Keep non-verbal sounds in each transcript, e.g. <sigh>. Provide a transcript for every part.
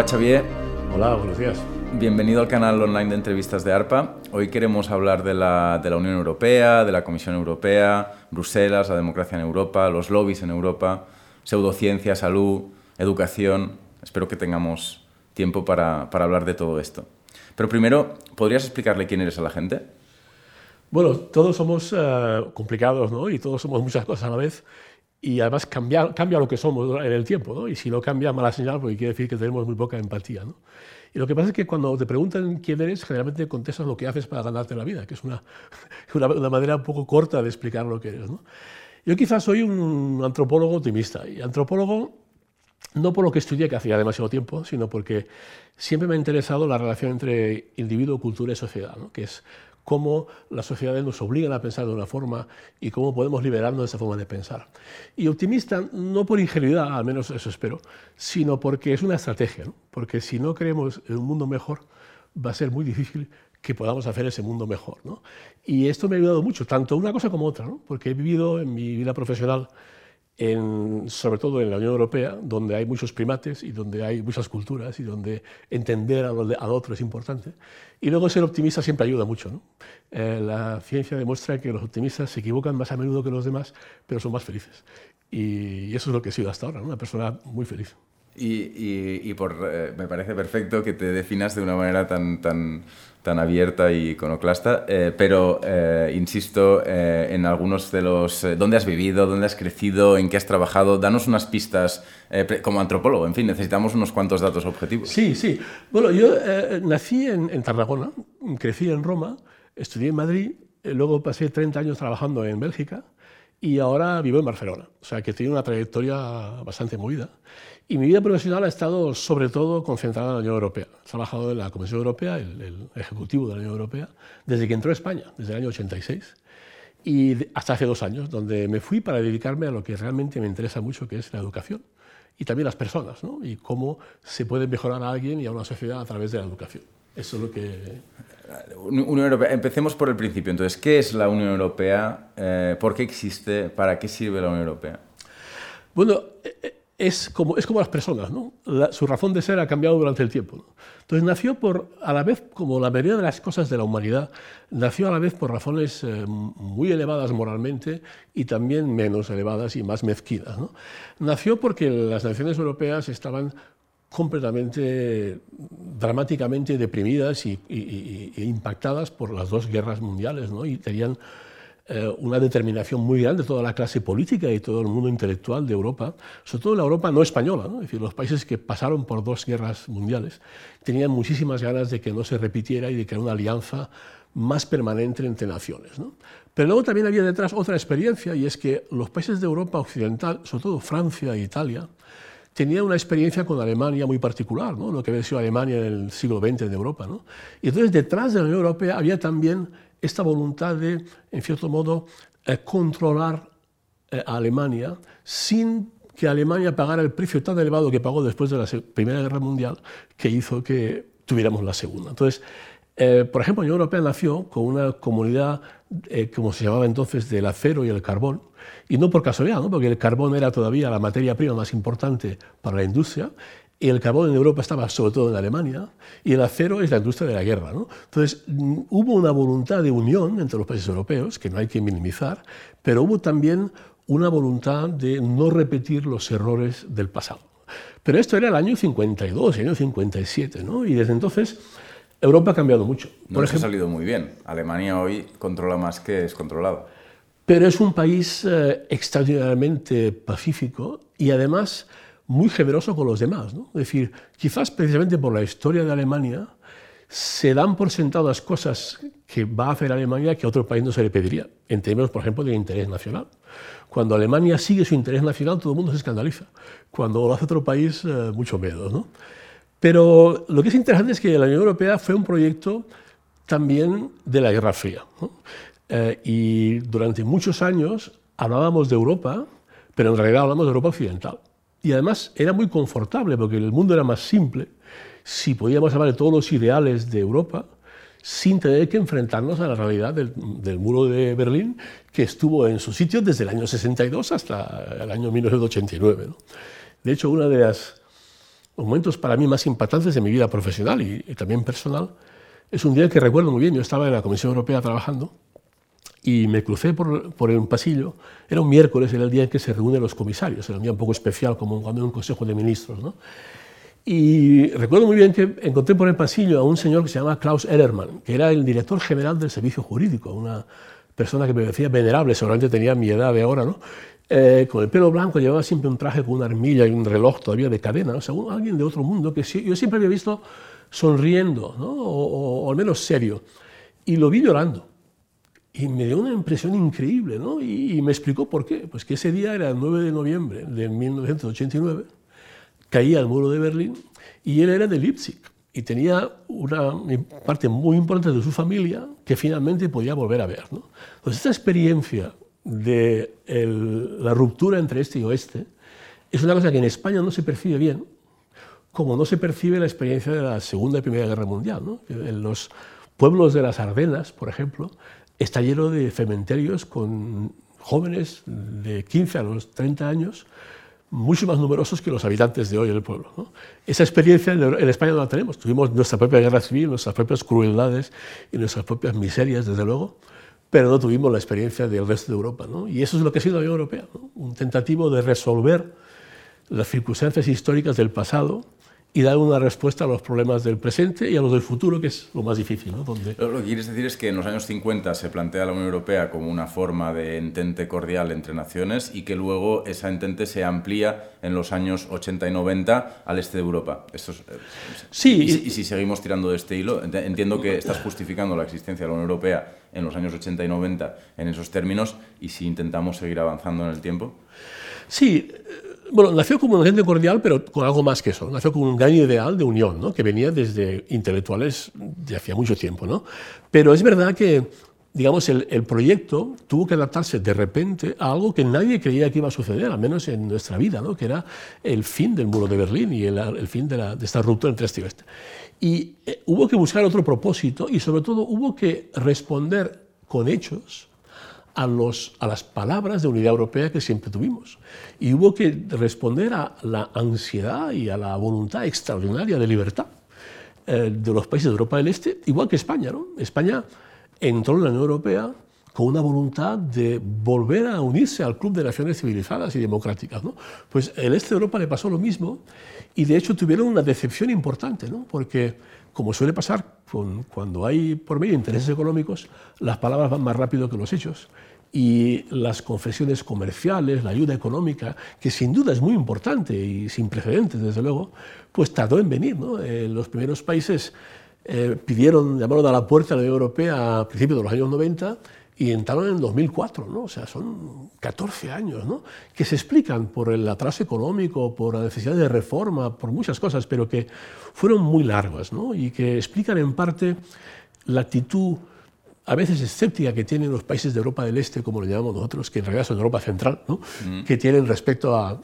Hola Xavier. Hola, buenos días. Bienvenido al canal online de entrevistas de ARPA. Hoy queremos hablar de la, de la, Unión Europea, de la Comisión Europea, Bruselas, la democracia en Europa, los lobbies en Europa, pseudociencia, salud, educación. Espero que tengamos tiempo para, para hablar de todo esto. Pero primero, ¿podrías explicarle quién eres a la gente? Bueno, todos somos uh, complicados, ¿no? Y todos somos muchas cosas a la vez. Y además cambia, cambia lo que somos en el tiempo, ¿no? Y si no cambia, mala señal, porque quiere decir que tenemos muy poca empatía, ¿no? Y lo que pasa es que cuando te preguntan quién eres, generalmente contestas lo que haces para ganarte la vida, que es una, <laughs> una, una manera un poco corta de explicar lo que eres, ¿no? Yo quizás soy un antropólogo optimista. Y antropólogo no por lo que estudié, que hacía demasiado tiempo, sino porque siempre me ha interesado la relación entre individuo, cultura y sociedad, ¿no? que es cómo las sociedades nos obligan a pensar de una forma y cómo podemos liberarnos de esa forma de pensar. Y optimista, no por ingenuidad, al menos eso espero, sino porque es una estrategia, porque si no creemos en un mundo mejor, va a ser muy difícil que podamos hacer ese mundo mejor. Y esto me ha ayudado mucho, tanto una cosa como otra, porque he vivido en mi vida profesional en, sobre todo en la Unión Europea, donde hay muchos primates y donde hay muchas culturas y donde entender al, al otro es importante. Y luego ser optimista siempre ayuda mucho. ¿no? Eh, la ciencia demuestra que los optimistas se equivocan más a menudo que los demás, pero son más felices. Y, y eso es lo que he sido hasta ahora, ¿no? una persona muy feliz. Y, y, y por, eh, me parece perfecto que te definas de una manera tan, tan, tan abierta y iconoclasta, eh, pero eh, insisto eh, en algunos de los... ¿Dónde has vivido? ¿Dónde has crecido? ¿En qué has trabajado? Danos unas pistas como antropólogo. En fin, necesitamos unos cuantos datos objetivos. Sí, sí. Bueno, yo nací en, en, Tarragona, crecí en Roma, estudié en Madrid, luego pasé 30 años trabajando en Bélgica y ahora vivo en Barcelona. O sea, que tiene una trayectoria bastante movida. Y mi vida profesional ha estado sobre todo concentrada en la Unión Europea. He trabajado en la Comisión Europea, el, el, Ejecutivo de la Unión Europea, desde que entró a España, desde el año 86, y hasta hace dos años, donde me fui para dedicarme a lo que realmente me interesa mucho, que es la educación y también las personas, ¿no? y cómo se puede mejorar a alguien y a una sociedad a través de la educación. Eso es lo que... Unión Europea. Empecemos por el principio. Entonces, ¿qué es la Unión Europea? Eh, ¿Por qué existe? ¿Para qué sirve la Unión Europea? Bueno, eh, es como, es como las personas, su razón de ser ha cambiado durante el tiempo. Entonces nació por, a la vez, como la mayoría de las cosas de la humanidad, nació a la vez por razones eh, muy elevadas moralmente y también menos elevadas y más mezquinas. Nació porque las naciones europeas estaban completamente, dramáticamente deprimidas y, y impactadas por las dos guerras mundiales, ¿no? y tenían eh, una determinación muy grande de toda la clase política y todo el mundo intelectual de Europa, sobre todo la Europa no española, ¿no? es decir, los países que pasaron por dos guerras mundiales, tenían muchísimas ganas de que no se repitiera y de crear una alianza más permanente entre naciones. Pero luego también había detrás otra experiencia y es que los países de Europa occidental, sobre todo Francia e Italia, tenían una experiencia con Alemania muy particular, ¿no? lo que había sido Alemania en el siglo XX en Europa. Y entonces detrás de la Unión Europea había también esta voluntad de, en cierto modo, eh, controlar eh, a Alemania sin que Alemania pagara el precio tan elevado que pagó después de la Primera Guerra Mundial, que hizo que tuviéramos la Segunda. Entonces, eh, por ejemplo, la Unión Europea nació con una comunidad, eh, como se llamaba entonces, del acero y el carbón, y no por casualidad, ¿no? porque el carbón era todavía la materia prima más importante para la industria, y el carbón en Europa estaba sobre todo en Alemania, y el acero es la industria de la guerra. ¿no? Entonces, mm, hubo una voluntad de unión entre los países europeos, que no hay que minimizar, pero hubo también una voluntad de no repetir los errores del pasado. Pero esto era el año 52, el año 57, ¿no? y desde entonces Europa ha cambiado mucho. No Por ejemplo, ha salido muy bien. Alemania hoy controla más que es controlado. Pero es un país eh, extraordinariamente pacífico y además muy generoso con los demás. ¿no? Es decir, quizás precisamente por la historia de Alemania se dan por sentadas cosas que va a hacer Alemania que a otro país no se le pediría, en términos, por ejemplo, de interés nacional. Cuando Alemania sigue su interés nacional, todo el mundo se escandaliza. Cuando lo hace otro país, eh, mucho menos. ¿no? Pero lo que es interesante es que la Unión Europea fue un proyecto también de la Guerra Fría. Eh, y durante muchos años hablábamos de Europa, pero en realidad hablamos de Europa occidental. Y además era muy confortable porque el mundo era más simple si podíamos hablar de todos los ideales de Europa sin tener que enfrentarnos a la realidad del, muro de Berlín que estuvo en su sitio desde el año 62 hasta el año 1989. ¿no? De hecho, una de los momentos para mí más impactantes de mi vida profesional y, también personal, es un día que recuerdo muy bien. Yo estaba en la Comisión Europea trabajando y me crucé por, por un pasillo. Era un miércoles, era el día en que se reúnen los comisarios, era un día un poco especial, como cuando hay un consejo de ministros. ¿no? Y recuerdo muy bien que encontré por el pasillo a un señor que se llama Klaus Ellermann, que era el director general del servicio jurídico, una persona que me parecía venerable, seguramente tenía mi edad de ahora, ¿no? Eh, con el pelo blanco, llevaba siempre un traje con una armilla y un reloj todavía de cadena, o sea, alguien de otro mundo que yo siempre había visto sonriendo, ¿no? o, al menos serio. Y lo vi llorando. Y me dio una impresión increíble, ¿no? Y, me explicó por qué. Pues que ese día era el 9 de noviembre de 1989, caía el muro de Berlín y él era de Leipzig y tenía una parte muy importante de su familia que finalmente podía volver a ver. ¿no? Entonces, esta experiencia de la ruptura entre este y oeste es una cosa que en España no se percibe bien, como no se percibe la experiencia de la Segunda y Primera Guerra Mundial. En los pueblos de las Ardenas, por ejemplo, está lleno de cementerios con jóvenes de 15 a los 30 años, mucho más numerosos que los habitantes de hoy del pueblo. Esa experiencia en España no la tenemos. Tuvimos nuestra propia guerra civil, nuestras propias crueldades y nuestras propias miserias, desde luego, pero no tuvimos la experiencia del resto de Europa. ¿no? Y eso es lo que ha sido la Unión Europea, un tentativo de resolver las circunstancias históricas del pasado y dar una respuesta a los problemas del presente y a los del futuro, que es lo más difícil. ¿no? Donde... Lo que quieres decir es que en los años 50 se plantea la Unión Europea como una forma de entente cordial entre naciones y que luego esa entente se amplía en los años 80 y 90 al este de Europa. Esto es, eh, sí. Y, y, si seguimos tirando de este hilo, entiendo que estás justificando la existencia de la Unión Europea en los años 80 y 90 en esos términos y si intentamos seguir avanzando en el tiempo. Sí bueno, nació como un agente cordial, pero con algo más que eso. Nació como un gran ideal de unión, ¿no? que venía desde intelectuales de hacía mucho tiempo. ¿no? Pero es verdad que, digamos, el, el, proyecto tuvo que adaptarse de repente a algo que nadie creía que iba a suceder, al menos en nuestra vida, ¿no? que era el fin del muro de Berlín y el, el fin de, la, de, esta ruptura entre este y oeste. Y eh, hubo que buscar otro propósito y, sobre todo, hubo que responder con hechos a, las palabras de unidad europea que siempre tuvimos. Y hubo que responder a la ansiedad y a la voluntad extraordinaria de libertad eh, de los países de Europa del Este, igual que España. ¿no? España entró en la Unión Europea con una voluntad de volver a unirse al club de naciones civilizadas y democráticas. ¿no? Pues el este de Europa le pasó lo mismo y de hecho tuvieron una decepción importante, ¿no? porque como suele pasar con, cuando hay por medio intereses económicos, las palabras van más rápido que los hechos. Y las confesiones comerciales, la ayuda económica, que sin duda es muy importante y sin precedentes, desde luego, pues tardó en venir. ¿no? Eh, los primeros países eh, pidieron, llamaron a la puerta de la Unión Europea a principios de los años 90 y entraron en 2004, ¿no? o sea, son 14 años, ¿no? que se explican por el atraso económico, por la necesidad de reforma, por muchas cosas, pero que fueron muy largas ¿no? y que explican en parte la actitud a veces escéptica que tienen los países de Europa del Este, como lo llamamos nosotros, que en realidad son Europa Central, ¿no? Mm. que tienen respecto a,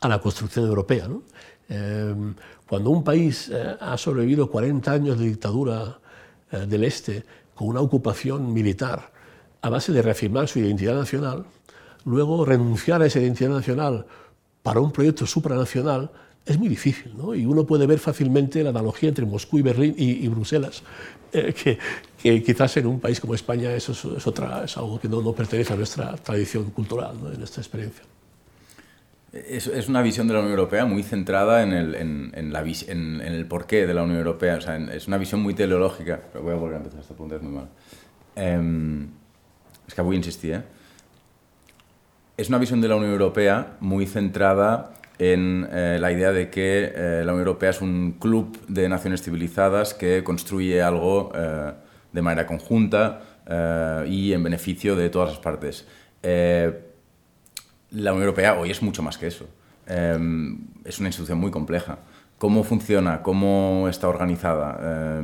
a la construcción europea. ¿no? Eh, cuando un país eh, ha sobrevivido 40 años de dictadura eh, del Este con una ocupación militar, a base de reafirmar su identidad nacional, luego renunciar a esa identidad nacional para un proyecto supranacional es muy difícil. ¿no? Y uno puede ver fácilmente la analogía entre Moscú y Berlín y, Bruselas, eh, que, quizás en un país como España eso es, otra, es algo que no, pertenece a nuestra tradición cultural, ¿no? en nuestra experiencia. Es, una visión de la Unión Europea muy centrada en el, en, en porqué de la Unión Europea. Es una visión muy teleológica. Pero voy a volver a empezar, esta pregunta es muy mal. Eh, es que a insistir, ¿eh? Una visión de la Unión Europea muy centrada en eh, la idea de que eh, la Unión Europea es un club de naciones civilizadas que construye algo eh, de manera conjunta y en beneficio de todas las partes. la Unión Europea hoy es mucho más que eso. es una institución muy compleja. ¿Cómo funciona? ¿Cómo está organizada?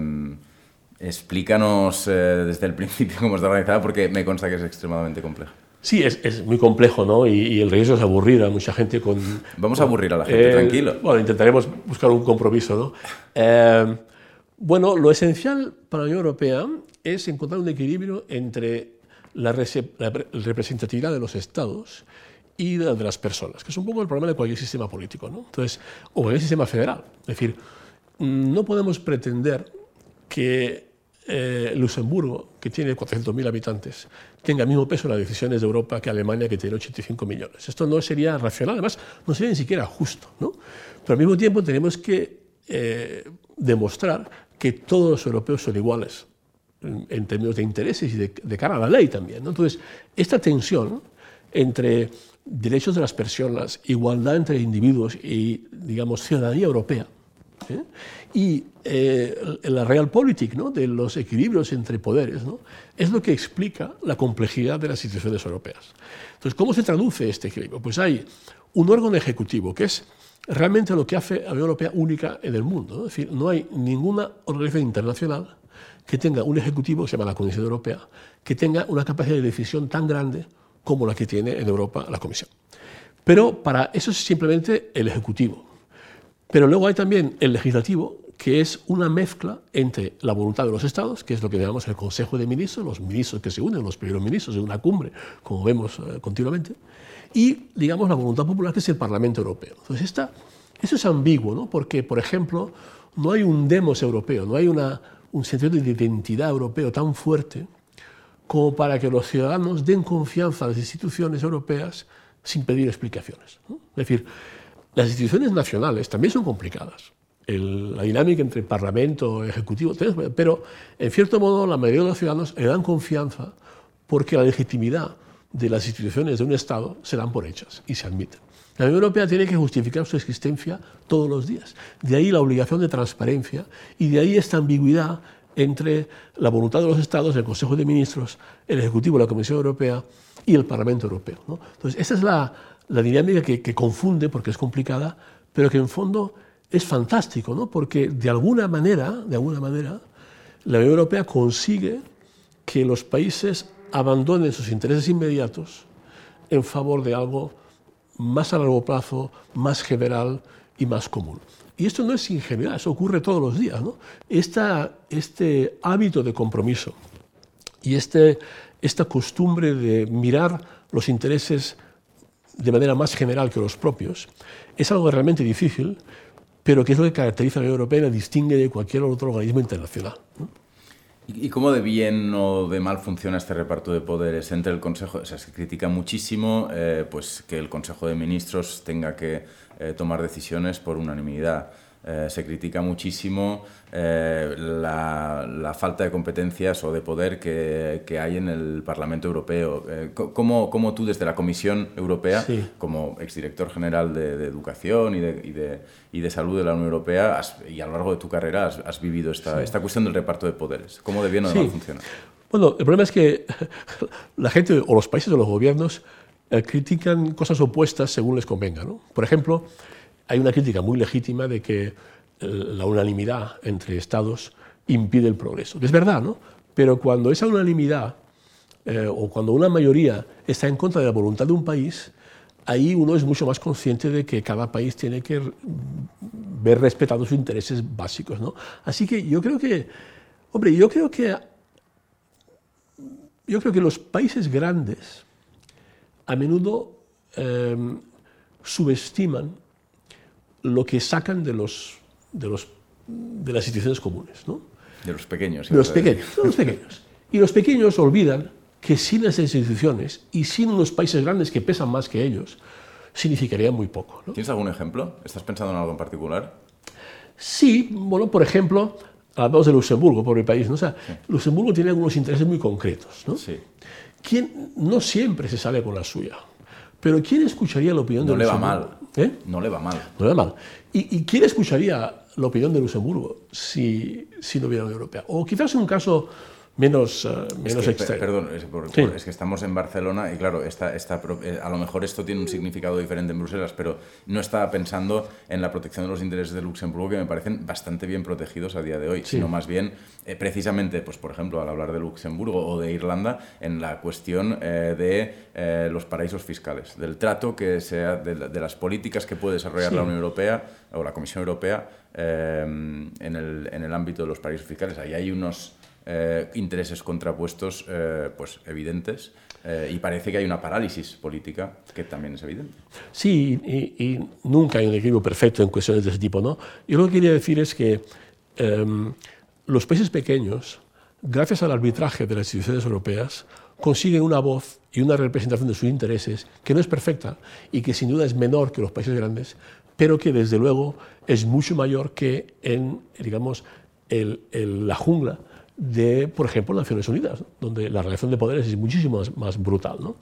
Explícanos eh, desde el principio cómo está organizada, porque me consta que es extremadamente compleja. Sí, es, es muy complejo, ¿no? Y, el riesgo es aburrir a mucha gente con... Vamos a aburrir a la gente, eh, tranquilo. Bueno, intentaremos buscar un compromiso, ¿no? Eh, bueno, lo esencial para la Unión Europea es encontrar un equilibrio entre la, la representatividad de los estados y de, las personas, que es un poco el problema de cualquier sistema político, ¿no? Entonces, o cualquier sistema federal. Es decir, no podemos pretender que eh, Luxemburgo, que tiene 400.000 habitantes, tenga el mismo peso en las decisiones de Europa que Alemania, que tiene 85 millones. Esto no sería racional, además no sería ni siquiera justo. ¿no? Pero al mismo tiempo tenemos que eh, demostrar que todos los europeos son iguales en, términos de intereses y de, cara a la ley también. Entonces, esta tensión entre derechos de las personas, igualdad entre individuos y, digamos, ciudadanía europea, ¿eh? y eh, la realpolitik ¿no? de los equilibrios entre poderes ¿no? es lo que explica la complejidad de las instituciones europeas. Entonces, ¿cómo se traduce este equilibrio? Pues hay un órgano ejecutivo que es realmente lo que hace a la Unión Europea única en el mundo. ¿no? Es decir, no hay ninguna organización internacional que tenga un ejecutivo, que se llama la Comisión Europea, que tenga una capacidad de decisión tan grande como la que tiene en Europa la Comisión. Pero para eso es simplemente el ejecutivo. Pero luego hay también el legislativo, que es una mezcla entre la voluntad de los estados, que es lo que llamamos el Consejo de Ministros, los ministros que se unen, los primeros ministros de una cumbre, como vemos eh, continuamente, y, digamos, la voluntad popular, que es el Parlamento Europeo. Entonces, esta, eso es ambiguo, ¿no? porque, por ejemplo, no hay un demos europeo, no hay un sentido de identidad europeo tan fuerte como para que los ciudadanos den confianza a las instituciones europeas sin pedir explicaciones. Es decir, las instituciones nacionales también son complicadas. la dinámica entre Parlamento Ejecutivo, pero en cierto modo la mayoría de los ciudadanos le dan confianza porque la legitimidad de las instituciones de un Estado se dan por hechas y se admiten. La Unión Europea tiene que justificar su existencia todos los días. De ahí la obligación de transparencia y de ahí esta ambigüedad entre la voluntad de los Estados, el Consejo de Ministros, el Ejecutivo, la Comisión Europea y el Parlamento Europeo. Entonces, esa es la, dinámica que, confunde porque es complicada, pero que en fondo es fantástico, ¿no? porque de alguna manera, de alguna manera, la Unión Europea consigue que los países abandonen sus intereses inmediatos en favor de algo más a largo plazo, más general y más común. Y esto no es ingenuidad, eso ocurre todos los días. ¿no? este hábito de compromiso y este, esta costumbre de mirar los intereses de manera más general que los propios es algo realmente difícil, pero que es lo que caracteriza a la Unión Europea y la distingue de cualquier otro organismo internacional. ¿Y cómo de bien o de mal funciona este reparto de poderes entre el Consejo? O sea, se critica muchísimo eh, pues, que el Consejo de Ministros tenga que eh, tomar decisiones por unanimidad. Eh, se critica muchísimo eh, la, falta de competencias o de poder que, que hay en el Parlamento Europeo. Eh, ¿cómo, ¿cómo, tú desde la Comisión Europea, como exdirector general de, Educación y de, y, de, y de, Salud de la Unión Europea, y a lo largo de tu carrera has, vivido esta, esta, cuestión del reparto de poderes? ¿Cómo de bien o de mal funciona? Bueno, el problema es que <laughs> la gente o los países o los gobiernos critican cosas opuestas según les convenga. ¿no? Por ejemplo, hay una crítica muy legítima de que eh, la unanimidad entre Estados impide el progreso. Es verdad, ¿no? Pero cuando esa unanimidad eh, o cuando una mayoría está en contra de la voluntad de un país, ahí uno es mucho más consciente de que cada país tiene que ver respetados sus intereses básicos, ¿no? Así que yo creo que, hombre, yo creo que, yo creo que los países grandes a menudo eh, subestiman lo que sacan de, los, de, los, de las instituciones comunes. ¿no? De los pequeños. De los pequeños, los pequeños. Y los pequeños olvidan que sin las instituciones y sin unos países grandes que pesan más que ellos, significaría muy poco. ¿Tienes algún ejemplo? ¿Estás pensando en algo en particular? Sí, bueno, por ejemplo, hablamos de Luxemburgo, por el país. ¿no? O sea, Luxemburgo tiene algunos intereses muy concretos. ¿no? Sí. ¿Quién no siempre se sale con la suya? Pero ¿quién escucharía la opinión de Luxemburgo? No le va mal. ¿Eh? No le va mal. No le va mal. ¿Y, quién escucharía la opinión de Luxemburgo si, si no hubiera Unión Europea? O quizás en un caso menos, uh, menos es que, Perdón, es, que estamos en Barcelona y claro, está, está, eh, a lo mejor esto tiene un significado diferente en Bruselas, pero no estaba pensando en la protección de los intereses de Luxemburgo, que me parecen bastante bien protegidos a día de hoy, sino más bien, eh, precisamente, pues por ejemplo, al hablar de Luxemburgo o de Irlanda, en la cuestión de los paraísos fiscales, del trato que sea, de, las políticas que puede desarrollar la Unión Europea o la Comisión Europea en, el, en el ámbito de los paraísos fiscales. Ahí hay unos eh, intereses contrapuestos eh, pues, evidentes. y parece que hay una parálisis política que también es evidente. Sí, y, nunca hay un equilibrio perfecto en cuestiones de ese tipo. ¿no? Yo lo que quería decir es que em, los países pequeños, gracias al arbitraje de las instituciones europeas, consiguen una voz y una representación de sus intereses que no es perfecta y que sin duda es menor que los países grandes, pero que desde luego es mucho mayor que en, digamos, la jungla de, por ejemplo, Naciones Unidas, donde la relación de poderes es muchísimo más, brutal. ¿no?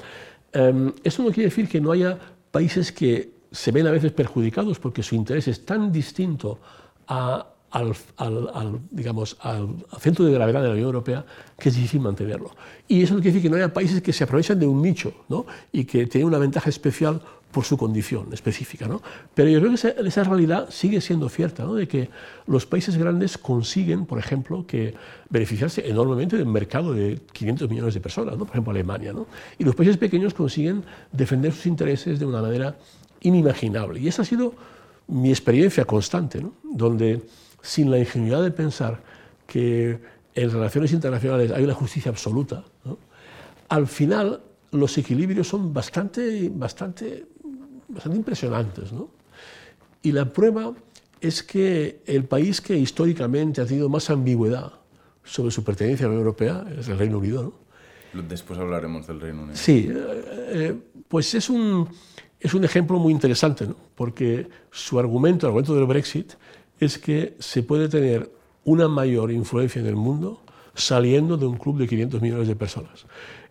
Em, esto no quiere decir que no haya países que se ven a veces perjudicados porque su interés es tan distinto a al, al, digamos, al centro de gravedad de la Unión Europea que es difícil mantenerlo. Y eso no quiere decir que no haya países que se aprovechan de un nicho ¿no? y que tienen una ventaja especial por su condición específica. ¿no? Pero yo creo que esa, realidad sigue siendo cierta, ¿no? de que los países grandes consiguen, por ejemplo, que beneficiarse enormemente del mercado de 500 millones de personas, ¿no? por ejemplo Alemania, ¿no? y los países pequeños consiguen defender sus intereses de una manera inimaginable. Y esa ha sido mi experiencia constante, ¿no? donde sin la ingenuidad de pensar que en relaciones internacionales hay una justicia absoluta, al final los equilibrios son bastante, bastante, bastante impresionantes. Y la prueba es que el país que históricamente ha tenido más ambigüedad sobre su pertenencia a la Unión Europea es el Reino Unido. Después hablaremos del Reino Unido. Sí, eh, eh, pues es un, es un ejemplo muy interesante, porque su argumento, el argumento del Brexit, es que se puede tener una mayor influencia en el mundo saliendo de un club de 500 millones de personas.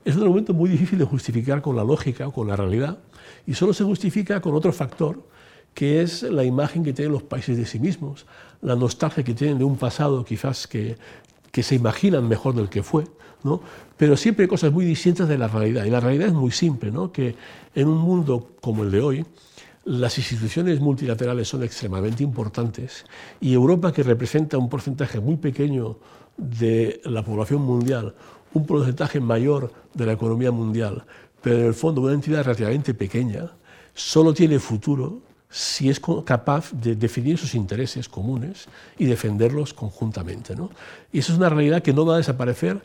Es un argumento muy difícil de justificar con la lógica o con la realidad y solo se justifica con otro factor que es la imagen que tienen los países de sí mismos, la nostalgia que tienen de un pasado quizás que, que se imaginan mejor del que fue, ¿no? pero siempre hay cosas muy distintas de la realidad. Y la realidad es muy simple, ¿no? que en un mundo como el de hoy, las instituciones multilaterales son extremadamente importantes y Europa, que representa un porcentaje muy pequeño de la población mundial, un porcentaje mayor de la economía mundial, pero en el fondo una entidad relativamente pequeña, solo tiene futuro si es capaz de definir sus intereses comunes y defenderlos conjuntamente. Y eso es una realidad que no va a desaparecer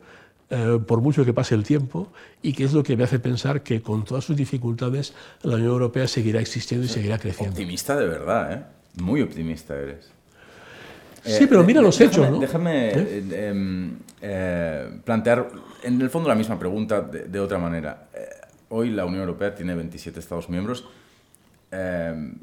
eh, por mucho que pase el tiempo, y que es lo que me hace pensar que con todas sus dificultades la Unión Europea seguirá existiendo y seguirá creciendo. Optimista de verdad, ¿eh? Muy optimista eres. Sí, pero mira los hechos, ¿no? Déjame ¿Eh? Em, eh, plantear, en el fondo, la misma pregunta de, otra manera. Hoy la Unión Europea tiene 27 Estados miembros. Em,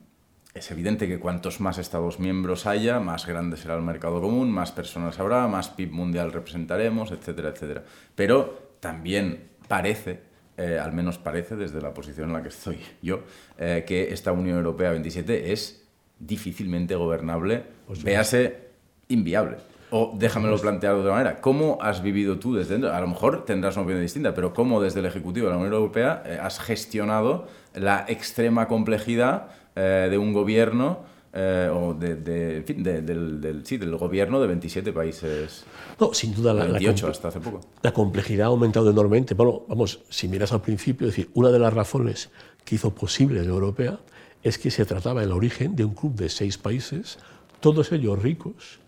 es evidente que cuantos más Estados miembros haya, más grande será el mercado común, más personas habrá, más PIB mundial representaremos, etcétera, etcétera. Pero también parece, eh, al menos parece desde la posición en la que estoy yo, eh, que esta Unión Europea 27 es difícilmente gobernable, pues véase inviable. O déjamelo pues plantear de otra manera. ¿Cómo has vivido tú desde dentro? A lo mejor tendrás una opinión distinta, pero ¿cómo desde el Ejecutivo de la Unión Europea eh, has gestionado la extrema complejidad eh, de un gobierno eh, o de, del, sí, del gobierno de 27 países. No, sin duda la, 28 hasta hace poco. La complejidad ha aumentado enormemente. Bueno, vamos, si miras al principio, es decir, una de las razones que hizo posible la Europea es que se trataba en el origen de un club de seis países, todos ellos ricos,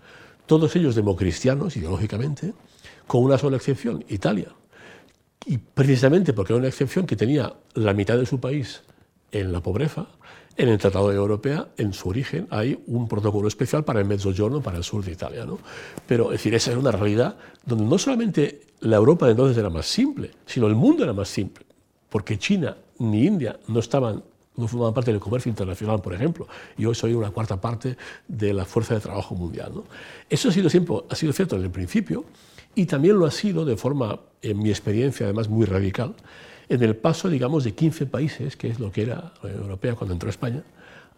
todos ellos democristianos ideológicamente, con una sola excepción, Italia. Y precisamente porque era una excepción que tenía la mitad de su país en la pobreza, en el Tratado de Europea, en su origen, hay un protocolo especial para el Mezzogiorno, para el sur de Italia. ¿no? Pero, es decir, esa era una realidad donde no solamente la Europa de entonces era más simple, sino el mundo era más simple, porque China ni India no estaban no formaban parte del comercio internacional, por ejemplo, y hoy soy una cuarta parte de la fuerza de trabajo mundial. ¿no? Eso ha sido, siempre, ha sido cierto desde el principio y también lo ha sido de forma, en mi experiencia además muy radical, en el paso, digamos, de 15 países, que es lo que era la Unión Europea cuando entró España,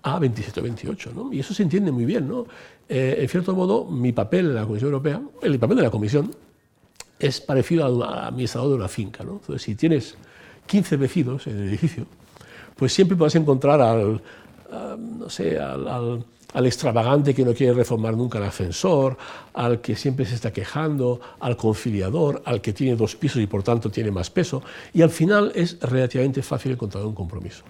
a 27 o 28. ¿no? Y eso se entiende muy bien. ¿no? Eh, en cierto modo, mi papel en la Comisión Europea, el papel de la Comisión, es parecido al administrador de una finca. ¿no? Entonces, si tienes 15 vecinos en el edificio, pues siempre puedes encontrar al, no sé, al extravagante que no quiere reformar nunca el ascensor, al que siempre se está quejando, al conciliador, al que tiene dos pisos y por tanto tiene más peso, y al final es relativamente fácil encontrar un compromiso.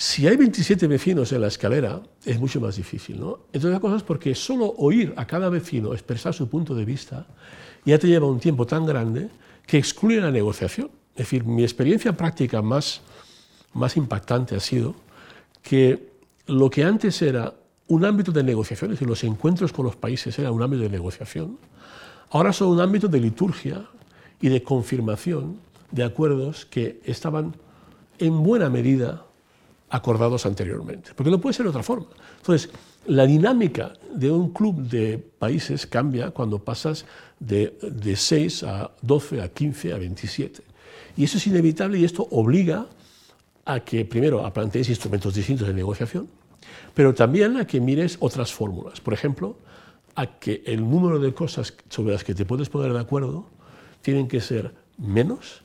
Si hay 27 vecinos en la escalera, es mucho más difícil. ¿no? Entre otras cosas porque solo oír a cada vecino expresar su punto de vista ya te lleva un tiempo tan grande que excluye la negociación. Es decir, mi experiencia práctica más, más impactante ha sido que lo que antes era un ámbito de negociación, es decir, los encuentros con los países era un ámbito de negociación, ahora son un ámbito de liturgia y de confirmación de acuerdos que estaban en buena medida acordados anteriormente, porque no puede ser de otra forma. Entonces, la dinámica de un club de países cambia cuando pasas de, de 6 a 12, a 15, a 27. Y eso es inevitable y esto obliga a que, primero, plantees instrumentos distintos de negociación, pero también a que mires otras fórmulas. Por ejemplo, a que el número de cosas sobre las que te puedes poner de acuerdo tienen que ser menos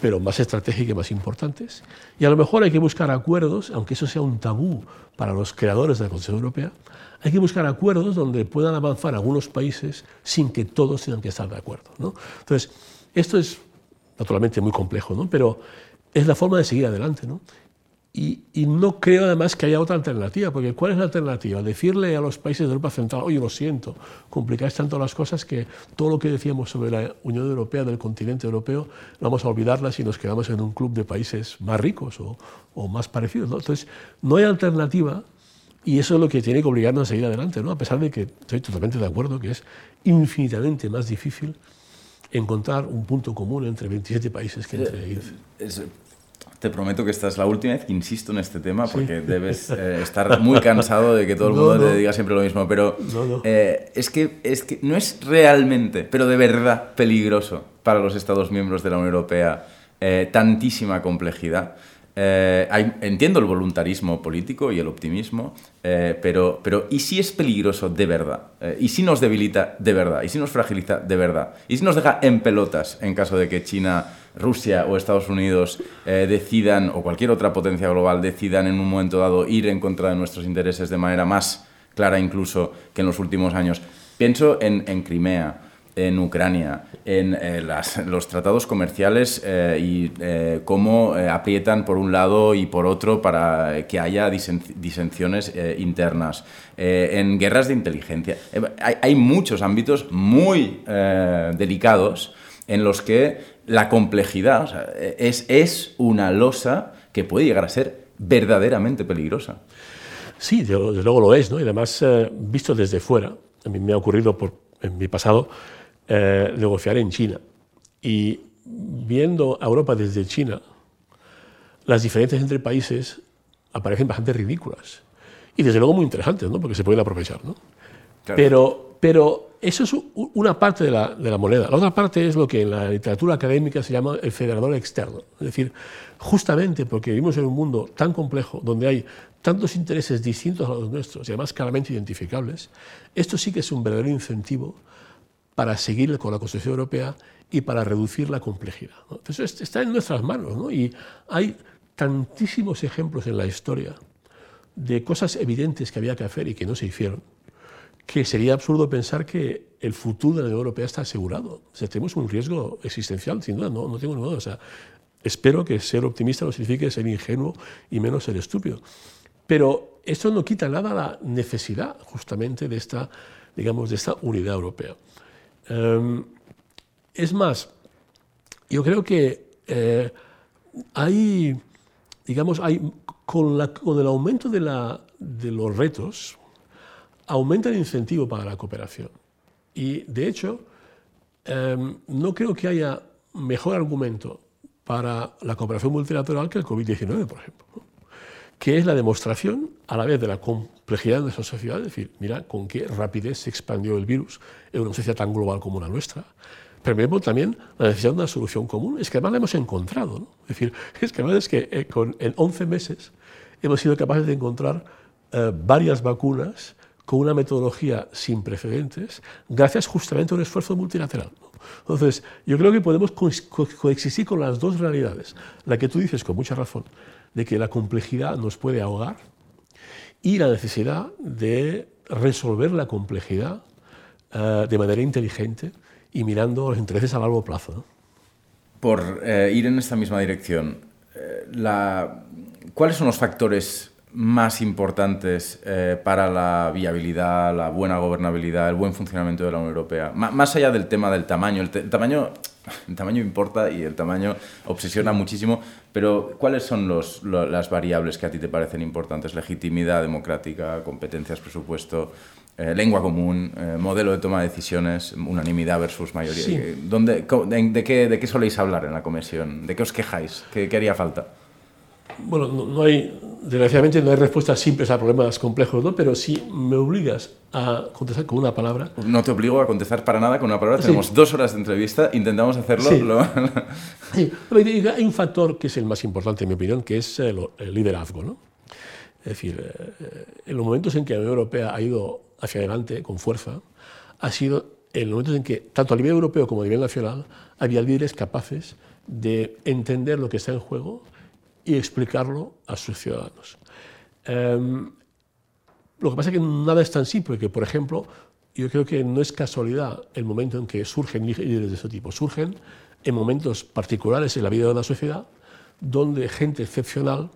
pero más estratégicas y más importantes. Y a lo mejor hay que buscar acuerdos, aunque eso sea un tabú para los creadores de la Constitución Europea, hay que buscar acuerdos donde puedan avanzar algunos países sin que todos tengan que estar de acuerdo. ¿no? Entonces, esto es naturalmente muy complejo, ¿no? pero es la forma de seguir adelante. ¿no? Y, no creo además que haya otra alternativa, porque ¿cuál es la alternativa? Decirle a los países de Europa Central, oye, lo siento, complicáis tanto las cosas que todo lo que decíamos sobre la Unión Europea, del continente europeo, vamos a olvidarla si nos quedamos en un club de países más ricos o, más parecidos. Entonces, no hay alternativa y eso es lo que tiene que obligarnos a seguir adelante, ¿no? a pesar de que estoy totalmente de acuerdo que es infinitamente más difícil encontrar un punto común entre 27 países que entre 15. Te prometo que esta es la última vez que insisto en este tema porque <laughs> debes eh, estar muy cansado de que todo el mundo te diga siempre lo mismo. Pero eh, es, que, es que no es realmente, pero de verdad peligroso para los Estados miembros de la Unión Europea eh, tantísima complejidad. entiendo el voluntarismo político y el optimismo, pero, pero ¿y si es peligroso de verdad? ¿Y si nos debilita de verdad? ¿Y si nos fragiliza de verdad? ¿Y si nos deja en pelotas en caso de que China Rusia o Estados Unidos eh, decidan, o cualquier otra potencia global decidan en un momento dado ir en contra de nuestros intereses de manera más clara incluso que en los últimos años. Pienso en, Crimea, en Ucrania, en eh, los tratados comerciales eh, y cómo aprietan por un lado y por otro para que haya disensiones internas, en guerras de inteligencia. Hay, muchos ámbitos muy delicados en los que la complejidad es, es una losa que puede llegar a ser verdaderamente peligrosa. Sí, desde luego lo es, ¿no? y además, eh, visto desde fuera, a mí me ha ocurrido en mi pasado eh, negociar en China. Y viendo a Europa desde China, las diferencias entre países aparecen bastante ridículas. Y desde luego muy interesantes, ¿no? porque se pueden aprovechar. ¿no? Pero, pero eso es una parte de la, de la, moneda. La otra parte es lo que en la literatura académica se llama el federador externo. Es decir, justamente porque vivimos en un mundo tan complejo, donde hay tantos intereses distintos a los nuestros y además claramente identificables, esto sí que es un verdadero incentivo para seguir con la Constitución Europea y para reducir la complejidad. Entonces, está en nuestras manos ¿no? y hay tantísimos ejemplos en la historia de cosas evidentes que había que hacer y que no se hicieron que sería absurdo pensar que el futuro de la Unión Europea está asegurado. O sea, tenemos un riesgo existencial, sin duda, no, no tengo ninguna duda. O sea, espero que ser optimista no signifique ser ingenuo y menos ser estúpido. Pero esto no quita nada la necesidad justamente de esta, digamos, de esta unidad europea. Em, es más, yo creo que eh, hay, digamos, hay, con, la, con el aumento de, la, de los retos, aumenta el incentivo para la cooperación. Y, de hecho, em, no creo que haya mejor argumento para la cooperación multilateral que el COVID-19, por ejemplo, que es la demostración a la vez de la complejidad de nuestra sociedad, es decir, mira con qué rapidez se expandió el virus en una sociedad tan global como la nuestra, pero vemos también la necesidad de una solución común, es que además la hemos encontrado, ¿no? es decir, <laughs> es que además es que eh, en 11 meses hemos sido capaces de encontrar eh, varias vacunas con una metodología sin precedentes, gracias justamente a un esfuerzo multilateral. Entonces, yo creo que podemos coexistir con las dos realidades. La que tú dices con mucha razón, de que la complejidad nos puede ahogar y la necesidad de resolver la complejidad eh, de manera inteligente y mirando los intereses a largo plazo. Por eh, ir en esta misma dirección, eh, ¿cuáles son los factores más importantes eh, para la viabilidad, la buena gobernabilidad, el buen funcionamiento de la Unión Europea? más allá del tema del tamaño, el, tamaño, el tamaño importa y el tamaño obsesiona muchísimo, pero ¿cuáles son los, las variables que a ti te parecen importantes? Legitimidad democrática, competencias, presupuesto, eh, lengua común, eh, modelo de toma de decisiones, unanimidad versus mayoría. ¿Dónde, de, qué, ¿De qué soléis hablar en la comisión? ¿De qué os quejáis? ¿Qué, qué haría falta? Bueno, no, hay, desgraciadamente no hay respuestas simples a problemas complejos, ¿no? pero si me obligas a contestar con una palabra... No te obligo a contestar para nada con una palabra, tenemos dos horas de entrevista, intentamos hacerlo... Sí. Hay un factor que es el más importante, en mi opinión, que es el, liderazgo. ¿no? Es decir, eh, en los momentos en que la Unión Europea ha ido hacia adelante con fuerza, ha sido en los momentos en que, tanto a nivel europeo como a nivel nacional, había líderes capaces de entender lo que está en juego y explicarlo a sus ciudadanos. Em, lo que pasa es que nada es tan simple que, por ejemplo, yo creo que no es casualidad el momento en que surgen líderes de ese tipo. Surgen en momentos particulares en la vida de una sociedad donde gente excepcional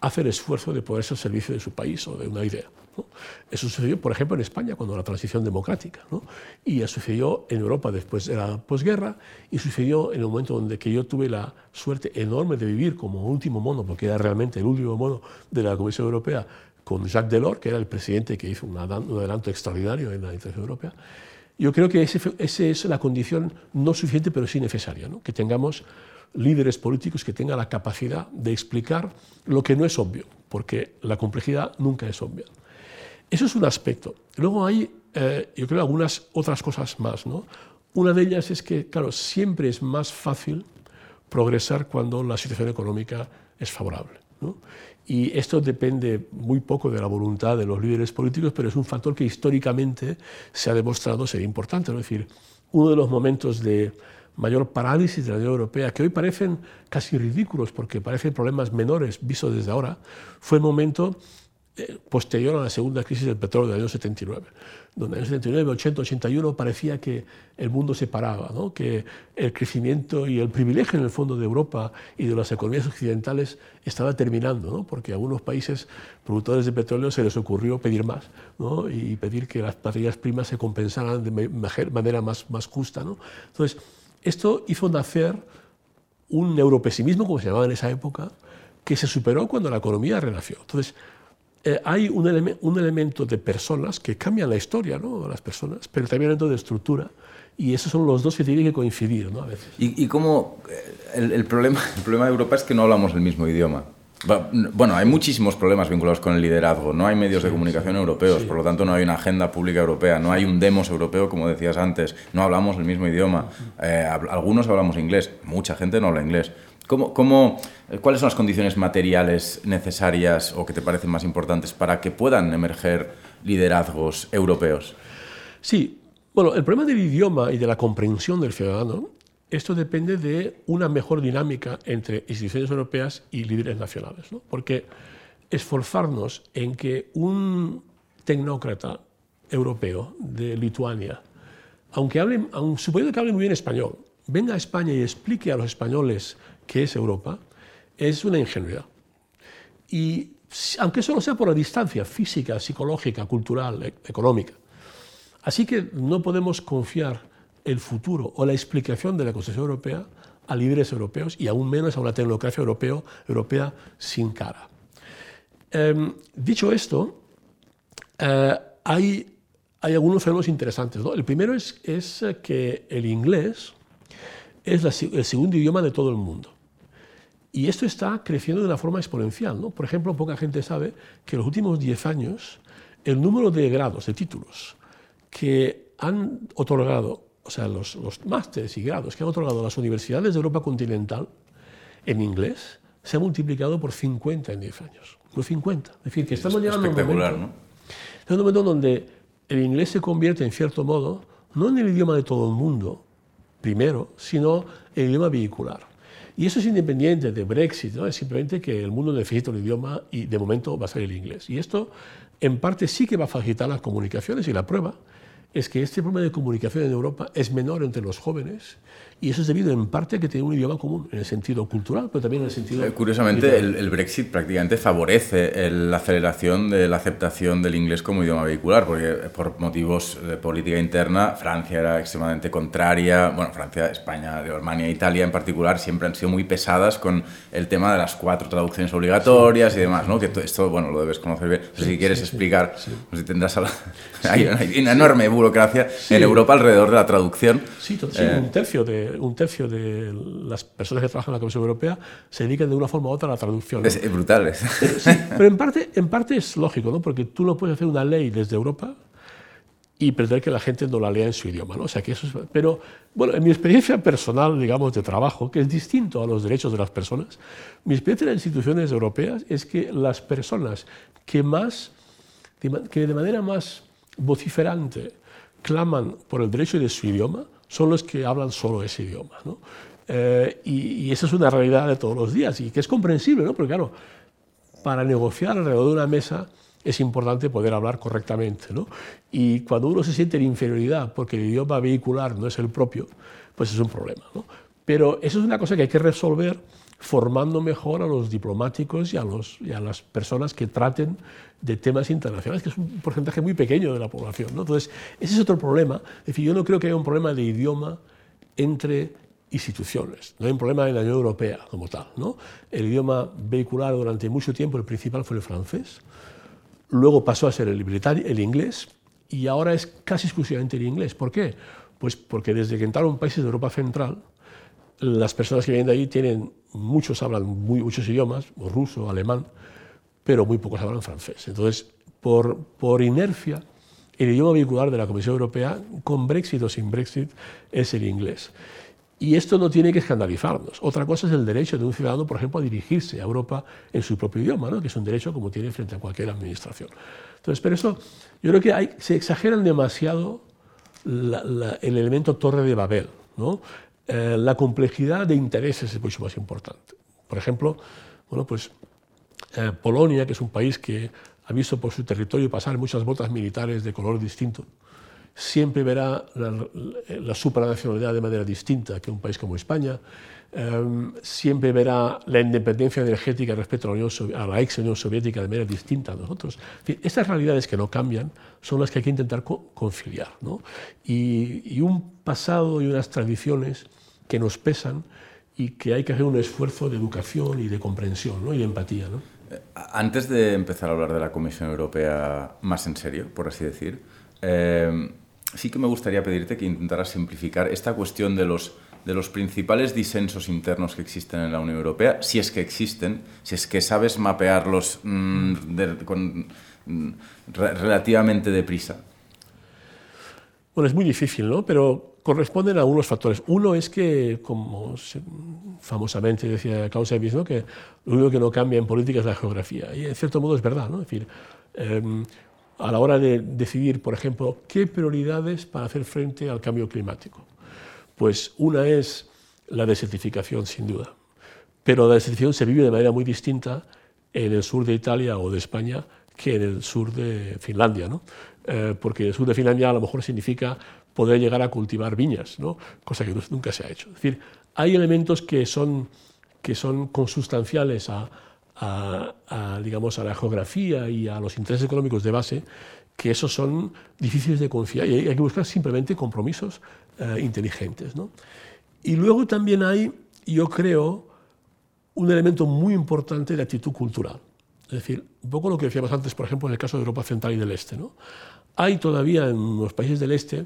hace el esfuerzo de ponerse al servicio de su país o de una idea. Eso sucedió, por ejemplo, en España, cuando la transición democrática, ¿no? y sucedió en Europa después de la posguerra, y sucedió en el momento donde que yo tuve la suerte enorme de vivir como último mono, porque era realmente el último mono de la Comisión Europea, con Jacques Delors, que era el presidente que hizo un adelanto extraordinario en la integración europea. Yo creo que esa es la condición no suficiente, pero sí necesaria, ¿no? que tengamos líderes políticos que tengan la capacidad de explicar lo que no es obvio, porque la complejidad nunca es obvia. Eso es un aspecto. Luego hay, eh, yo creo, algunas otras cosas más. ¿no? Una de ellas es que, claro, siempre es más fácil progresar cuando la situación económica es favorable. ¿no? Y esto depende muy poco de la voluntad de los líderes políticos, pero es un factor que históricamente se ha demostrado ser importante. Es decir, uno de los momentos de mayor parálisis de la Unión Europea, que hoy parecen casi ridículos porque parecen problemas menores vistos desde ahora, fue el momento posterior a la segunda crisis del petróleo del año 79, donde en el 79, 80, 81 parecía que el mundo se paraba, ¿no? que el crecimiento y el privilegio en el fondo de Europa y de las economías occidentales estaba terminando, ¿no? porque a algunos países productores de petróleo se les ocurrió pedir más ¿no? y pedir que las materias primas se compensaran de manera más, más justa. ¿no? Entonces, esto hizo nacer un europesimismo, como se llamaba en esa época, que se superó cuando la economía renació. Entonces, eh, hay un, un, elemento de personas que cambian la historia, ¿no? Las personas, pero también elemento de estructura. Y esos son los dos que tienen que coincidir, ¿no? A veces. ¿Y, y cómo el, el, problema, <laughs> el problema de Europa es que no hablamos el mismo idioma? Bueno, hay muchísimos problemas vinculados con el liderazgo. No hay medios de comunicación europeos, por lo tanto no hay una agenda pública europea, no hay un demos europeo, como decías antes. No hablamos el mismo idioma. Eh, algunos hablamos inglés, mucha gente no habla inglés. ¿Cómo, eh, ¿Cuáles son las condiciones materiales necesarias o que te parecen más importantes para que puedan emerger liderazgos europeos? Sí, bueno, el problema del idioma y de la comprensión del ciudadano, esto depende de una mejor dinámica entre instituciones europeas y líderes nacionales, ¿no? porque esforzarnos en que un tecnócrata europeo de Lituania, aunque hable, aun, suponiendo que hable muy bien español, venga a España y explique a los españoles que es Europa, es una ingenuidad. Y aunque solo sea por la distancia física, psicológica, cultural, e-, económica. Así que no podemos confiar el futuro o la explicación de la Constitución Europea a líderes europeos y aún menos a una tecnocracia europeo, europea sin cara. Em, dicho esto, eh, hay, hay, algunos fenómenos interesantes. El primero es, es que el inglés es el segundo idioma de todo el mundo. Y esto está creciendo de una forma exponencial. ¿no? Por ejemplo, poca gente sabe que en los últimos 10 años el número de grados, de títulos, que han otorgado, o sea, los, los másteres y grados que han otorgado las universidades de Europa continental en inglés, se ha multiplicado por 50 en 10 años. Por 50. Es decir, que estamos llegando a un momento, ¿no? un momento donde el inglés se convierte, en cierto modo, no en el idioma de todo el mundo, primero, sino el idioma vehicular. Y eso es independiente de Brexit, ¿no? es simplemente que el mundo necesita un idioma y de momento va a ser el inglés. Y esto en parte sí que va a facilitar las comunicaciones y la prueba es que este problema de comunicación en Europa es menor entre los jóvenes y eso es debido en parte a que tiene un idioma común, en el sentido cultural, pero también en el sentido... Eh, curiosamente, el, Brexit prácticamente favorece la aceleración de la aceptación del inglés como idioma vehicular, porque eh, por motivos de política interna, Francia era extremadamente contraria, bueno, Francia, España, Alemania, Italia en particular, siempre han sido muy pesadas con el tema de las cuatro traducciones obligatorias y demás, ¿no? Que esto, bueno, lo debes conocer bien. si quieres explicar, pues si tendrás... <laughs> hay, una, enorme burocracia en Europa alrededor de la traducción. Sí, eh, un tercio de un tercio de las personas que trabajan en la Comisión Europea se dedican de una forma u otra a la traducción. Es, brutal. Eh, <laughs> pero en parte, en parte es lógico, ¿no? porque tú no puedes hacer una ley desde Europa y pretender que la gente no la lea en su idioma. ¿no? O sea, que eso pero, bueno, en mi experiencia personal, digamos, de trabajo, que es distinto a los derechos de las personas, mi experiencia en las instituciones europeas es que las personas que más, que de manera más vociferante claman por el derecho de su idioma son los que hablan solo ese idioma. ¿no? Eh, y, esa es una realidad de todos los días y que es comprensible, ¿no? porque claro, para negociar alrededor de una mesa es importante poder hablar correctamente. ¿no? Y cuando uno se siente en inferioridad porque el idioma vehicular no es el propio, pues es un problema. ¿no? Pero eso es una cosa que hay que resolver formando mejor a los diplomáticos y a, los, y a las personas que traten de temas internacionales, que es un porcentaje muy pequeño de la población. ¿no? Entonces, ese es otro problema. Es decir, yo no creo que haya un problema de idioma entre instituciones. No hay un problema en la Unión Europea como tal. ¿no? El idioma vehicular durante mucho tiempo, el principal fue el francés, luego pasó a ser el, el inglés y ahora es casi exclusivamente el inglés. ¿Por qué? Pues porque desde que entraron países de Europa Central, las personas que vienen de ahí tienen, muchos hablan muchos idiomas, ruso, alemán, pero muy pocos hablan francés. Entonces, por, por inercia, el idioma vehicular de la Comisión Europea, con Brexit o sin Brexit, es el inglés. Y esto no tiene que escandalizarnos. Otra cosa es el derecho de un ciudadano, por ejemplo, a dirigirse a Europa en su propio idioma, ¿no? que es un derecho como tiene frente a cualquier administración. Entonces, pero eso, yo creo que se exageran demasiado el elemento torre de Babel. ¿no? Eh, la complejidad de intereses es mucho más importante. Por ejemplo, bueno, pues, eh, Polonia, que es un país que ha visto por su territorio pasar muchas botas militares de color distinto, siempre verá la, supranacionalidad de manera distinta que un país como España, em, siempre verá la independencia energética respecto a la, Unión, a la, ex Unión Soviética de manera distinta a nosotros. estas realidades que no cambian son las que hay que intentar conciliar. Y, y, un pasado y unas tradiciones que nos pesan y que hay que hacer un esfuerzo de educación y de comprensión ¿no? y de empatía. ¿no? Antes de empezar a hablar de la Comisión Europea más en serio, por así decir, eh, sí que me gustaría pedirte que intentaras simplificar esta cuestión de los, de los principales disensos internos que existen en la Unión Europea, si es que existen, si es que sabes mapearlos mm, con, mm, relativamente deprisa. Bueno, es muy difícil, ¿no? Pero corresponden a algunos factores. Uno es que, como famosamente decía Clausewitz, ¿no? que lo único que no cambia en política es la geografía. Y en cierto modo es verdad, ¿no? Es decir, em, a la hora de decidir, por ejemplo, qué prioridades para hacer frente al cambio climático. Pues una es la desertificación, sin duda. Pero la desertificación se vive de manera muy distinta en el sur de Italia o de España que en el sur de Finlandia, ¿no? Eh, porque el sur de Finlandia a lo mejor significa poder llegar a cultivar viñas, ¿no? cosa que nunca se ha hecho. Es decir, hay elementos que son, que son consustanciales a, a, digamos, a la geografía y a los intereses económicos de base, que esos son difíciles de confiar y hay, que buscar simplemente compromisos eh, inteligentes. ¿no? Y luego también hay, yo creo, un elemento muy importante de actitud cultural. Es decir, un poco lo que decíamos antes, por ejemplo, en el caso de Europa Central y del Este. ¿no? Hay todavía en los países del Este,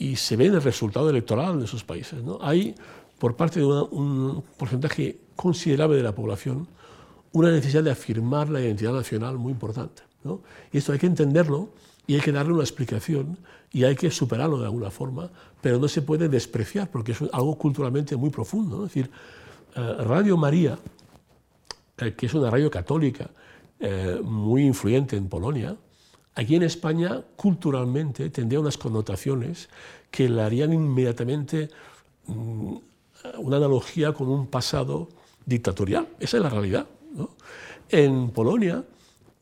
y se ve en el resultado electoral de esos países, ¿no? hay, por parte de un porcentaje considerable de la población, una necesidad de afirmar la identidad nacional muy importante. ¿no? Y esto hay que entenderlo y hay que darle una explicación y hay que superarlo de alguna forma, pero no se puede despreciar porque es algo culturalmente muy profundo. ¿no? Es decir, eh, Radio María, eh, que es una radio católica eh, muy influyente en Polonia, aquí en España culturalmente tendría unas connotaciones que le harían inmediatamente mm, una analogía con un pasado dictatorial. Esa es la realidad. En Polonia,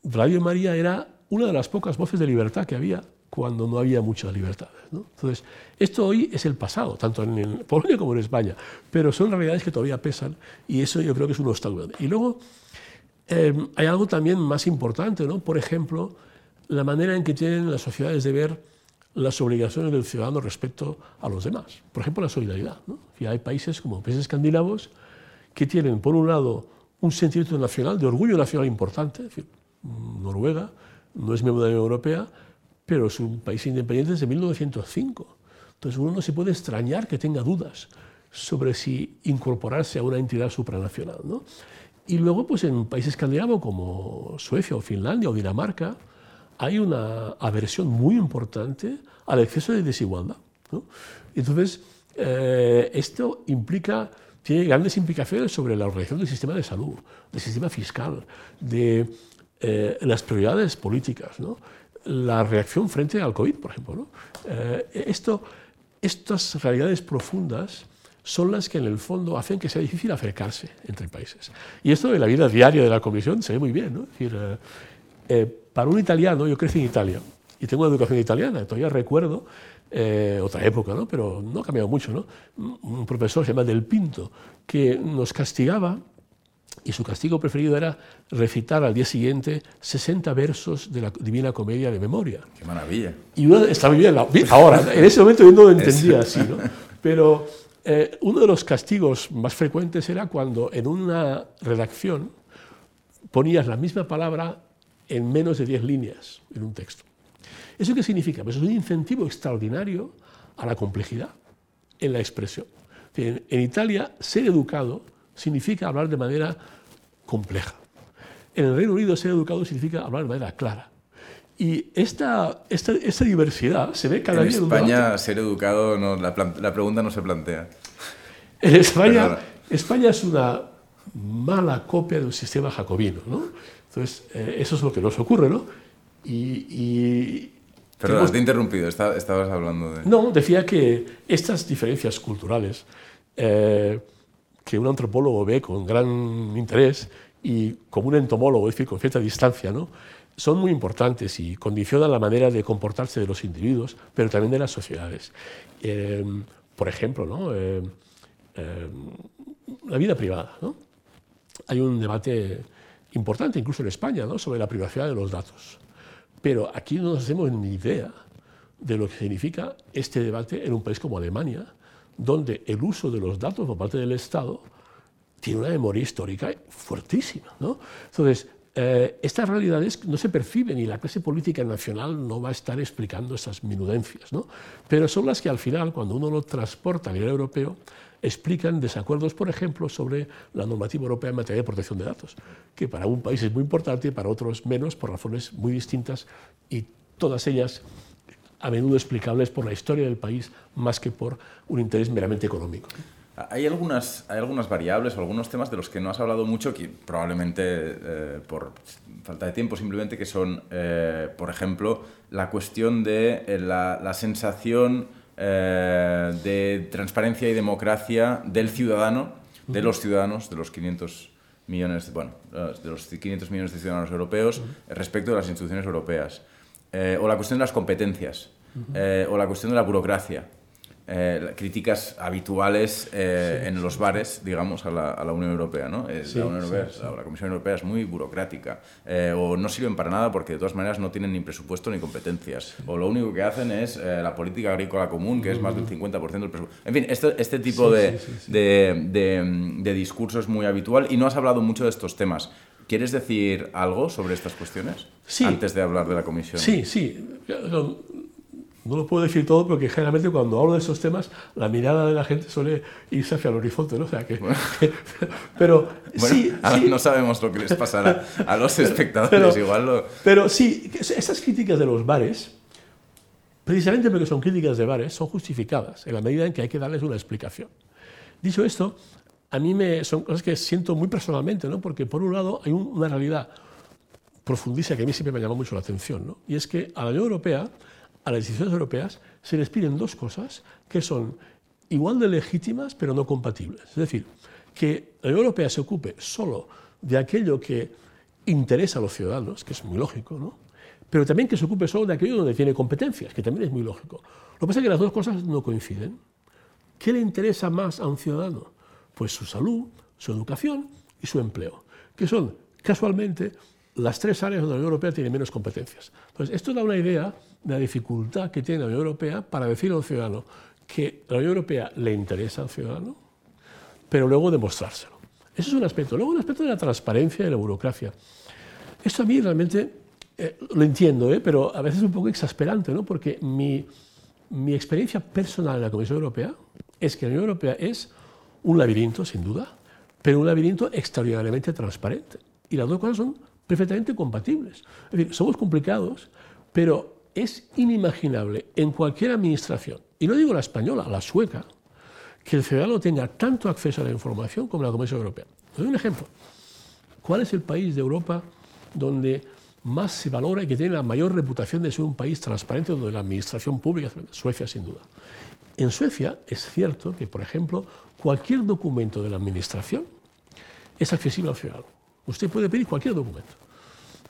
Radio María era una de las pocas voces de libertad que había cuando no había muchas libertades. Entonces, esto hoy es el pasado, tanto en Polonia como en España, pero son realidades que todavía pesan y eso yo creo que es un obstáculo. Y luego eh, hay algo también más importante, ¿no? por ejemplo, la manera en que tienen las sociedades de ver las obligaciones del ciudadano respecto a los demás. Por ejemplo, la solidaridad. ¿no? Hay países como países escandinavos que tienen, por un lado, un sentimiento nacional, de orgullo nacional importante. Es decir, Noruega no es miembro de la Unión Europea, pero es un país independiente desde 1905. Entonces uno no se puede extrañar que tenga dudas sobre si incorporarse a una entidad supranacional. ¿no? Y luego, pues en países escandinavos como Suecia o Finlandia o Dinamarca, hay una aversión muy importante al exceso de desigualdad. ¿no? Entonces, eh, esto implica, tiene grandes implicaciones sobre la organización del sistema de salud, del sistema fiscal, de eh, las prioridades políticas. ¿no? la reacción frente al COVID, por ejemplo. Eh, esto, estas realidades profundas son las que en el fondo hacen que sea difícil acercarse entre países. Y esto en la vida diaria de la Comisión se ve muy bien. decir, eh, eh, para un italiano, yo crecí en Italia y tengo una educación italiana, todavía recuerdo otra época, ¿no? pero no ha cambiado mucho. ¿no? Un profesor se llama Del Pinto, que nos castigaba y su castigo preferido era recitar al día siguiente 60 versos de la Divina Comedia de memoria. ¡Qué maravilla! Y uno estaba bien, ahora, en ese momento yo no lo entendía así, ¿no? Pero eh, uno de los castigos más frecuentes era cuando en una redacción ponías la misma palabra en menos de 10 líneas en un texto. ¿Eso qué significa? Pues es un incentivo extraordinario a la complejidad en la expresión. en Italia, ser educado significa hablar de manera compleja. En el Reino Unido ser educado significa hablar de manera clara. Y esta, esta, esta diversidad se ve cada día. En España, ser educado, no, la, la, pregunta no se plantea. En España, España es una mala copia de un sistema jacobino. ¿no? Entonces, eh, eso es lo que nos ocurre. ¿no? Y, y Perdón, te he interrumpido, estabas hablando de... No, decía que estas diferencias culturales eh, que un antropólogo ve con gran interés y como un entomólogo, es decir, con cierta distancia, ¿no? son muy importantes y condicionan la manera de comportarse de los individuos, pero también de las sociedades. Eh, por ejemplo, ¿no? Eh, eh, la vida privada. ¿no? Hay un debate importante, incluso en España, ¿no? sobre la privacidad de los datos. Pero aquí no nos hacemos ni idea de lo que significa este debate en un país como Alemania, donde el uso de los datos por parte del Estado tiene una memoria histórica fuertísima. ¿no? Entonces, eh, estas realidades no se perciben y la clase política nacional no va a estar explicando esas minudencias, ¿no? pero son las que al final, cuando uno lo transporta a nivel europeo, explican desacuerdos, por ejemplo, sobre la normativa europea en materia de protección de datos, que para un país es muy importante y para otros menos, por razones muy distintas, y todas ellas a menudo explicables por la historia del país más que por un interés meramente económico. Hay algunas, hay algunas variables o algunos temas de los que no has hablado mucho, que probablemente eh, por falta de tiempo simplemente, que son, eh, por ejemplo, la cuestión de eh, la, sensación de transparencia y democracia del ciudadano, de los ciudadanos, de los 500 millones, bueno, de los 500 millones de ciudadanos europeos respecto de las instituciones europeas. Eh, o la cuestión de las competencias, eh, o la cuestión de la burocracia. Eh, críticas habituales en los bares, digamos, a la, a la Unión Europea. ¿no? la, Unión Europea la, Comisión Europea es muy burocrática, o no sirven para nada porque de todas maneras no tienen ni presupuesto ni competencias, o lo único que hacen es la política agrícola común, que es más del 50% del presupuesto. En fin, este, este tipo de, de, de, de discurso es muy habitual y no has hablado mucho de estos temas. ¿Quieres decir algo sobre estas cuestiones sí. antes de hablar de la comisión? Sí, sí. No, lo puedo decir todo porque generalmente cuando hablo de esos temas la mirada de la gente suele irse hacia el horizonte, ¿no? O sea que, <laughs> pero sí, no sabemos lo que les pasará a los espectadores, pero, igual lo... Pero sí, esas críticas de los bares, precisamente porque son críticas de bares, son justificadas en la medida en que hay que darles una explicación. Dicho esto, a mí me, son cosas que siento muy personalmente, ¿no? porque por un lado hay una realidad profundísima que a mí siempre me llama mucho la atención, ¿no? y es que a la Unión Europea, a las instituciones europeas, se les piden dos cosas que son igual de legítimas pero no compatibles. Es decir, que la Unión Europea se ocupe solo de aquello que interesa a los ciudadanos, que es muy lógico, ¿no? pero también que se ocupe solo de aquello donde tiene competencias, que también es muy lógico. Lo que pasa es que las dos cosas no coinciden. ¿Qué le interesa más a un ciudadano? Pues su salud, su educación y su empleo, que son casualmente las tres áreas donde la Unión Europea tiene menos competencias. Entonces, esto da una idea de la dificultad que tiene la Unión Europea para decir a un ciudadano que la Unión Europea le interesa al ciudadano, pero luego demostrárselo. Eso es un aspecto. Luego, un aspecto de la transparencia y la burocracia. Esto a mí realmente eh, lo entiendo, ¿eh? pero a veces es un poco exasperante, ¿no? porque mi, mi experiencia personal en la Comisión Europea es que la Unión Europea es un laberinto, sin duda, pero un laberinto extraordinariamente transparente. Y las dos cosas son perfectamente compatibles. Es decir, somos complicados, pero es inimaginable en cualquier administración, y no digo la española, la sueca, que el ciudadano tenga tanto acceso a la información como la Comisión Europea. doy un ejemplo. ¿Cuál es el país de Europa donde más se valora y que tiene la mayor reputación de ser un país transparente donde la administración pública? Suecia, sin duda. En Suecia es cierto que, por ejemplo, cualquier documento de la administración es accesible al ciudadano. Usted puede pedir cualquier documento.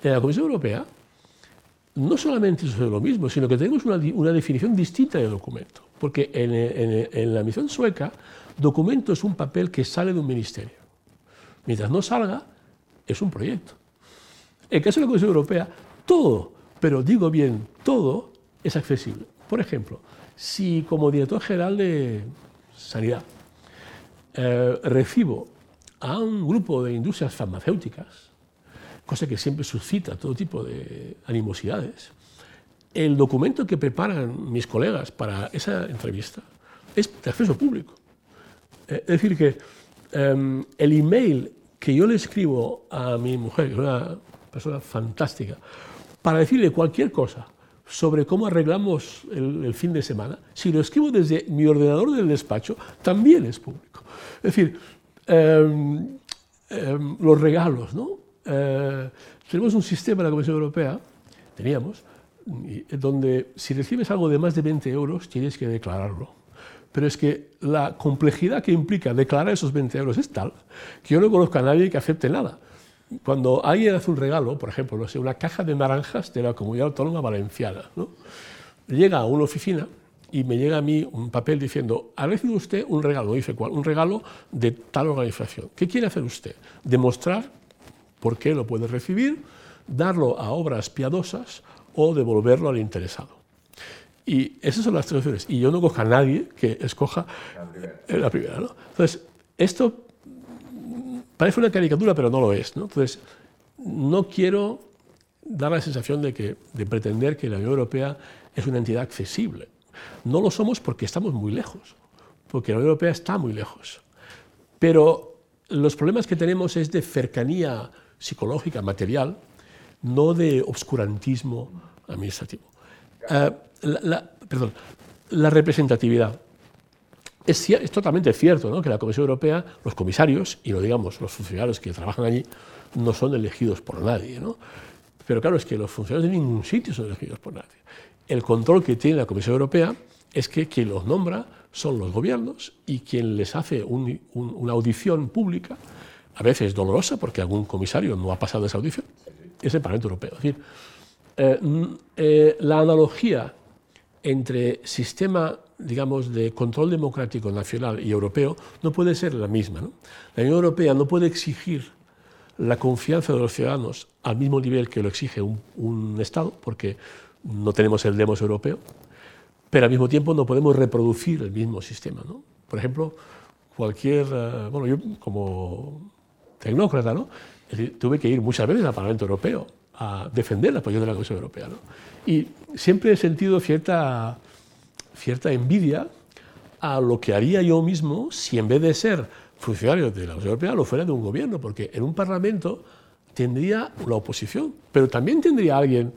En la Comisión Europea no solamente sucede lo mismo, sino que tenemos una, definición distinta de documento. Porque en, la misión sueca, documento es un papel que sale de un ministerio. Mientras no salga, es un proyecto. En el caso de la Comisión Europea, todo, pero digo bien, todo es accesible. Por ejemplo, si como director general de Sanidad eh, recibo a un grupo de industrias farmacéuticas, cosa que siempre suscita todo tipo de animosidades, el documento que preparan mis colegas para esa entrevista es de acceso público. Eh, es decir, que em, el email que yo le escribo a mi mujer, que es una persona fantástica, para decirle cualquier cosa sobre cómo arreglamos el, fin de semana, si lo escribo desde mi ordenador del despacho, también es público. Es decir, em, em, los regalos, ¿no? Eh, tenemos un sistema en la Comisión Europea, teníamos, donde si recibes algo de más de 20 euros tienes que declararlo. Pero es que la complejidad que implica declarar esos 20 euros es tal que yo no conozco a nadie que acepte nada cuando alguien hace un regalo, por ejemplo, no sé, una caja de naranjas de la Comunidad Autónoma Valenciana, ¿no? llega a una oficina y me llega a mí un papel diciendo, ha recibido usted un regalo, dice cuál, un regalo de tal organización. ¿Qué quiere hacer usted? Demostrar por qué lo puede recibir, darlo a obras piadosas o devolverlo al interesado. Y esas son las tres opciones. Y yo no cojo a nadie que escoja la primera. ¿no? Entonces, esto Parece una caricatura, pero no lo es. ¿no? Entonces, no quiero dar la sensación de, que, de pretender que la Unión Europea es una entidad accesible. No lo somos porque estamos muy lejos, porque la Unión Europea está muy lejos. Pero los problemas que tenemos es de cercanía psicológica, material, no de obscurantismo administrativo. Eh, perdón, la representatividad. Es, totalmente cierto que la Comisión Europea, los comisarios, y no digamos los funcionarios que trabajan allí, no son elegidos por nadie. Pero claro, es que los funcionarios de ningún sitio son elegidos por nadie. El control que tiene la Comisión Europea es que quien los nombra son los gobiernos y quien les hace una audición pública, a veces dolorosa porque algún comisario no ha pasado esa audición, es el Parlamento Europeo. Es decir, eh, eh, la analogía entre sistema digamos, de control democrático nacional y europeo no puede ser la misma. La Unión Europea no puede exigir la confianza de los ciudadanos al mismo nivel que lo exige un, Estado, porque no tenemos el demos europeo, pero al mismo tiempo no podemos reproducir el mismo sistema. Por ejemplo, cualquier, eh, bueno, yo como tecnócrata, ¿no? tuve que ir muchas veces al Parlamento Europeo a defender la posición de la Comisión Europea. Y siempre he sentido cierta cierta envidia a lo que haría yo mismo si en vez de ser funcionario de la Unión Europea lo fuera de un gobierno, porque en un parlamento tendría la oposición, pero también tendría alguien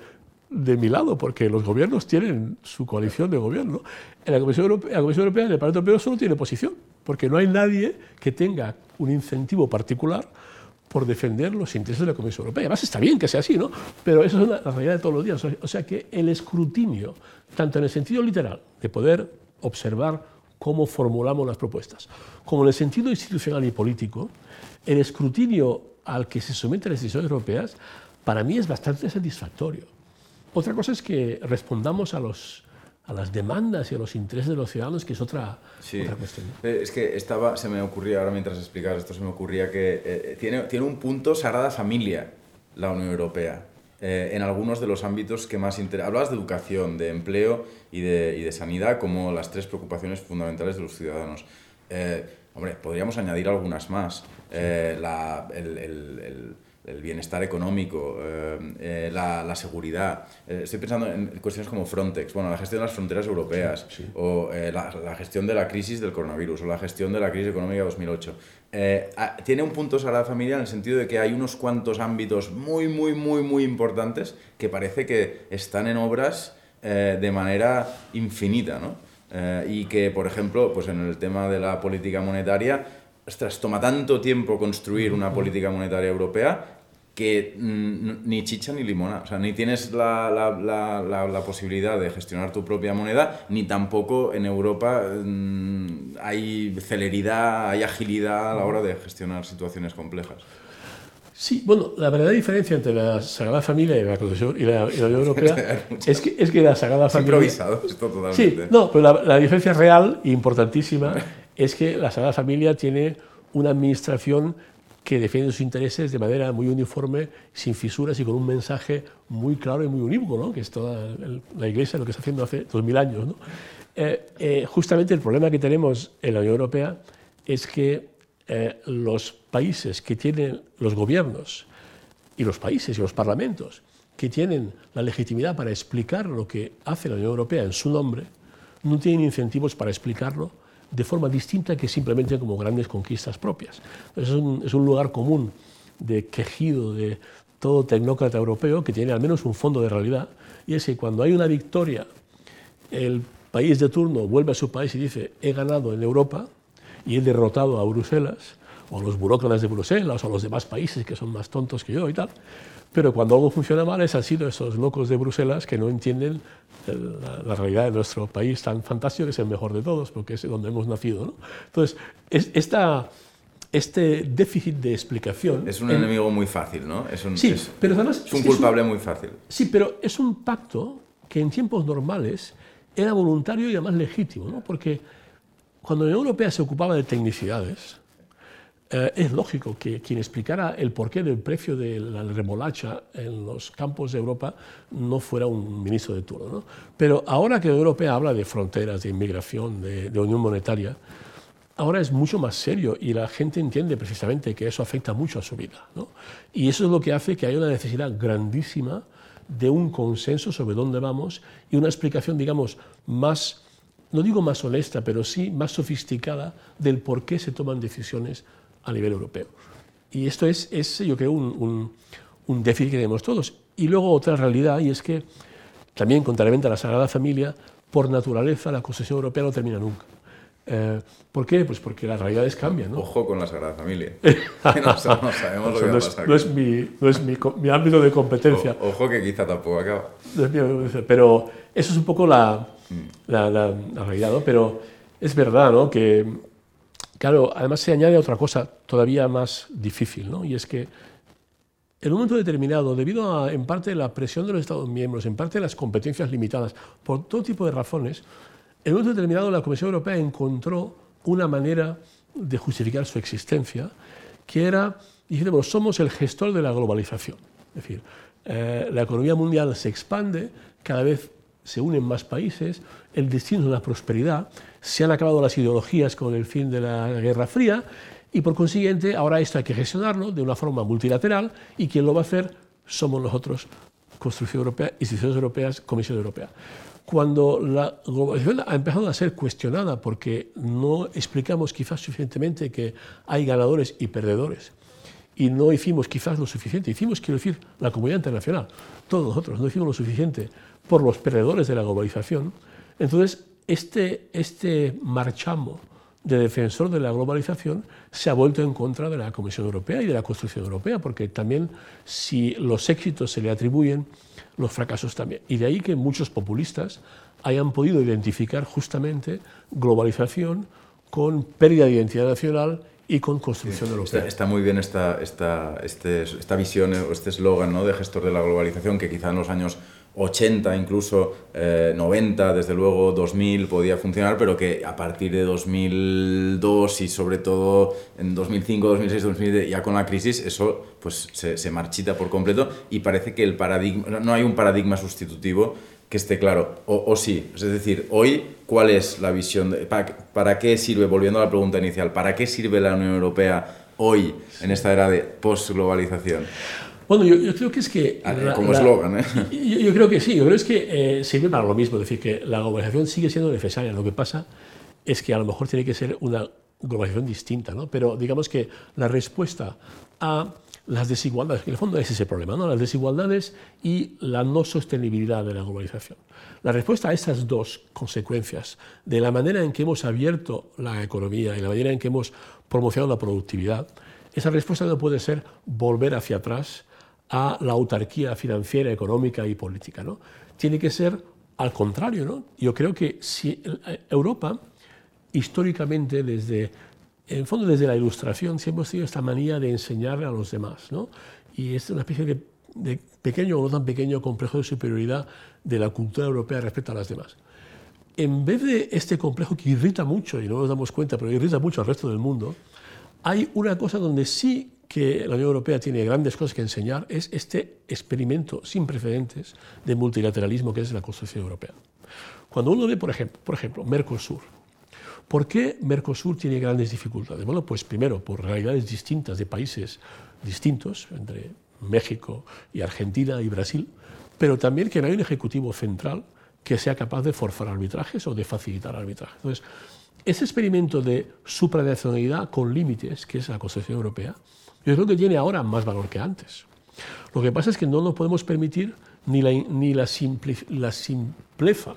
de mi lado, porque los gobiernos tienen su coalición de gobierno. En la Comisión Europea, la Comisión Europea en el Parlamento Europeo solo tiene oposición, porque no hay nadie que tenga un incentivo particular por defender los intereses de la Comisión Europea. Además está bien que sea así, ¿no? Pero eso es la realidad de todos los días. O sea que el escrutinio, tanto en el sentido literal, de poder observar cómo formulamos las propuestas, como en el sentido institucional y político, el escrutinio al que se someten las decisiones europeas, para mí es bastante satisfactorio. Otra cosa es que respondamos a, los, a las demandas y a los intereses de los ciudadanos, que es otra, otra cuestión. Eh, es que estaba, se me ocurría, ahora mientras explicas esto, se me ocurría que eh, tiene, tiene un punto Sagrada Familia la Unión Europea. Eh, en algunos de los ámbitos que más interesan. Hablabas de educación, de empleo y de, y de, sanidad como las tres preocupaciones fundamentales de los ciudadanos. hombre, podríamos añadir algunas más. La, el, el el bienestar económico, eh, eh, la, seguridad. Eh, estoy pensando en cuestiones como Frontex, bueno, la gestión de las fronteras europeas, o la, gestión de la crisis del coronavirus, o la gestión de la crisis económica de 2008. Ah, tiene un punto Sagrada Familia en el sentido de que hay unos cuantos ámbitos muy, muy, muy, muy importantes que parece que están en obras de manera infinita, ¿no? y que, por ejemplo, pues en el tema de la política monetaria, ostras, toma tanto tiempo construir una política monetaria europea que mm, ni chicha ni limona. O sea, ni tienes la, la, la, la, posibilidad de gestionar tu propia moneda, ni tampoco en Europa mm, hay celeridad, hay agilidad a la hora de gestionar situaciones complejas. Sí, bueno, la verdadera diferencia entre la Sagrada Familia y la, y la, Unión Europea <laughs> es, que, es que la Sagrada Familia... improvisado esto totalmente. Sí, no, pero la, diferencia real e importantísima <laughs> es que la Sagrada Familia tiene una administración que defiende sus intereses de manera muy uniforme, sin fisuras y con un mensaje muy claro y muy unívoco, ¿no? que es toda la Iglesia lo que está haciendo hace dos mil años. ¿no? Eh, eh, justamente el problema que tenemos en la Unión Europea es que eh, los países que tienen los gobiernos y los países y los parlamentos que tienen la legitimidad para explicar lo que hace la Unión Europea en su nombre, no tienen incentivos para explicarlo de forma distinta que simplemente como grandes conquistas propias. Es un, es un lugar común de quejido de todo tecnócrata europeo que tiene al menos un fondo de realidad, y es que cuando hay una victoria, el país de turno vuelve a su país y dice, he ganado en Europa y he derrotado a Bruselas, o a los burócratas de Bruselas, o a los demás países que son más tontos que yo y tal. Pero cuando algo funciona mal, es sido esos locos de Bruselas que no entienden la, realidad de nuestro país tan fantástico, que es el mejor de todos, porque es donde hemos nacido. ¿no? Entonces, es, esta, este déficit de explicación... Es un enemigo muy fácil, ¿no? Es un, sí, pero además... Es un culpable muy fácil. Sí, pero es un pacto que en tiempos normales era voluntario y además legítimo, ¿no? Porque cuando la Unión Europea se ocupaba de tecnicidades, eh, es lógico que quien explicara el porqué del precio de la remolacha en los campos de Europa no fuera un ministro de turno. ¿no? Pero ahora que la Europea habla de fronteras, de inmigración, de, unión monetaria, ahora es mucho más serio y la gente entiende precisamente que eso afecta mucho a su vida. ¿no? Y eso es lo que hace que haya una necesidad grandísima de un consenso sobre dónde vamos y una explicación, digamos, más, no digo más honesta, pero sí más sofisticada del por qué se toman decisiones a nivel europeo. Y esto es, es yo creo, un, un, déficit que tenemos todos. Y luego otra realidad, y es que también, contrariamente a la Sagrada Familia, por naturaleza la construcción europea no termina nunca. Eh, ¿Por qué? Pues porque las realidades cambian. ¿no? Ojo con la Sagrada Familia. <laughs> no, sabemos lo que va a pasar. No es, mi, no es mi, mi, ámbito de competencia. ojo que quizá tampoco acaba. Pero eso es un poco la, mm. la, la, la realidad. ¿no? Pero es verdad ¿no? que Claro, además se añade otra cosa todavía más difícil, ¿no? y es que en un momento determinado, debido a, en parte, la presión de los Estados miembros, en parte, las competencias limitadas, por todo tipo de razones, en un momento determinado la Comisión Europea encontró una manera de justificar su existencia, que era, diciendo, somos el gestor de la globalización. Es decir, eh, la economía mundial se expande, cada vez se unen más países, el destino es la prosperidad, se han acabado las ideologías con el fin de la Guerra Fría y por consiguiente ahora esto hay que gestionarlo de una forma multilateral y quien lo va a hacer somos nosotros, Construcción Europea, instituciones europeas, Comisión Europea. Cuando la globalización ha empezado a ser cuestionada porque no explicamos quizás suficientemente que hay ganadores y perdedores, y no hicimos quizás lo suficiente, hicimos, quiero decir, la comunidad internacional, todos nosotros no hicimos lo suficiente por los perdedores de la globalización, entonces este, este marchamo de defensor de la globalización se ha vuelto en contra de la Comisión Europea y de la construcción europea, porque también si los éxitos se le atribuyen, los fracasos también. Y de ahí que muchos populistas hayan podido identificar justamente globalización con pérdida de identidad nacional y con construcción europea. Está, muy bien esta, esta, este, esta visión o este eslogan ¿no? de gestor de la globalización que quizá en los años 80, incluso 90, eh, desde luego 2000 podía funcionar, pero que a partir de 2002 y sobre todo en 2005, 2006, 2007, ya con la crisis, eso pues se, marchita por completo y parece que el paradigma, no hay un paradigma sustitutivo que esté claro, o, o, sí. Es decir, hoy, ¿cuál es la visión? De, para, para, qué sirve, volviendo a la pregunta inicial, ¿para qué sirve la Unión Europea hoy en esta era de post-globalización? Bueno, yo, yo, creo que es que... Ah, como eslogan, ¿eh? <laughs> Yo, yo, creo que sí, yo creo es que eh, sirve para lo mismo, es decir, que la globalización sigue siendo necesaria. Lo que pasa es que a lo mejor tiene que ser una globalización distinta, ¿no? Pero digamos que la respuesta a las desigualdades, que en el fondo es ese problema, ¿no? las desigualdades y la no sostenibilidad de la globalización. La respuesta a estas dos consecuencias, de la manera en que hemos abierto la economía y la manera en que hemos promocionado la productividad, esa respuesta no puede ser volver hacia atrás a la autarquía financiera, económica y política. ¿no? Tiene que ser al contrario. ¿no? Yo creo que si Europa, históricamente, desde en fondo desde la ilustración siempre hemos tenido esta manía de enseñarle a los demás, ¿no? Y es una especie de, de, pequeño o no tan pequeño complejo de superioridad de la cultura europea respecto a las demás. En vez de este complejo que irrita mucho, y no nos damos cuenta, pero irrita mucho al resto del mundo, hay una cosa donde sí que la Unión Europea tiene grandes cosas que enseñar, es este experimento sin precedentes de multilateralismo que es la construcción europea. Cuando uno ve, por ejemplo, por ejemplo Mercosur, ¿Por qué Mercosur tiene grandes dificultades? Bueno, pues primero por realidades distintas de países distintos, entre México y Argentina y Brasil, pero también que no hay un ejecutivo central que sea capaz de forzar arbitrajes o de facilitar arbitrajes. Entonces, ese experimento de supranacionalidad con límites, que es la Constitución Europea, yo creo que tiene ahora más valor que antes. Lo que pasa es que no nos podemos permitir ni la, ni la, simple, la simpleza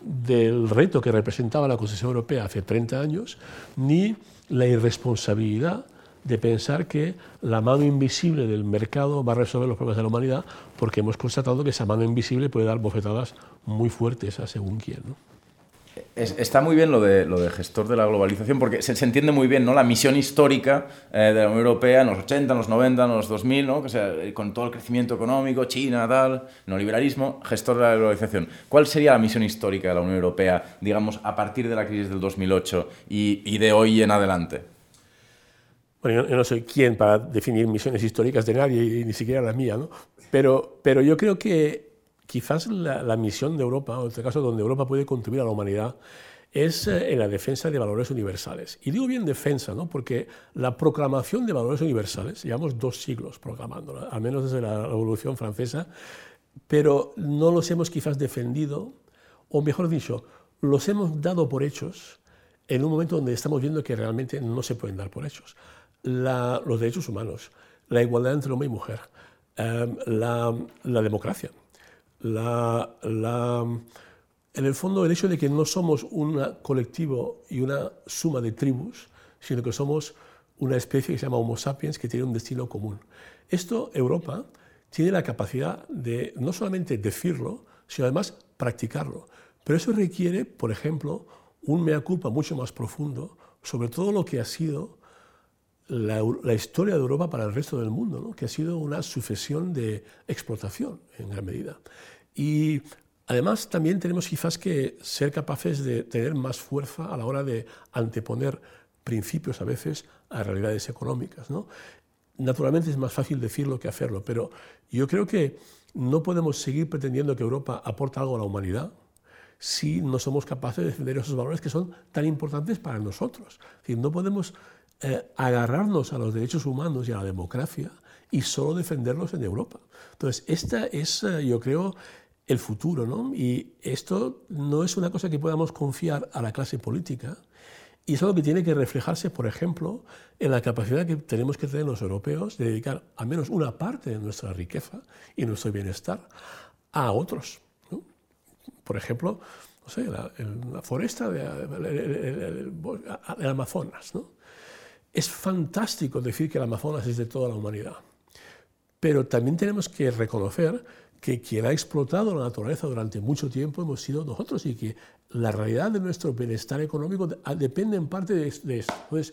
del reto que representaba la Constitución Europea hace 30 años, ni la irresponsabilidad de pensar que la mano invisible del mercado va a resolver los problemas de la humanidad, porque hemos constatado que esa mano invisible puede dar bofetadas muy fuertes a según quién. Está muy bien lo de, lo de gestor de la globalización, porque se, se entiende muy bien ¿no? la misión histórica eh, de la Unión Europea en los 80, en los 90, en los 2000, ¿no? que sea, con todo el crecimiento económico, China, tal, neoliberalismo, gestor de la globalización. ¿Cuál sería la misión histórica de la Unión Europea, digamos, a partir de la crisis del 2008 y, y de hoy en adelante? Bueno, yo, yo, no soy quien para definir misiones históricas de nadie, y ni siquiera la mía, ¿no? pero, pero yo creo que quizás la, misión de Europa, o en este caso donde Europa puede contribuir a la humanidad, es eh, en la defensa de valores universales. Y digo bien defensa, ¿no? porque la proclamación de valores universales, llevamos dos siglos proclamándola, al menos desde la Revolución Francesa, pero no los hemos quizás defendido, o mejor dicho, los hemos dado por hechos en un momento donde estamos viendo que realmente no se pueden dar por hechos. Los derechos humanos, la igualdad entre hombre y mujer, eh, la democracia, la, la, en el fondo el hecho de que no somos un colectivo y una suma de tribus, sino que somos una especie que se llama Homo sapiens que tiene un destino común. Esto Europa tiene la capacidad de no solamente decirlo, sino además practicarlo. Pero eso requiere, por ejemplo, un mea culpa mucho más profundo sobre todo lo que ha sido la, la, historia de Europa para el resto del mundo, ¿no? que ha sido una sucesión de explotación en gran medida. Y además también tenemos quizás que ser capaces de tener más fuerza a la hora de anteponer principios a veces a realidades económicas. ¿no? Naturalmente es más fácil decirlo que hacerlo, pero yo creo que no podemos seguir pretendiendo que Europa aporta algo a la humanidad si no somos capaces de defender esos valores que son tan importantes para nosotros. Es decir, no podemos eh, agarrarnos a los derechos humanos y a la democracia y solo defenderlos en Europa. Entonces, esta es, eh, yo creo, el futuro, ¿no? Y esto no es una cosa que podamos confiar a la clase política, y es algo que tiene que reflejarse, por ejemplo, en la capacidad que tenemos que tener los europeos de dedicar al menos una parte de nuestra riqueza y nuestro bienestar a otros. ¿no? Por ejemplo, no sé, la, foresta del Amazonas. ¿no? Es fantástico decir que el Amazonas es de toda la humanidad, pero también tenemos que reconocer que quien ha explotado la naturaleza durante mucho tiempo hemos sido nosotros y que la realidad de nuestro bienestar económico depende en parte de, esto. Entonces,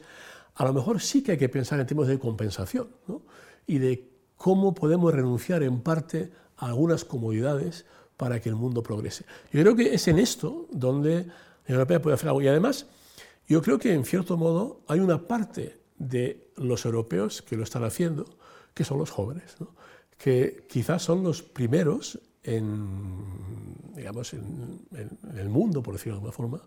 a lo mejor sí que hay que pensar en términos de compensación ¿no? y de cómo podemos renunciar en parte a algunas comodidades para que el mundo progrese. Yo creo que es en esto donde la Unión Europea puede hacer algo. Y además, yo creo que en cierto modo hay una parte de los europeos que lo están haciendo, que son los jóvenes, que quizás son los primeros en, digamos, en, el mundo, por decirlo de alguna forma,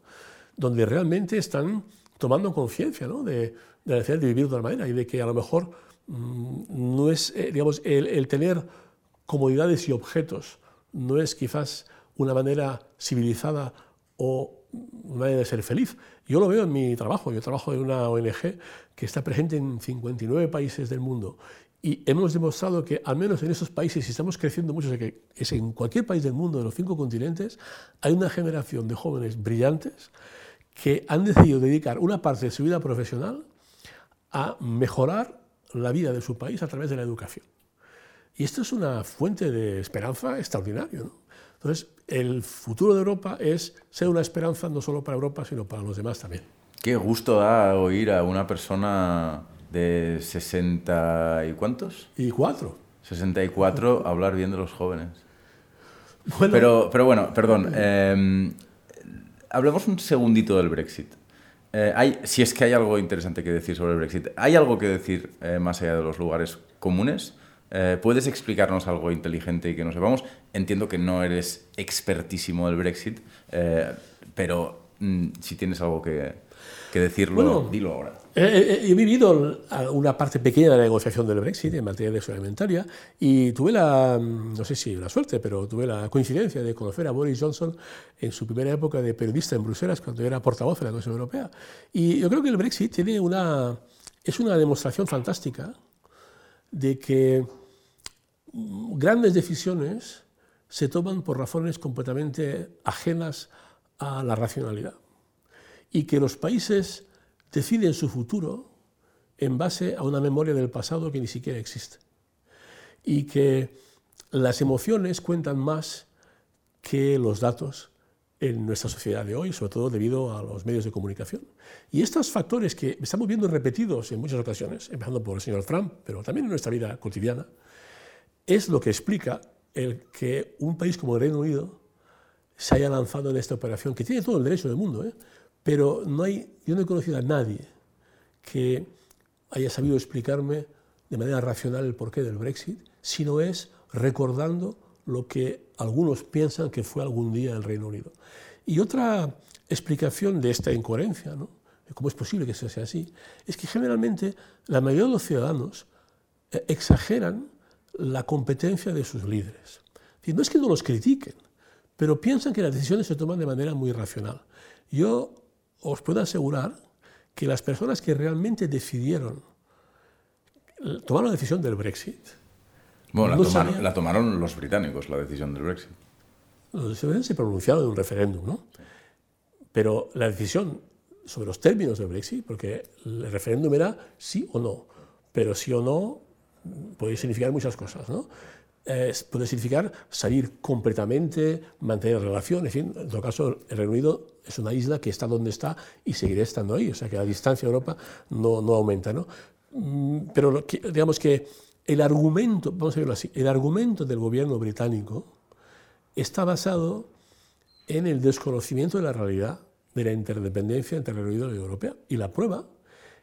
donde realmente están tomando conciencia de, la necesidad de vivir de otra manera y de que a lo mejor mm, no es, eh, digamos, el, tener comodidades y objetos no es quizás una manera civilizada o una manera de ser feliz. Yo lo veo en mi trabajo. Yo trabajo en una ONG que está presente en 59 países del mundo y hemos demostrado que, al menos en esos países, y estamos creciendo mucho, que es en cualquier país del mundo, de los cinco continentes, hay una generación de jóvenes brillantes que han decidido dedicar una parte de su vida profesional a mejorar la vida de su país a través de la educación. Y esto es una fuente de esperanza extraordinaria. Entonces, el futuro de Europa es ser una esperanza no solo para Europa, sino para los demás también. Qué gusto da oír a una persona de 60 y cuántos? Y cuatro. 64 hablar bien de los jóvenes. pero, pero bueno, perdón. Eh, hablemos un segundito del Brexit. Eh, hay, si es que hay algo interesante que decir sobre el Brexit, ¿hay algo que decir eh, más allá de los lugares comunes? ¿Puedes explicarnos algo inteligente y que no sepamos? Entiendo que no eres expertísimo del Brexit, pero mm, si tienes algo que, que decirlo, dilo ahora. he vivido una parte pequeña de la negociación del Brexit en materia de alimentaria y tuve la, mm, no sé si la suerte, pero tuve la coincidencia de conocer a Boris Johnson en su primera época de periodista en Bruselas, cuando era portavoz de la Comisión Europea. Y yo creo que el Brexit tiene una, es una demostración fantástica de que mm, grandes decisiones se toman por razones completamente ajenas a la racionalidad y que los países deciden su futuro en base a una memoria del pasado que ni siquiera existe. Y que las emociones cuentan más que los datos en nuestra sociedad de hoy, sobre todo debido a los medios de comunicación. Y estos factores que estamos viendo repetidos en muchas ocasiones, empezando por el señor Trump, pero también en nuestra vida cotidiana, es lo que explica el que un país como el Reino Unido se haya lanzado en esta operación, que tiene todo el derecho del mundo, ¿eh? Pero no hay, yo no he conocido a nadie que haya sabido explicarme de manera racional el porqué del Brexit, sino es recordando lo que algunos piensan que fue algún día el Reino Unido. Y otra explicación de esta incoherencia, ¿no? cómo es posible que eso sea así, es que generalmente la mayoría de los ciudadanos eh, exageran la competencia de sus líderes. no es que no los critiquen, pero piensan que las decisiones se toman de manera muy racional. Yo os puedo asegurar que las personas que realmente decidieron tomar la decisión del Brexit. Bueno, la, tomaron, los británicos, la decisión del Brexit. Los británicos se pronunciaron en un referéndum, ¿no? Pero la decisión sobre los términos del Brexit, porque el referéndum era sí o no, pero sí o no puede significar muchas cosas, ¿no? Puede significar salir completamente, mantener relaciones, en fin, en todo caso el Reino Unido es una isla que está donde está y seguirá estando ahí, o sea que la distancia a Europa no, no aumenta, ¿no? Mm, pero digamos que el argumento, vamos a verlo así, el argumento del gobierno británico está basado en el desconocimiento de la realidad de la interdependencia entre el Reino Unido y la Europea. Y la prueba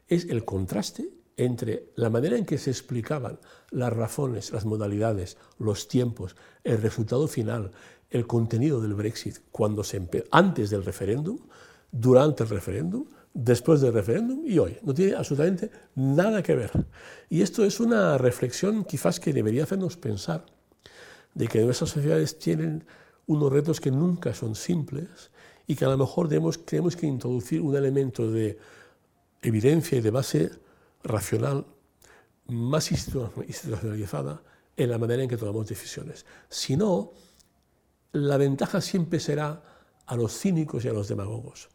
es el contraste entre la manera en que se explicaban las razones, las modalidades, los tiempos, el resultado final, el contenido del Brexit cuando se antes del referéndum, durante el referéndum, después del referéndum y hoy. No tiene absolutamente nada que ver. Y esto es una reflexión quizás que debería hacernos pensar de que nuestras sociedades tienen unos retos que nunca son simples y que a lo mejor tenemos, tenemos que introducir un elemento de evidencia y de base racional más institucionalizada en la manera en que tomamos decisiones. Si no, la ventaja siempre será a los cínicos y a los demagogos,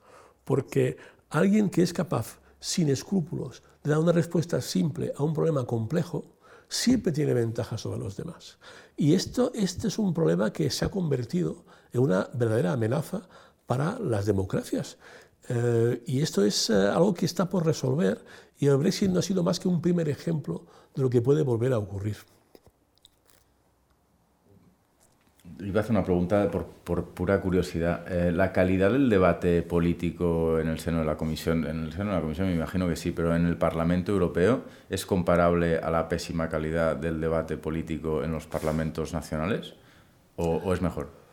porque alguien que es capaz, sin escrúpulos, de dar una respuesta simple a un problema complejo, siempre tiene ventaja sobre los demás. Y esto, este es un problema que se ha convertido en una verdadera amenaza para las democracias. Eh, y esto es eh, algo que está por resolver y el Brexit no ha sido más que un primer ejemplo de lo que puede volver a ocurrir. iba a hacer una pregunta por, pura curiosidad. Eh, ¿La calidad del debate político en el seno de la Comisión, en el seno de la Comisión me imagino que sí, pero en el Parlamento Europeo es comparable a la pésima calidad del debate político en los parlamentos nacionales o es mejor?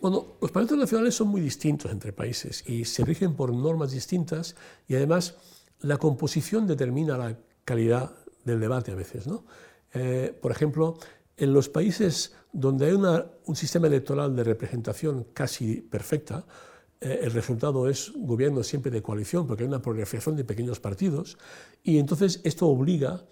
Bueno, los parlamentos nacionales son muy distintos entre países y se rigen por normas distintas y además la composición determina la calidad del debate a veces. ¿no? Eh, por ejemplo, en los países donde hay un sistema electoral de representación casi perfecta, eh, el resultado es gobierno siempre de coalición, porque hay una proliferación de pequeños partidos, y entonces esto obliga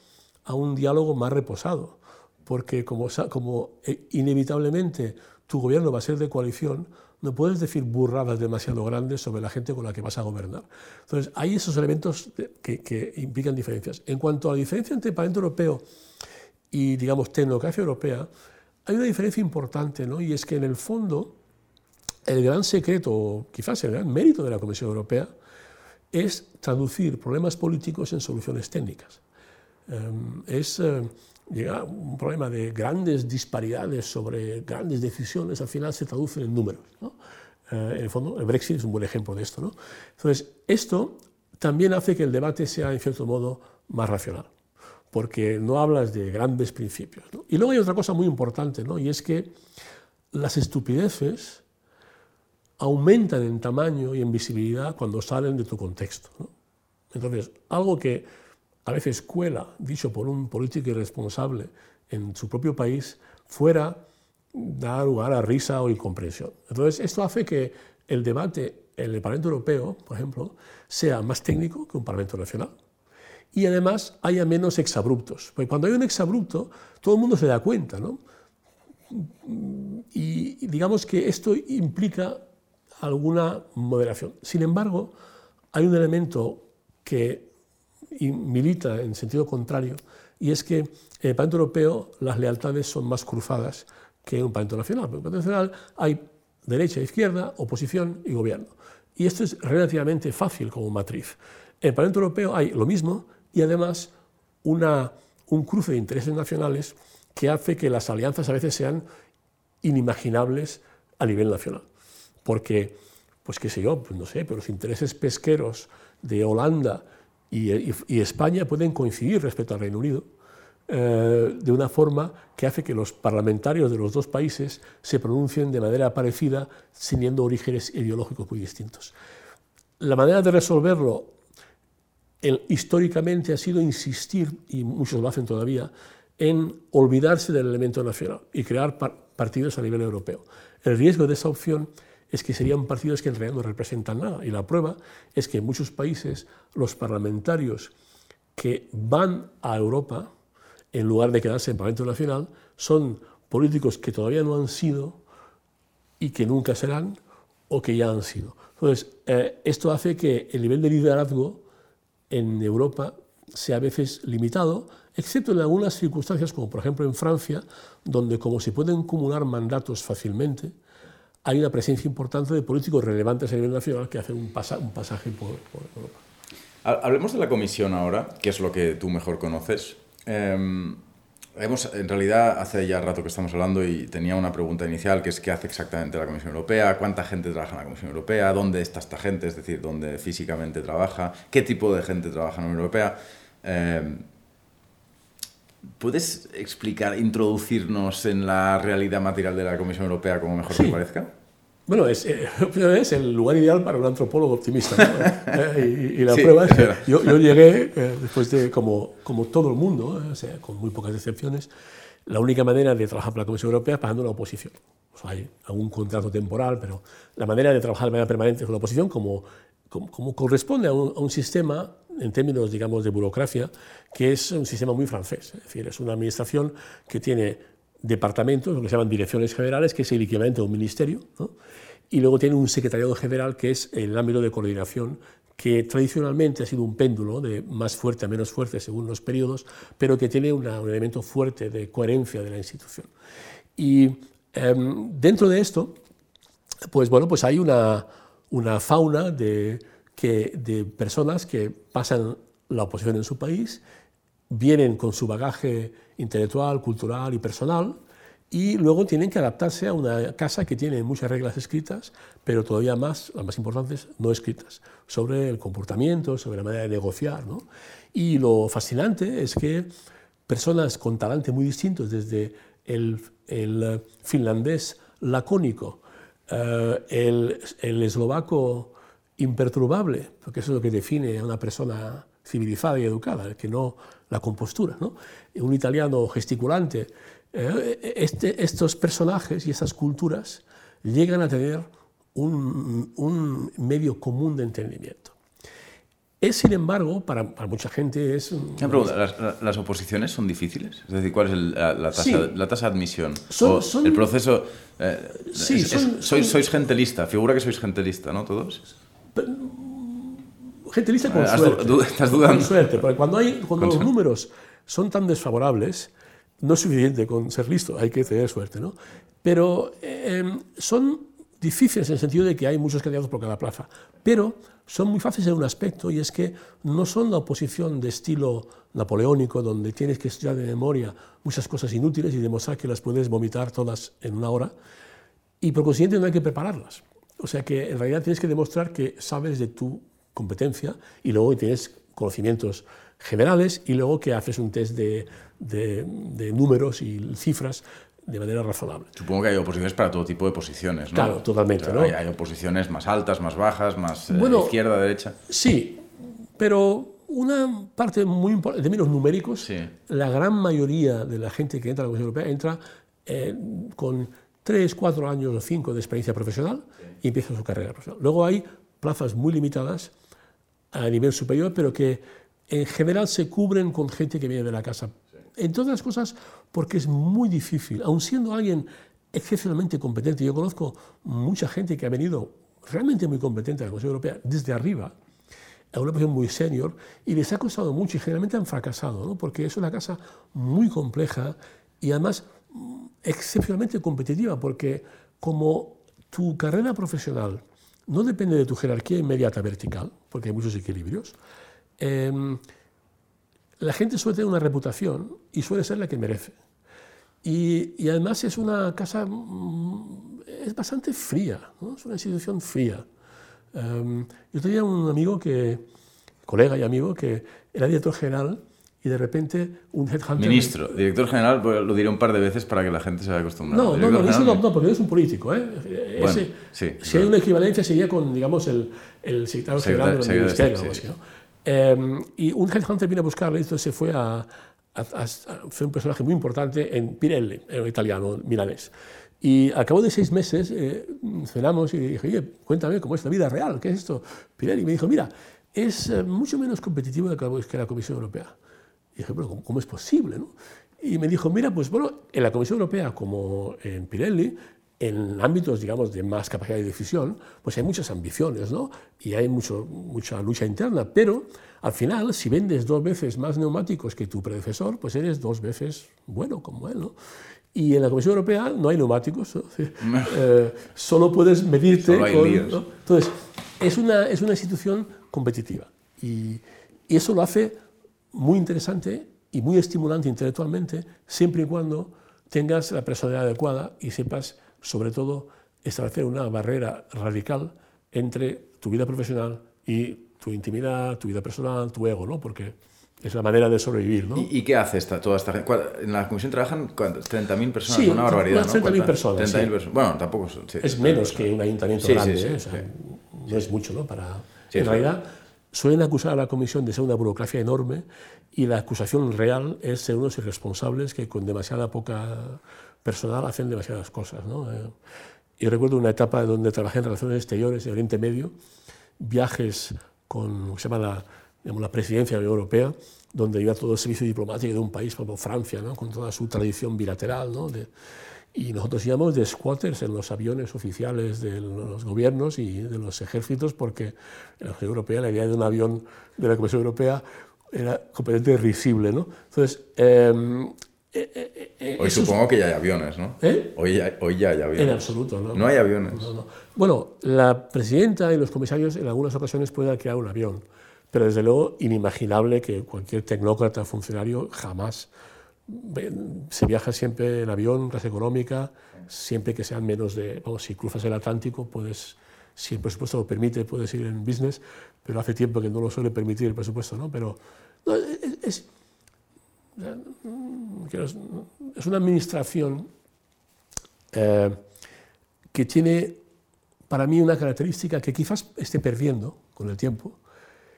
a un diálogo más reposado, porque como, como eh, inevitablemente tu gobierno va a ser de coalición, no puedes decir burradas demasiado grandes sobre la gente con la que vas a gobernar. Entonces, hay esos elementos que, que implican diferencias. En cuanto a la diferencia entre el Parlamento Europeo y, digamos, tecnocracia europea, hay una diferencia importante, ¿no? y es que en el fondo el gran secreto, o quizás el gran mérito de la Comisión Europea, es traducir problemas políticos en soluciones técnicas. Em, es eh, llega un problema de grandes disparidades sobre grandes decisiones, al final se traducen en números. ¿no? Eh, en el fondo, el Brexit es un buen ejemplo de esto. ¿no? Entonces, esto también hace que el debate sea, en cierto modo, más racional porque no hablas de grandes principios. Y luego hay otra cosa muy importante, ¿no? y es que las estupideces aumentan en tamaño y en visibilidad cuando salen de tu contexto. Entonces, algo que a veces cuela, dicho por un político irresponsable en su propio país, fuera da lugar a risa o incomprensión. Entonces, esto hace que el debate en el Parlamento Europeo, por ejemplo, sea más técnico que un Parlamento Nacional y además haya menos exabruptos. Porque cuando hay un exabrupto, todo el mundo se da cuenta, ¿no? Y digamos que esto implica alguna moderación. Sin embargo, hay un elemento que milita en sentido contrario, y es que en el Parlamento Europeo las lealtades son más cruzadas que en un Parlamento Nacional. En el Parlamento Nacional hay derecha, izquierda, oposición y gobierno. Y esto es relativamente fácil como matriz. En el Parlamento Europeo hay lo mismo, y además una, un cruce de intereses nacionales que hace que las alianzas a veces sean inimaginables a nivel nacional. Porque, pues qué sé yo, pues no sé, pero los intereses pesqueros de Holanda y, España pueden coincidir respecto al Reino Unido eh, de una forma que hace que los parlamentarios de los dos países se pronuncien de manera parecida, teniendo orígenes ideológicos muy distintos. La manera de resolverlo históricamente ha sido insistir, y muchos lo hacen todavía, en olvidarse del elemento nacional y crear partidos a nivel europeo. El riesgo de esa opción es que serían partidos que en realidad no representan nada. Y la prueba es que en muchos países los parlamentarios que van a Europa, en lugar de quedarse en Parlamento Nacional, son políticos que todavía no han sido y que nunca serán o que ya han sido. Entonces, eh, esto hace que el nivel de liderazgo en Europa sea a veces limitado, excepto en algunas circunstancias, como por ejemplo en Francia, donde como se pueden acumular mandatos fácilmente, hay una presencia importante de políticos relevantes a nivel nacional que hacen un, pasaje por, Europa. Hablemos de la Comisión ahora, que es lo que tú mejor conoces. Em, Hemos, en realidad, hace ya rato que estamos hablando y tenía una pregunta inicial, que es qué hace exactamente la Comisión Europea, cuánta gente trabaja en la Comisión Europea, dónde está esta gente, es decir, dónde físicamente trabaja, qué tipo de gente trabaja en la Unión Europea. Eh, ¿Puedes explicar, introducirnos en la realidad material de la Comisión Europea como mejor te parezca? Bueno, es, eh, <laughs> es, el lugar ideal para un antropólogo optimista. Eh, y, la prueba es que yo, llegué, eh, después de, como, como todo el mundo, o sea, con muy pocas excepciones, la única manera de trabajar para la Comisión Europea es pagando la oposición. O sea, hay algún contrato temporal, pero la manera de trabajar de manera permanente con la oposición, como, como, corresponde a un, a un, sistema, en términos, digamos, de burocracia, que es un sistema muy francés. Es decir, es una administración que tiene departamentos, lo que se llaman direcciones generales, que es el equivalente a un ministerio, y luego tiene un secretariado general, que es el ámbito de coordinación, que tradicionalmente ha sido un péndulo de más fuerte a menos fuerte según los periodos, pero que tiene un elemento fuerte de coherencia de la institución. Y em, dentro de esto, pues bueno, pues hay una, una fauna de, que, de personas que pasan la oposición en su país, vienen con su bagaje intelectual, cultural y personal y luego tienen que adaptarse a una casa que tiene muchas reglas escritas, pero todavía más, las más importantes, no escritas, sobre el comportamiento, sobre la manera de negociar. ¿no? Y lo fascinante es que personas con talante muy distintos, desde el, el finlandés lacónico, eh, el, el eslovaco imperturbable, porque eso es lo que define a una persona civilizada y educada, que no la compostura, ¿no? un italiano gesticulante, eh, este, estos personajes y estas culturas llegan a tener un, un medio común de entendimiento. Es, sin embargo, para, para mucha gente es... Una pregunta, ¿las, ¿las, oposiciones son difíciles? Es decir, ¿cuál es el, la, la, tasa, sí. la, tasa, de admisión? Son, son, el proceso... Eh, sí, es, son, es, sois, sois, gente lista, figura que sois gente lista, ¿no? Todos. Gente lista con eh, suerte. Estás dudando. Con suerte, porque cuando, hay, cuando los números son tan desfavorables, no es suficiente con ser listo, hay que tener suerte, ¿no? Pero eh, son difíciles en el sentido de que hay muchos candidatos por cada plaza, pero son muy fáciles en un aspecto y es que no son la oposición de estilo napoleónico donde tienes que estudiar de memoria muchas cosas inútiles y demostrar que las puedes vomitar todas en una hora y por consiguiente no hay que prepararlas. O sea que en realidad tienes que demostrar que sabes de tu competencia y luego tienes conocimientos generales y luego que haces un test de, de, de números y cifras de manera razonable. Supongo que hay oposiciones para todo tipo de posiciones, ¿no? Claro, totalmente. O sea, ¿no? hay, hay, oposiciones más altas, más bajas, más bueno, eh, izquierda, derecha. Sí, pero una parte muy importante, de menos numéricos, sí. la gran mayoría de la gente que entra a la Comisión Europea entra eh, con 3, 4 años o 5 de experiencia profesional sí. y empieza su carrera profesional. Luego hay plazas muy limitadas a nivel superior, pero que en general se cubren con gente que viene de la casa. Entre otras cosas porque es muy difícil, aun siendo alguien excepcionalmente competente, yo conozco mucha gente que ha venido realmente muy competente a la Comisión Europea desde arriba, a una posición muy senior, y les ha costado mucho y generalmente han fracasado, ¿no? porque es una casa muy compleja y además mm, excepcionalmente competitiva, porque como tu carrera profesional no depende de tu jerarquía inmediata vertical, porque hay muchos equilibrios, eh, la gente suele tener una reputación y suele ser la que merece. Y, además es una casa, mm, es bastante fría, ¿no? es una institución fría. Um, yo tenía un amigo que, colega y amigo, que era director general y de repente un headhunter... Ministro, director general, pues lo diré un par de veces para que la gente se vaya acostumbrando. No, no, no, eso no, no, porque es un político. ¿eh? Bueno, Ese, sí, si claro. hay una equivalencia sería con, digamos, el, el secretario general del ministerio. Sí, sí. ¿no? Eh, y un headhunter vino a buscarle, entonces se fue a, a, a, fue un personaje muy importante en Pirelli, en italiano, milanés. Y al cabo de seis meses eh, cenamos y dije, oye, cuéntame cómo es la vida real, ¿qué es esto? Pirelli me dijo, mira, es eh, mucho menos competitivo que la Comisión Europea. Y dije, bueno, ¿cómo, es posible? No? Y me dijo, mira, pues bueno, en la Comisión Europea, como en Pirelli, en ámbitos, digamos, de más capacidad de decisión, pues hay muchas ambiciones, ¿no? Y hay mucho, mucha lucha interna, pero al final, si vendes dos veces más neumáticos que tu predecesor, pues eres dos veces bueno como él, ¿no? Y en la Comisión Europea no hay neumáticos, ¿no? <laughs> eh, solo puedes medirte solo con... ¿no? Entonces, es una, es una institución competitiva y, y eso lo hace muy interesante y muy estimulante intelectualmente, siempre y cuando tengas la personalidad adecuada y sepas sobre todo, establecer una barrera radical entre tu vida profesional y tu intimidad, tu vida personal, tu ego, ¿no? Porque es la manera de sobrevivir, ¿no? ¿Y, y qué hace esta, toda esta? En la comisión trabajan 30.000 personas, sí, una barbaridad, unas 30.000 ¿no? personas. 30.000 sí. personas. Bueno, tampoco sí, Es menos que un ayuntamiento grande, ¿eh? O sea, no es mucho, ¿no? Para... En realidad, suelen acusar a la comisión de ser una burocracia enorme y la acusación real es ser unos irresponsables que con demasiada poca personal hacen demasiadas cosas, ¿no? Eh, yo recuerdo una etapa donde trabajé en relaciones exteriores en Oriente Medio, viajes con, se llama la, digamos, la presidencia de la Unión Europea, donde iba todo el servicio diplomático de un país como Francia, ¿no? con toda su tradición bilateral. ¿no? De, y nosotros íbamos de squatters en los aviones oficiales de los gobiernos y de los ejércitos, porque en la Unión Europea la idea de un avión de la Comisión Europea era completamente risible. ¿no? Entonces, eh, eh, eh, Hoy supongo es... que ya hay aviones, ¿no? ¿Eh? Hoy, ya, hoy ya hay aviones. En absoluto, ¿no? No hay aviones. No, no. Bueno, la presidenta y los comisarios en algunas ocasiones pueden crear un avión, pero desde luego inimaginable que cualquier tecnócrata funcionario jamás se viaja siempre en avión, clase económica, siempre que sean menos de, si cruzas el Atlántico, puedes, si el presupuesto lo permite, puedes ir en business, pero hace tiempo que no lo suele permitir el presupuesto, ¿no? Pero es, es, una administración eh, que tiene para mí una característica que quizás esté perdiendo con el tiempo,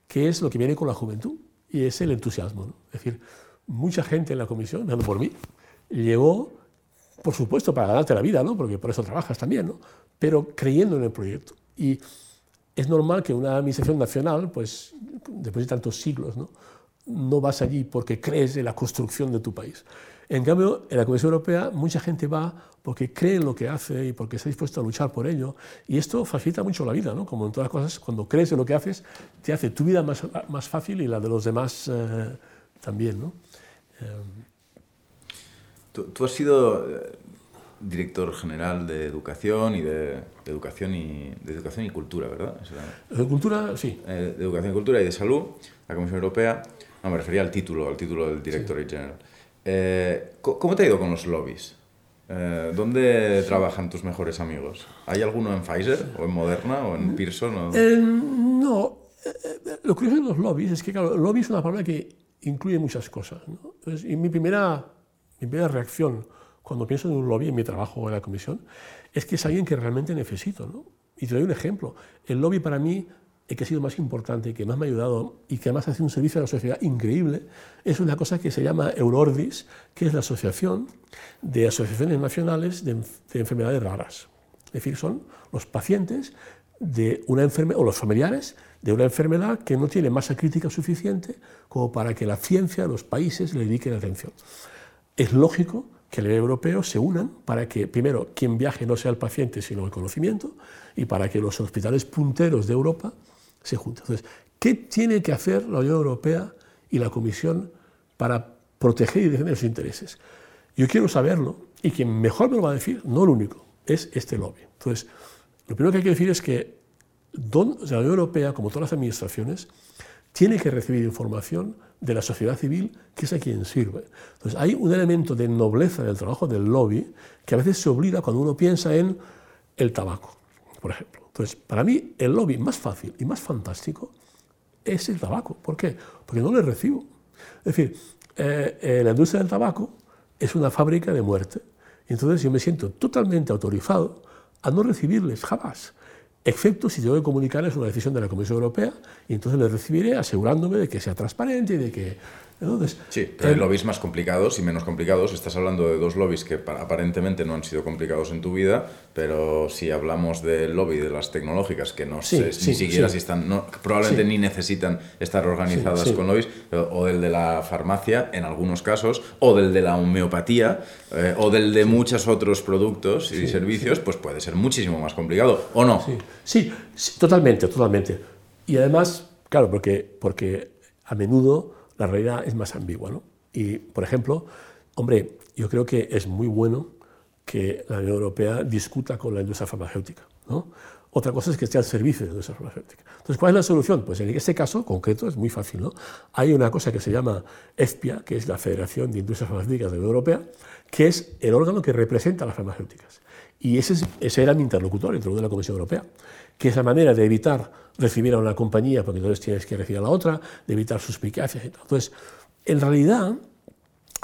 que es lo que viene con la juventud, y es el entusiasmo. Es decir, mucha gente en la comisión, dando por mí, llegó, por supuesto, para ganarte la vida, ¿no? porque por eso trabajas también, ¿no? pero creyendo en el proyecto. Y es normal que una administración nacional, pues después de tantos siglos, ¿no? no vas allí porque crees en la construcción de tu país. En cambio, en la Comisión Europea mucha gente va porque cree en lo que hace y porque está dispuesto a luchar por ello. Y esto facilita mucho la vida, ¿no? Como en todas las cosas, cuando crees en lo que haces, te hace tu vida más, más fácil y la de los demás eh, también, ¿no? Tú, has sido eh, director general de educación y de, educación y de educación y cultura, ¿verdad? de cultura, sí. Eh, de educación y cultura y de salud, la Comisión Europea. No, me refería al título, al título del director general. Eh, ¿Cómo te ha ido con los lobbies? ¿Dónde trabajan tus mejores amigos? ¿Hay alguno en Pfizer o en Moderna o en Pearson? no, lo curioso de los lobbies es que, claro, lobby es una palabra que incluye muchas cosas. y mi primera, mi primera reacción cuando pienso en un lobby en mi trabajo en la comisión es que es alguien que realmente necesito. ¿no? Y te doy un ejemplo. El lobby para mí, el que ha sido más importante, que más me ha ayudado y que además hace un servicio a la sociedad increíble, es una cosa que se llama Eurordis, que es la Asociación de Asociaciones Nacionales de, de Enfermedades Raras. Es decir, son los pacientes de una enfermedad, o los familiares de una enfermedad que no tiene masa crítica suficiente como para que la ciencia, los países le dediquen atención. Es lógico que a nivel europeo se unan para que, primero, quien viaje no sea el paciente, sino el conocimiento, y para que los hospitales punteros de Europa se junten. Entonces, ¿qué tiene que hacer la Unión Europea y la Comisión para proteger y defender sus intereses? Yo quiero saberlo, y quien mejor me lo va a decir, no el único, es este lobby. Entonces, lo primero que hay que decir es que la Unión Europea, como todas las administraciones, tiene que recibir información de la sociedad civil, que es a quien sirve. Entonces, hay un elemento de nobleza en el trabajo del lobby que a veces se olvida cuando uno piensa en el tabaco, por ejemplo. Entonces, para mí, el lobby más fácil y más fantástico es el tabaco. ¿Por qué? Porque no le recibo. Es decir, eh, eh, la industria del tabaco es una fábrica de muerte. Y entonces yo me siento totalmente autorizado a no recibirles jamás, excepto si tengo que comunicarles una decisión de la Comisión Europea y entonces les recibiré asegurándome de que sea transparente y de que sí, pero hay lobbies más complicados y menos complicados. Estás hablando de dos lobbies que aparentemente no han sido complicados en tu vida, pero si hablamos del lobby de las tecnológicas, que no sé ni siquiera si están, no, probablemente ni necesitan estar organizadas con lobbies, o del de la farmacia en algunos casos, o del de la homeopatía, eh, o del de muchos otros productos y servicios, pues puede ser muchísimo más complicado, ¿o no? Sí, totalmente, totalmente. Y además, claro, porque, porque a menudo la realidad es más ambigua. ¿no? Y, por ejemplo, hombre, yo creo que es muy bueno que la Unión Europea discuta con la industria farmacéutica. ¿no? Otra cosa es que esté al servicio de la industria farmacéutica. Entonces, ¿cuál es la solución? Pues en este caso concreto es muy fácil. ¿no? Hay una cosa que se llama EFPIA, que es la Federación de Industrias Farmacéuticas de la Unión Europea, que es el órgano que representa a las farmacéuticas. Y ese, ese era mi interlocutor dentro de la Comisión Europea que es la manera de evitar recibir a una compañía, porque entonces tienes que recibir a la otra, de evitar suspicacias y tal. Entonces, en realidad,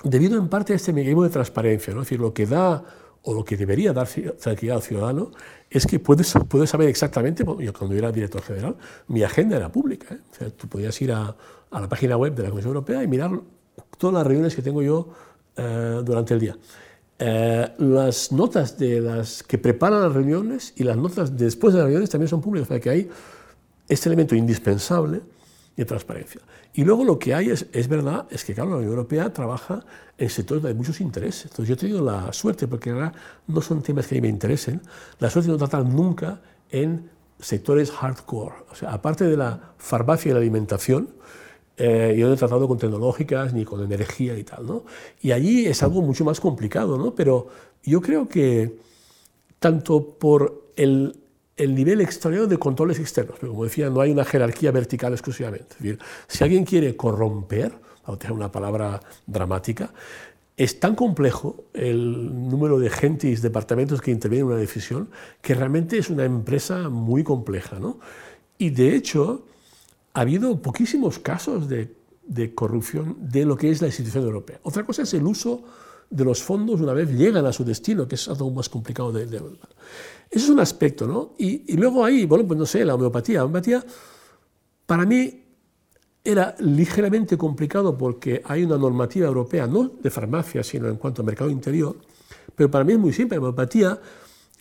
debido en parte a este mecanismo de transparencia, ¿no? es decir, lo que da o lo que debería dar tranquilidad al ciudadano es que puedes, puedes saber exactamente, yo cuando era director general, mi agenda era pública. ¿eh? O sea, tú podías ir a, a, la página web de la Comisión Europea y mirar todas las reuniones que tengo yo eh, durante el día. Eh, las notas de las que preparan las reuniones y las notas después de las reuniones también son públicas, o sea que hay este elemento indispensable de transparencia. Y luego lo que hay es, es verdad, es que claro, la Unión Europea trabaja en sectores de muchos intereses. Entonces yo he tenido la suerte, porque ahora no son temas que a mí me interesen, la suerte de no tratar nunca en sectores hardcore. O sea, aparte de la farmacia y la alimentación, eh, yo no he tratado con tecnológicas ni con energía y tal, ¿no? Y allí es algo mucho más complicado, ¿no? Pero yo creo que tanto por el, el nivel extraordinario de controles externos, pero como decía, no hay una jerarquía vertical exclusivamente. Es decir, si alguien quiere corromper, a utilizar una palabra dramática, es tan complejo el número de gentes, departamentos que intervienen en una decisión, que realmente es una empresa muy compleja. ¿no? Y de hecho, ha habido poquísimos casos de, corrupción de lo que es la institución europea. Otra cosa es el uso de los fondos una vez llegan a su destino, que es algo más complicado de... de eso es un aspecto, ¿no? Y, y, luego ahí, bueno, pues no sé, la homeopatía. La homeopatía, para mí, era ligeramente complicado porque hay una normativa europea, no de farmacia, sino en cuanto al mercado interior, pero para mí es muy simple. La homeopatía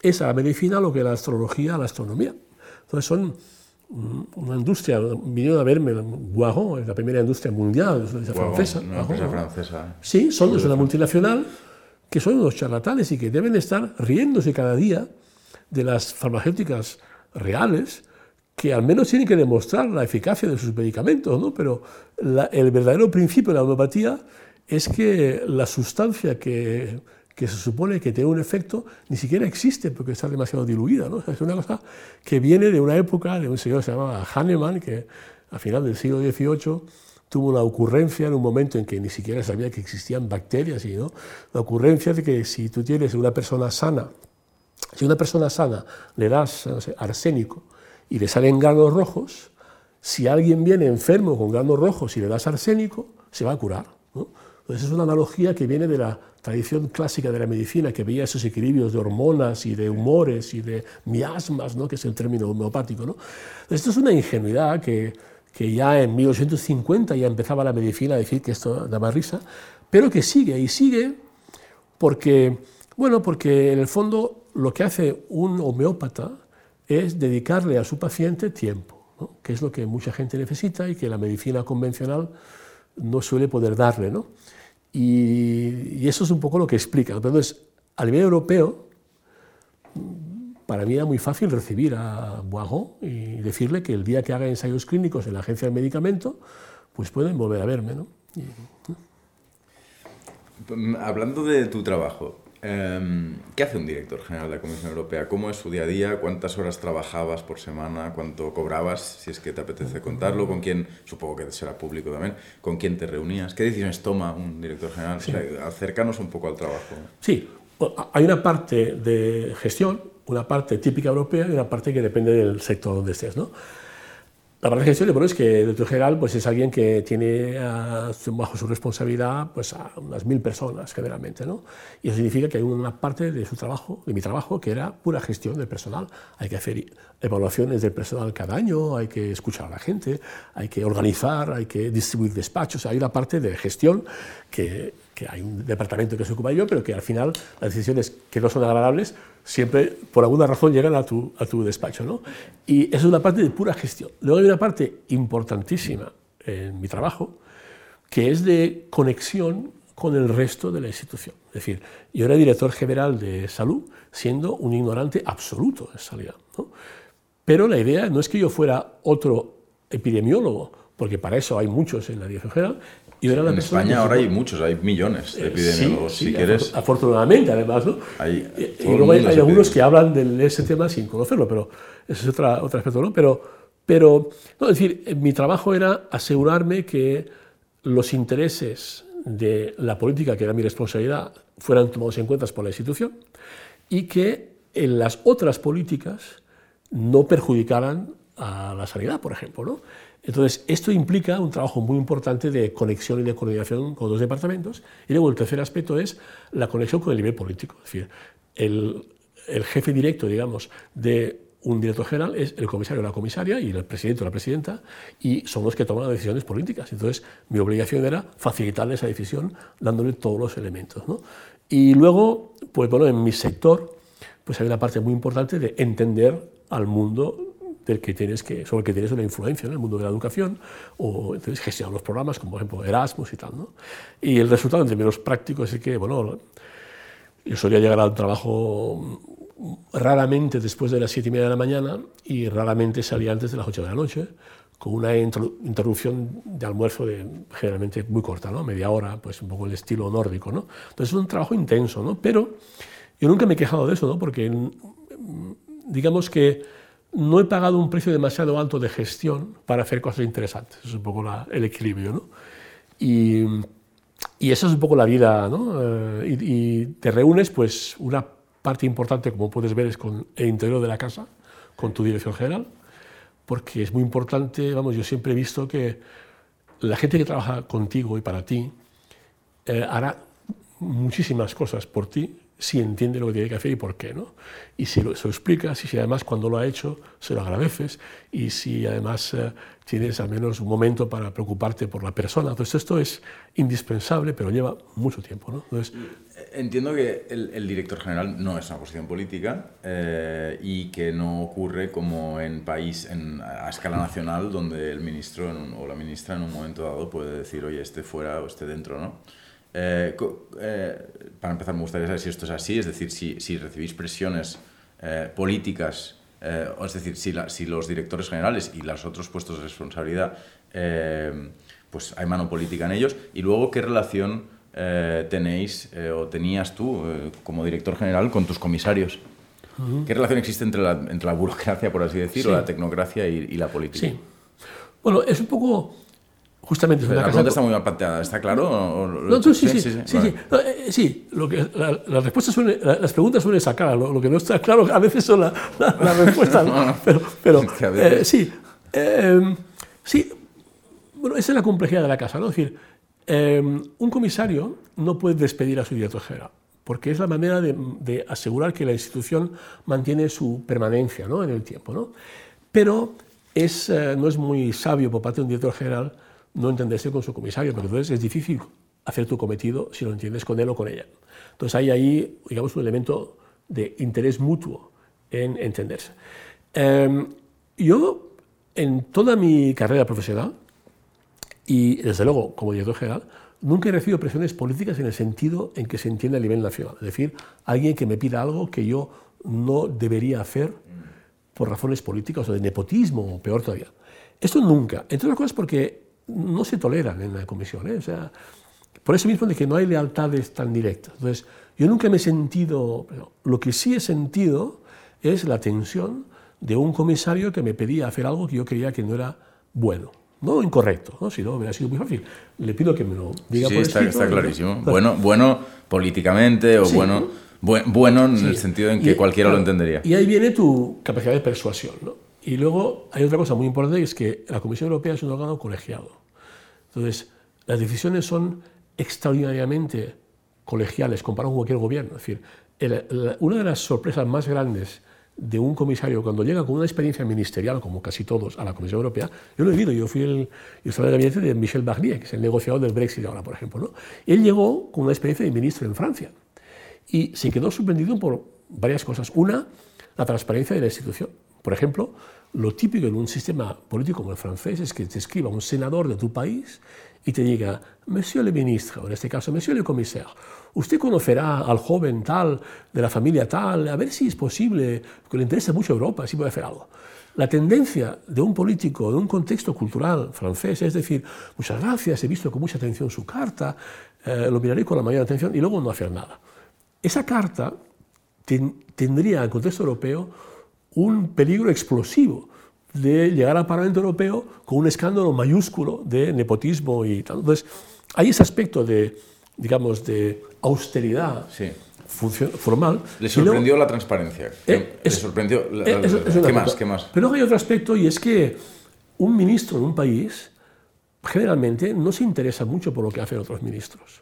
es a la medicina lo que la astrología a la astronomía. Entonces son una industria, vinieron a verme, Guajo, la primera industria mundial, es wow, francesa. Una empresa francesa. Sí, son, es una multinacional que son unos charlatanes y que deben estar riéndose cada día de las farmacéuticas reales, que al menos tienen que demostrar la eficacia de sus medicamentos, ¿no? pero la, el verdadero principio de la homeopatía es que la sustancia que, que, se supone que tiene un efecto ni siquiera existe porque está demasiado diluida. ¿no? Es una cosa que viene de una época de un señor que se llamaba Hahnemann, que a final del siglo XVIII tuvo una ocurrencia en un momento en que ni siquiera sabía que existían bacterias, y, ¿no? la ocurrencia de que si tú tienes una persona sana, si una persona sana le das arsénico, y le salen granos rojos, si alguien viene enfermo con granos rojos y le das arsénico, se va a curar. Entonces es una analogía que viene de la tradición clásica de la medicina, que veía esos equilibrios de hormonas y de humores y de miasmas, ¿no? que es el término homeopático. ¿no? Esto es una ingenuidad que, que ya en 1850 ya empezaba la medicina a decir que esto daba risa, pero que sigue y sigue porque, bueno, porque en el fondo lo que hace un homeópata es dedicarle a su paciente tiempo, ¿no? que es lo que mucha gente necesita y que la medicina convencional no suele poder darle. ¿no? Y, eso es un poco lo que explica. Entonces, a nivel europeo, para mí era muy fácil recibir a Boiron y decirle que el día que haga ensayos clínicos en la agencia del medicamento, pues pueden volver a verme. ¿no? Hablando de tu trabajo, ¿Qué hace un director general de la Comisión Europea? ¿Cómo es su día a día? ¿Cuántas horas trabajabas por semana? ¿Cuánto cobrabas? Si es que te apetece contarlo. ¿Con quién? Supongo que será público también. ¿Con quién te reunías? ¿Qué decisiones toma un director general? Sí. O sea, acercanos un poco al trabajo. Sí, hay una parte de gestión, una parte típica europea y una parte que depende del sector donde estés. ¿no? La parte de gestión, bueno, es que el director general pues, es alguien que tiene uh, bajo su responsabilidad pues, a unas mil personas generalmente. ¿no? Y eso significa que hay una parte de su trabajo, de mi trabajo, que era pura gestión del personal. Hay que hacer evaluaciones del personal cada año, hay que escuchar a la gente, hay que organizar, hay que distribuir despachos. Hay una parte de gestión que, que hay un departamento que se ocupa de ello, pero que al final las decisiones que no son agradables siempre, por alguna razón, llegan a tu, a tu despacho. ¿no? Y eso es una parte de pura gestión. Luego hay una parte importantísima en mi trabajo, que es de conexión con el resto de la institución. Es decir, yo era director general de salud, siendo un ignorante absoluto en salida. ¿no? Pero la idea no es que yo fuera otro epidemiólogo, porque para eso hay muchos en la dirección general, en España ahora hay muchos, hay millones de epidemiólogos, sí, si sí, quieres. Afortunadamente, además, ¿no? Hay, y, y luego hay, hay algunos que hablan de ese tema sin conocerlo, pero ese es otra, otro aspecto, ¿no? Pero, pero no, es decir, mi trabajo era asegurarme que los intereses de la política, que era mi responsabilidad, fueran tomados en cuenta por la institución y que en las otras políticas no perjudicaran a la sanidad, por ejemplo, ¿no? Entonces, esto implica un trabajo muy importante de conexión y de coordinación con los departamentos. Y luego el tercer aspecto es la conexión con el nivel político. Es decir, el, jefe directo, digamos, de un director general es el comisario o la comisaria y el presidente o la presidenta, y son los que toman las decisiones políticas. Entonces, mi obligación era facilitarle esa decisión dándole todos los elementos. ¿no? Y luego, pues bueno, en mi sector, pues hay una parte muy importante de entender al mundo sobre el que tienes una influencia en el mundo de la educación, o entonces gestionar los programas, como por ejemplo Erasmus y tal. ¿no? Y el resultado en términos prácticos es que, bueno, yo solía llegar al trabajo raramente después de las siete y media de la mañana y raramente salía antes de las ocho de la noche, con una interrupción de almuerzo de, generalmente muy corta, ¿no? media hora, pues un poco el estilo nórdico. ¿no? Entonces es un trabajo intenso, ¿no? pero yo nunca me he quejado de eso, ¿no? porque digamos que no he pagado un precio demasiado alto de gestión para hacer cosas interesantes. Es un poco la, el equilibrio. ¿no? Y, y eso es un poco la vida, ¿no? Eh, y, te reúnes, pues una parte importante, como puedes ver, es con el interior de la casa, con tu dirección general, porque es muy importante, vamos, yo siempre he visto que la gente que trabaja contigo y para ti eh, hará muchísimas cosas por ti si entiende lo que tiene que hacer y por qué. ¿no? Y si lo, se lo explicas y si además cuando lo ha hecho se lo agradeces y si además eh, tienes al menos un momento para preocuparte por la persona. Entonces esto es indispensable, pero lleva mucho tiempo. ¿no? Entonces, Entiendo que el, director general no es una posición política eh, y que no ocurre como en país a escala nacional donde el ministro o la ministra en un momento dado puede decir, oye, esté fuera o esté dentro, ¿no? Eh, eh, para empezar, me gustaría saber si esto es así, es decir, si, si recibís presiones eh, políticas, es decir, si, si, los directores generales y los otros puestos de responsabilidad, pues hay mano política en ellos, y luego qué relación tenéis o tenías tú como director general con tus comisarios. ¿Qué relación existe entre la, entre la burocracia, por así decirlo, la tecnocracia y, y la política? Sí. Bueno, es un poco Justamente. la pregunta está muy mal planteada, ¿está claro? No, sí, sí, sí. sí, sí, eh, sí. Lo que, las, respuestas suelen, las preguntas suelen sacar, lo, lo, que no está claro a veces son las la, respuestas. ¿no? <laughs> Pero, pero eh, sí, eh, sí. Bueno, esa es la complejidad de la casa, ¿no? Es decir, un comisario no puede despedir a su director general, porque es la manera de, de asegurar que la institución mantiene su permanencia ¿no? en el tiempo, ¿no? Pero es, no es muy sabio por parte de un director general no entenderse con su comisario, porque entonces es difícil hacer tu cometido si lo entiendes con él o con ella. Entonces hay ahí, digamos, un elemento de interés mutuo en entenderse. Em, yo, en toda mi carrera profesional, y desde luego como director general, nunca he recibido presiones políticas en el sentido en que se entiende a nivel nacional. Es decir, alguien que me pida algo que yo no debería hacer por razones políticas o de nepotismo, o peor todavía. Esto nunca. Entre otras cosas porque no se toleran en la comisión. ¿eh? O sea, por eso mismo de que no hay lealtades tan directas. Entonces, yo nunca me he sentido, lo que sí he sentido es la tensión de un comisario que me pedía hacer algo que yo creía que no era bueno. No incorrecto, ¿no? si no hubiera sido muy fácil. Le pido que me lo diga sí, por está, está clarísimo. Bueno, bueno políticamente o bueno, bueno en el sentido en que cualquiera lo entendería. Y ahí viene tu capacidad de persuasión. ¿no? Y luego hay otra cosa muy importante, que es que la Comisión Europea es un órgano colegiado. Entonces, las decisiones son extraordinariamente colegiales comparado con cualquier gobierno. Es decir, una de las sorpresas más grandes de un comisario cuando llega con una experiencia ministerial, como casi todos, a la Comisión Europea, yo lo he vivido, yo fui el, yo estaba en el gabinete de Michel Barnier, que es el negociador del Brexit ahora, por ejemplo. ¿no? Él llegó con una experiencia de ministro en Francia y se quedó sorprendido por varias cosas. Una, la transparencia de la institución. Por ejemplo, lo típico en un sistema político como el francés es que te escriba un senador de tu país y te diga, Monsieur le ministre, o en este caso, Monsieur le commissaire, usted conocerá al joven tal, de la familia tal, a ver si es posible, que le interesa mucho Europa, si puede hacer algo. La tendencia de un político en un contexto cultural francés es decir, muchas gracias, he visto con mucha atención su carta, eh, lo miraré con la mayor atención y luego no hacer nada. Esa carta tendría en contexto europeo un peligro explosivo de llegar al Parlamento Europeo con un escándalo mayúsculo de nepotismo y tal. Entonces, hay ese aspecto de, digamos, de austeridad formal. ¿Le sorprendió la transparencia? Eh, ¿Le sorprendió ¿Qué más? ¿Qué más? Pero hay otro aspecto y es que un ministro en un país generalmente no se interesa mucho por lo que hacen otros ministros.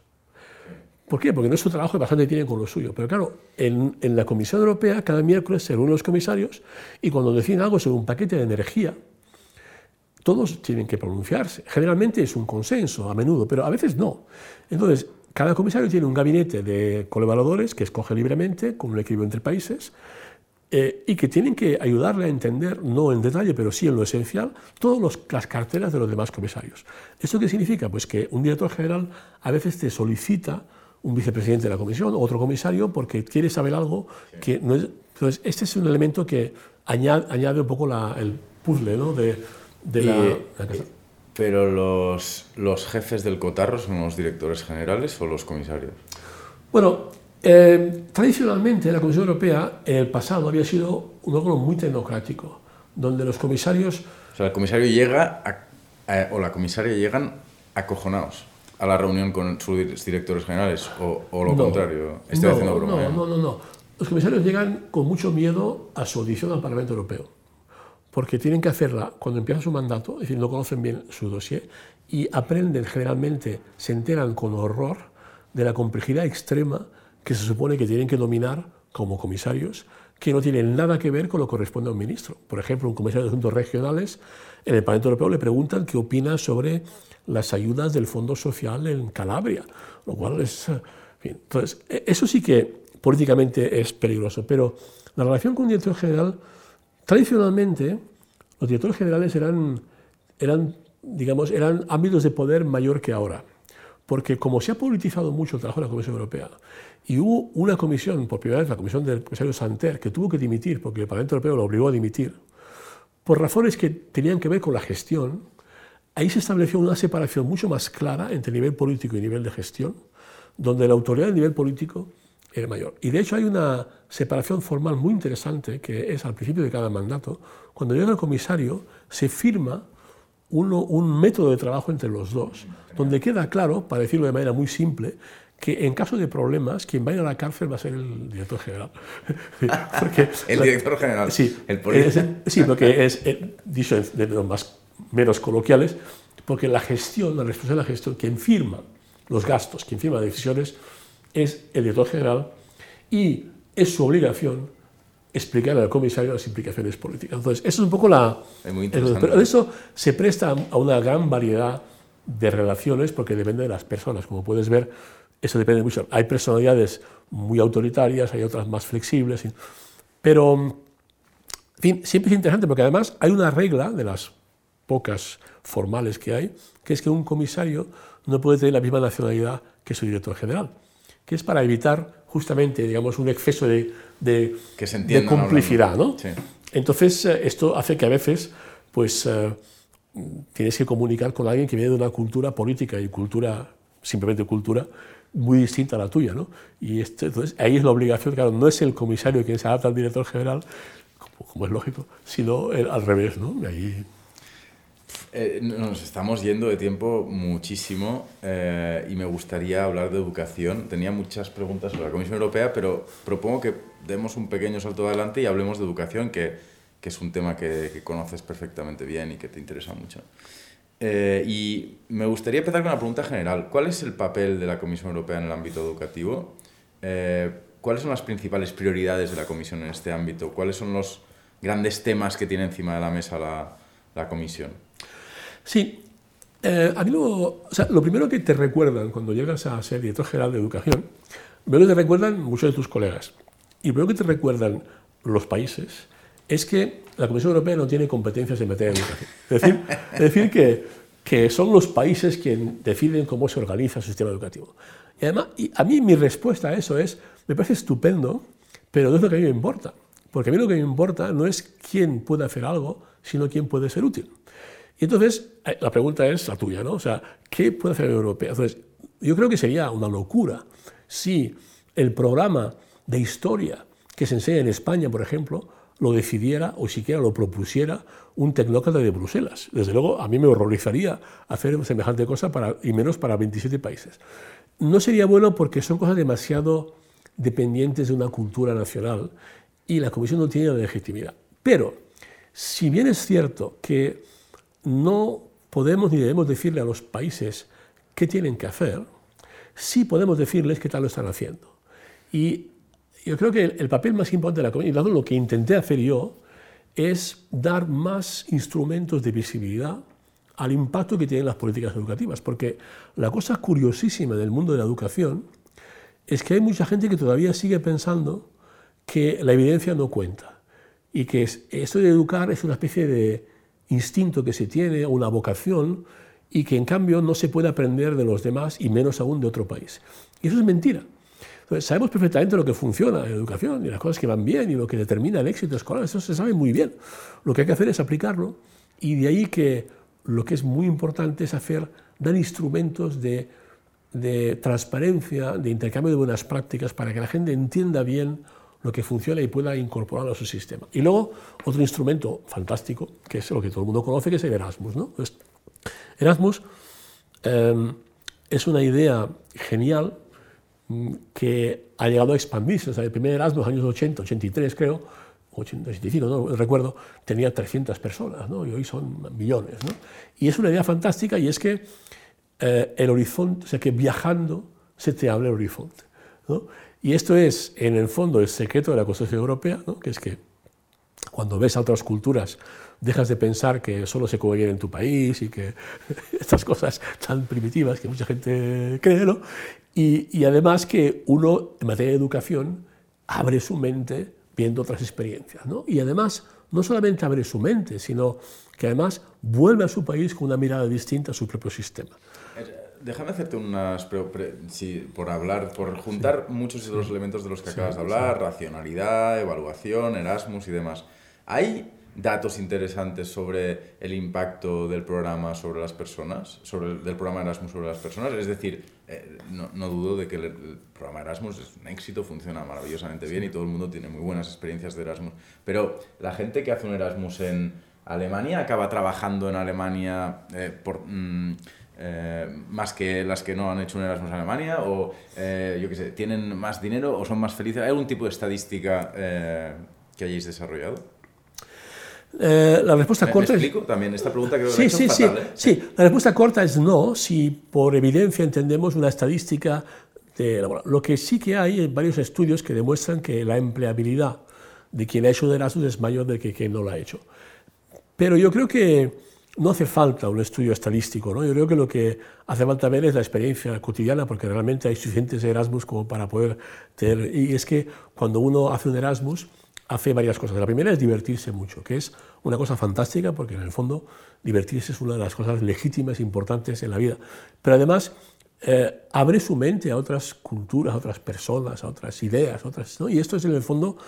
¿Por qué? Porque nuestro trabajo bastante tiene con lo suyo. Pero claro, en, la Comisión Europea cada miércoles se reúnen los comisarios y cuando deciden algo sobre un paquete de energía, todos tienen que pronunciarse. Generalmente es un consenso, a menudo, pero a veces no. Entonces, cada comisario tiene un gabinete de colaboradores que escoge libremente, con un equilibrio entre países, eh, y que tienen que ayudarle a entender, no en detalle, pero sí en lo esencial, todas las carteras de los demás comisarios. ¿Esto qué significa? Pues que un director general a veces te solicita un vicepresidente de la comisión, otro comisario, porque quiere saber algo que no es... Entonces, este es un elemento que añade, añade un poco la, el puzzle ¿no? de, de la, Pero los, los, jefes del cotarro son los directores generales o los comisarios? Bueno, eh, tradicionalmente la Comisión Europea en el pasado había sido un órgano muy tecnocrático, donde los comisarios... O sea, el comisario llega o la comisaria llegan acojonados a la reunión con sus directores generales o, lo contrario? Estoy no, haciendo broma. No, ¿eh? no, no, no. Los comisarios llegan con mucho miedo a su audición al Parlamento Europeo, porque tienen que hacerla cuando empieza su mandato, es decir, no conocen bien su dossier y aprenden generalmente, se enteran con horror de la complejidad extrema que se supone que tienen que dominar como comisarios, que no tienen nada que ver con lo que corresponde a un ministro. Por ejemplo, un comisario de asuntos regionales en el Parlamento Europeo le preguntan qué opina sobre las ayudas del Fondo Social en Calabria, lo cual es... entonces, e, eso sí que políticamente es peligroso, pero la relación con un director general, tradicionalmente, los directores generales eran, eran, digamos, eran ámbitos de poder mayor que ahora, porque como se ha politizado mucho el trabajo de la Comisión Europea, y hubo una comisión, por primera vez la comisión del comisario Santer, que tuvo que dimitir, porque el Parlamento Europeo lo obligó a dimitir, por razones que tenían que ver con la gestión, ahí se estableció una separación mucho más clara entre nivel político y nivel de gestión, donde la autoridad del nivel político era mayor. Y de hecho hay una separación formal muy interesante que es al principio de cada mandato, cuando llega el comisario, se firma un método de trabajo entre los dos, donde queda claro, para decirlo de manera muy simple, que en caso de problemas, quien va a ir a la cárcel va a ser el director general. <laughs> porque, <laughs> el director general. Sí, el sí porque es, dicho de los más, menos coloquiales, porque la gestión, la responsabilidad de la gestión, quien firma los gastos, quien firma las decisiones, es el director general y es su obligación explicar al comisario las implicaciones políticas. Entonces, eso es un poco la... Es muy interesante. Pero eso se presta a una gran variedad de relaciones porque depende de las personas. Como puedes ver, eso depende mucho. Hay personalidades muy autoritarias, hay otras más flexibles, pero en fin, siempre es interesante porque además hay una regla de las pocas formales que hay, que es que un comisario no puede tener la misma nacionalidad que su director general, que es para evitar justamente, digamos, un exceso de, de, de complicidad, ¿no? Entonces, eh, esto hace que a veces, pues, eh, tienes que comunicar con alguien que viene de una cultura política y cultura, simplemente cultura, muy distinta a la tuya. ¿no? Y este, entonces ahí es la obligación, claro, no es el comisario quien se adapta al director general, como, es lógico, sino al revés. ¿no? ahí... Eh, nos estamos yendo de tiempo muchísimo eh, y me gustaría hablar de educación. Tenía muchas preguntas sobre la Comisión Europea, pero propongo que demos un pequeño salto adelante y hablemos de educación, que, que es un tema que, conoces perfectamente bien y que te interesa mucho. Eh, y me gustaría empezar con una pregunta general. ¿Cuál es el papel de la Comisión Europea en el ámbito educativo? Eh, ¿Cuáles son las principales prioridades de la Comisión en este ámbito? ¿Cuáles son los grandes temas que tiene encima de la mesa la, la Comisión? Sí, eh, a mí lo, o sea, lo, primero que te recuerdan cuando llegas a ser director general de educación, primero te recuerdan muchos de tus colegas. Y primero que te recuerdan los países es que la Comisión Europea no tiene competencias en materia de educación. Es decir, decir que, que, son los países quienes deciden cómo se organiza el sistema educativo. Y además, a mí mi respuesta a eso es, me parece estupendo, pero no es lo que a mí me importa. Porque a mí lo que me importa no es quién puede hacer algo, sino quién puede ser útil. Y entonces, eh, la pregunta es la tuya, ¿no? O sea, ¿qué puede hacer la Unión Europea? Entonces, yo creo que sería una locura si el programa de historia que se enseña en España, por ejemplo, lo decidiera o siquiera lo propusiera un tecnócrata de Bruselas. Desde luego, a mí me horrorizaría hacer semejante cosa, para, y menos para 27 países. No sería bueno porque son cosas demasiado dependientes de una cultura nacional y la Comisión no tiene la legitimidad. Pero, si bien es cierto que no podemos ni debemos decirle a los países qué tienen que hacer, sí podemos decirles qué tal lo están haciendo. Y yo creo que el, papel más importante de la comunidad, lo que intenté hacer yo, es dar más instrumentos de visibilidad al impacto que tienen las políticas educativas. Porque la cosa curiosísima del mundo de la educación es que hay mucha gente que todavía sigue pensando que la evidencia no cuenta y que esto de educar es una especie de instinto que se tiene, una vocación, y que en cambio no se puede aprender de los demás y menos aún de otro país. Y eso es mentira sabemos perfectamente lo que funciona en educación y las cosas que van bien y lo que determina el éxito escolar. Eso se sabe muy bien. Lo que hay que hacer es aplicarlo y de ahí que lo que es muy importante es hacer, dar instrumentos de transparencia, de intercambio de buenas prácticas para que la gente entienda bien lo que funciona y pueda incorporarlo a su sistema. Y luego, otro instrumento fantástico, que es lo que todo el mundo conoce, que es el Erasmus. ¿no? Erasmus eh, es una idea genial mm, que ha llegado a expandirse. O el primer Erasmus, años 80, 83 creo, 85, no recuerdo, tenía 300 personas, ¿no? y hoy son millones. ¿no? Y es una idea fantástica y es que eh, el horizonte, o sea, que viajando se te abre el horizonte. ¿no? Y esto es, en el fondo, el secreto de la construcción europea, ¿no? que es que cuando ves a otras culturas dejas de pensar que solo se come en tu país y que <laughs> estas cosas tan primitivas que mucha gente cree, ¿no? Y, y además que uno, en materia de educación, abre su mente viendo otras experiencias, ¿no? Y además, no solamente abre su mente, sino que además vuelve a su país con una mirada distinta a su propio sistema. Déjame hacerte unas... sí, por hablar, por juntar muchos de los elementos de los que acabas de hablar, racionalidad, evaluación, Erasmus y demás. ¿Hay datos interesantes sobre el impacto del programa sobre las personas, sobre el, del programa Erasmus sobre las personas. Es decir, eh, no, no, dudo de que el, el, programa Erasmus es un éxito, funciona maravillosamente bien y todo el mundo tiene muy buenas experiencias de Erasmus. Pero la gente que hace un Erasmus en Alemania acaba trabajando en Alemania eh, por... Mm, eh, más que las que no han hecho un Erasmus en Alemania o eh, yo qué sé, tienen más dinero o son más felices. ¿Hay algún tipo de estadística eh, que hayáis desarrollado? Eh, la respuesta ¿Me, corta ¿me explico? También esta pregunta creo que sí, he sí, hecho sí, fatal, ¿eh? sí. La respuesta corta es no, si por evidencia entendemos una estadística de lo que sí que hay en varios estudios que demuestran que la empleabilidad de quien ha hecho un Erasmus es mayor de que quien no lo ha hecho. Pero yo creo que no hace falta un estudio estadístico, ¿no? Yo creo que lo que hace falta ver es la experiencia cotidiana, porque realmente hay suficientes Erasmus como para poder tener... Y es que cuando uno hace un Erasmus, hace varias cosas. La primera es divertirse mucho, que es una cosa fantástica, porque en el fondo divertirse es una de las cosas legítimas e importantes en la vida. Pero además eh, abre su mente a otras culturas, a otras personas, a otras ideas, otras. Y esto es en el fondo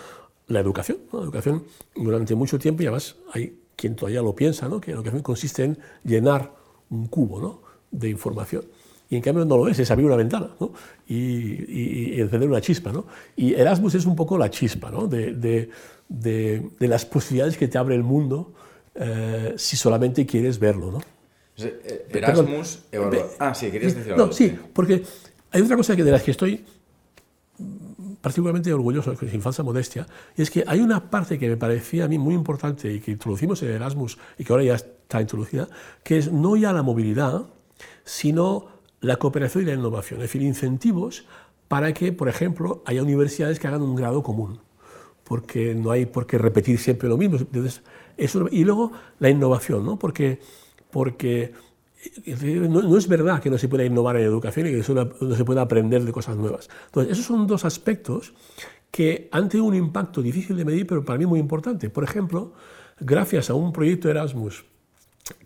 la educación. La educación durante mucho tiempo, y además hay quien todavía lo piensa, ¿no? que la educación consiste en llenar un cubo ¿no? de información. Y en cambio no lo es, es abrir una ventana ¿no? y, y, y, encender una chispa. ¿no? Y Erasmus es un poco la chispa ¿no? de, de, de, de, las posibilidades que te abre el mundo eh, si solamente quieres verlo. ¿no? Erasmus, evalua... Ah, sí, querías decir algo. No, sí, porque hay otra cosa que de las que estoy particularmente orgulloso, sin falsa modestia, y es que hay una parte que me parecía a mí muy importante y que introducimos en Erasmus y que ahora ya está introducida, que es no ya la movilidad, sino la cooperación y la innovación, es decir, incentivos para que, por ejemplo, haya universidades que hagan un grado común, porque no hay por qué repetir siempre lo mismo. Entonces, eso, y luego la innovación, ¿no? porque, porque no, es verdad que no se pueda innovar en educación y que no se pueda aprender de cosas nuevas. Entonces, esos son dos aspectos que han tenido un impacto difícil de medir, pero para mí muy importante. Por ejemplo, gracias a un proyecto Erasmus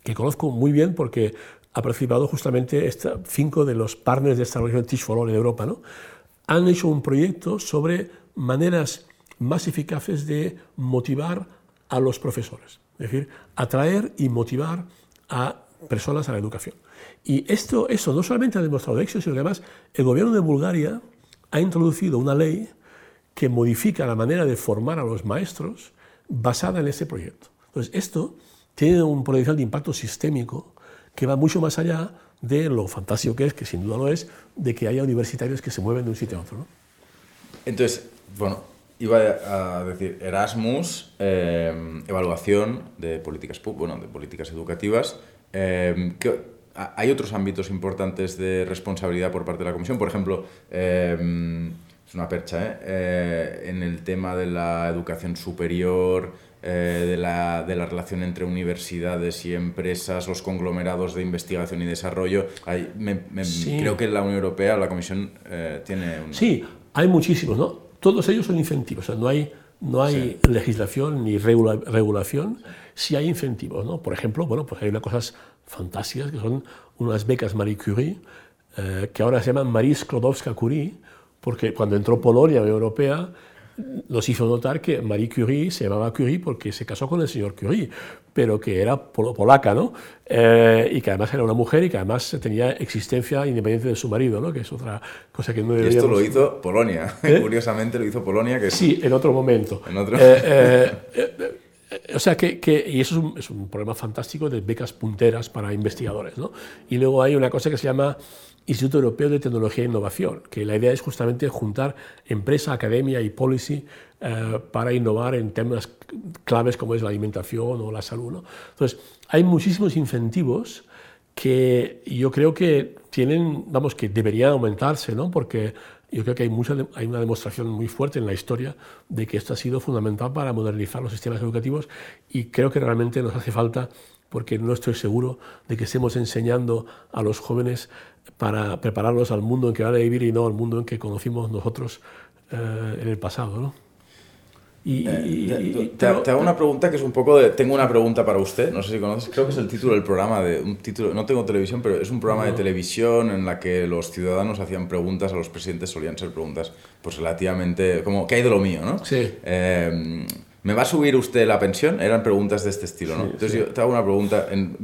que conozco muy bien porque ha participado justamente esta, cinco de los partners de esta organización Teach for All en Europa, ¿no? han hecho un proyecto sobre maneras más eficaces de motivar a los profesores, es decir, atraer y motivar a personas a la educación. Y esto, eso no solamente ha demostrado éxito, sino que además el gobierno de Bulgaria ha introducido una ley que modifica la manera de formar a los maestros basada en ese proyecto. Entonces, esto tiene un potencial de impacto sistémico que va mucho más allá de lo fantástico que es, que sin duda lo es, de que haya universitarios que se mueven de un sitio a otro. ¿no? Entonces, bueno, iba a decir Erasmus, eh, evaluación de políticas, bueno, de políticas educativas, eh, ¿qué, hay otros ámbitos importantes de responsabilidad por parte de la Comisión. Por ejemplo, eh, es una percha, ¿eh? ¿eh? en el tema de la educación superior, eh, de, la, de, la, relación entre universidades y empresas, los conglomerados de investigación y desarrollo. Hay, me, me, sí. Creo que la Unión Europea, la Comisión, eh, tiene... Un... Sí, hay muchísimos, ¿no? Todos ellos son incentivos, o sea, no hay no hay sí. legislación ni regula regulación, sí hay incentivos. ¿no? Por ejemplo, bueno, pues hay unas cosas fantásticas que son unas becas Marie Curie, eh, que ahora se llaman Marie Sklodowska-Curie, porque cuando entró Polonia a la Unión Europea nos hizo notar que Marie Curie se llamaba Curie porque se casó con el señor Curie, pero que era pol polaca, ¿no? Eh, y que además era una mujer y que además tenía existencia independiente de su marido, ¿no? Que es otra cosa que no deberíamos... Y esto lo hizo Polonia, ¿Eh? <laughs> curiosamente lo hizo Polonia. Que sí, en otro momento. En otro... O sea, que, que y eso es un, es un, problema fantástico de becas punteras para investigadores. ¿no? Y luego hay una cosa que se llama Instituto Europeo de Tecnología e Innovación, que la idea es justamente juntar empresa, academia y policy eh, para innovar en temas claves como es la alimentación o la salud. ¿no? Entonces, hay muchísimos incentivos que yo creo que tienen, vamos, que deberían aumentarse, ¿no? porque yo creo que hay, mucha, una demostración muy fuerte en la historia de que esto ha sido fundamental para modernizar los sistemas educativos y creo que realmente nos hace falta porque no estoy seguro de que estemos enseñando a los jóvenes para prepararlos al mundo en que van a vivir y no al mundo en que conocimos nosotros eh, en el pasado. ¿no? Y, te, hago una pregunta que es un poco de... Tengo una pregunta para usted, no sé si conoces, creo que es el título del programa, de un título, no tengo televisión, pero es un programa de televisión en la que los ciudadanos hacían preguntas a los presidentes, solían ser preguntas pues relativamente... como, ¿qué hay de lo mío? ¿no? Sí. Eh, ¿Me va a subir usted la pensión? Eran preguntas de este estilo, ¿no? Entonces yo te hago una pregunta en,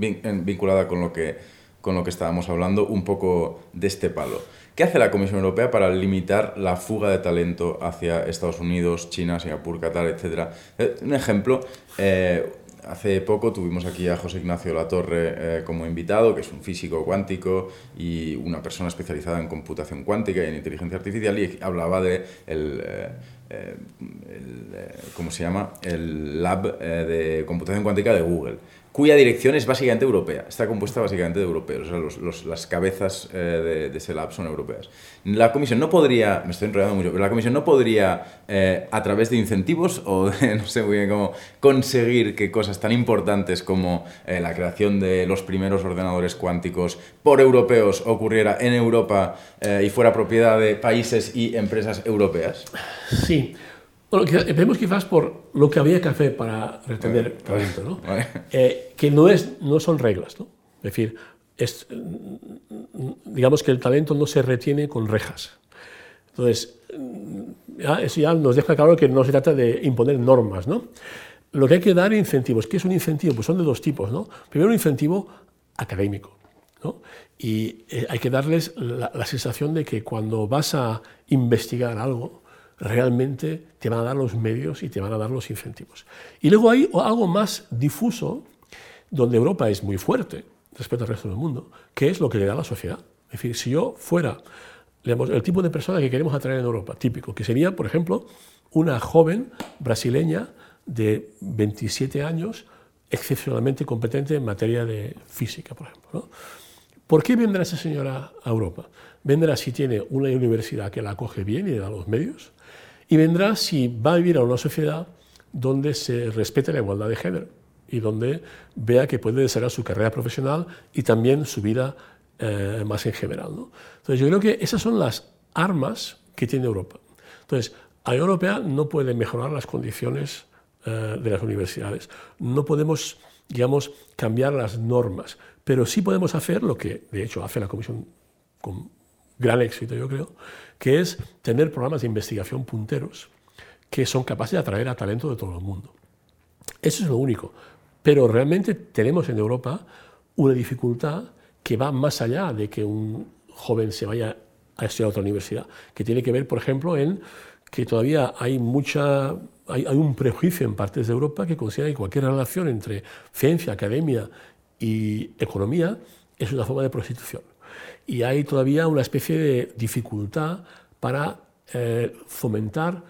vinculada con lo, que, con lo que estábamos hablando, un poco de este palo. ¿Qué hace la Comisión Europea para limitar la fuga de talento hacia Estados Unidos, China, Singapur, Qatar, etcétera? Eh, un ejemplo, eh, hace poco tuvimos aquí a José Ignacio Latorre eh, como invitado, que es un físico cuántico y una persona especializada en computación cuántica y en inteligencia artificial, y hablaba de el, eh, ¿cómo se llama? El Lab de Computación Cuántica de Google, cuya dirección es básicamente europea. Está compuesta básicamente de europeos, o las cabezas de, ese lab son europeas. La Comisión no podría, me estoy enrollando mucho, pero la Comisión no podría, a través de incentivos <laughs> o de, no sé muy bien cómo, conseguir que cosas tan importantes como la creación de los primeros ordenadores cuánticos por europeos ocurriera en Europa y fuera propiedad de países y empresas europeas. Sí. Bueno, vemos quizás por lo que había que hacer para retener talento, ¿no? Eh, que no, es, no son reglas, ¿no? Es decir, es, digamos que el talento no se retiene con rejas. Entonces, eso ya nos deja claro que no se trata de imponer normas, ¿no? Lo que hay que dar es incentivos. ¿Qué es un incentivo? Pues son de dos tipos, ¿no? Primero, un incentivo académico, ¿no? Y eh, hay que darles la sensación de que cuando vas a investigar algo, realmente te van a dar los medios y te van a dar los incentivos. Y luego hay algo más difuso, donde Europa es muy fuerte respecto al resto del mundo, que es lo que le da la sociedad. Es decir, si yo fuera el tipo de persona que queremos atraer en Europa, típico, que sería, por ejemplo, una joven brasileña de 27 años, excepcionalmente competente en materia de física, por ejemplo. ¿Por qué vendrá esa señora a Europa? Vendrá si tiene una universidad que la acoge bien y le da los medios, y vendrá si va a vivir a una sociedad donde se respete la igualdad de género y donde vea que puede desarrollar su carrera profesional y también su vida eh, más en general. ¿no? Entonces yo creo que esas son las armas que tiene Europa. Entonces, a Europa no puede mejorar las condiciones eh, de las universidades, no podemos, digamos, cambiar las normas, pero sí podemos hacer lo que, de hecho, hace la Comisión con gran éxito, yo creo, que es tener programas de investigación punteros que son capaces de atraer a talento de todo el mundo. Eso es lo único. Pero realmente tenemos en Europa una dificultad que va más allá de que un joven se vaya a estudiar a otra universidad, que tiene que ver, por ejemplo, en que todavía hay mucha hay, hay, un prejuicio en partes de Europa que considera que cualquier relación entre ciencia, academia y economía es una forma de prostitución y hay todavía una especie de dificultad para eh, fomentar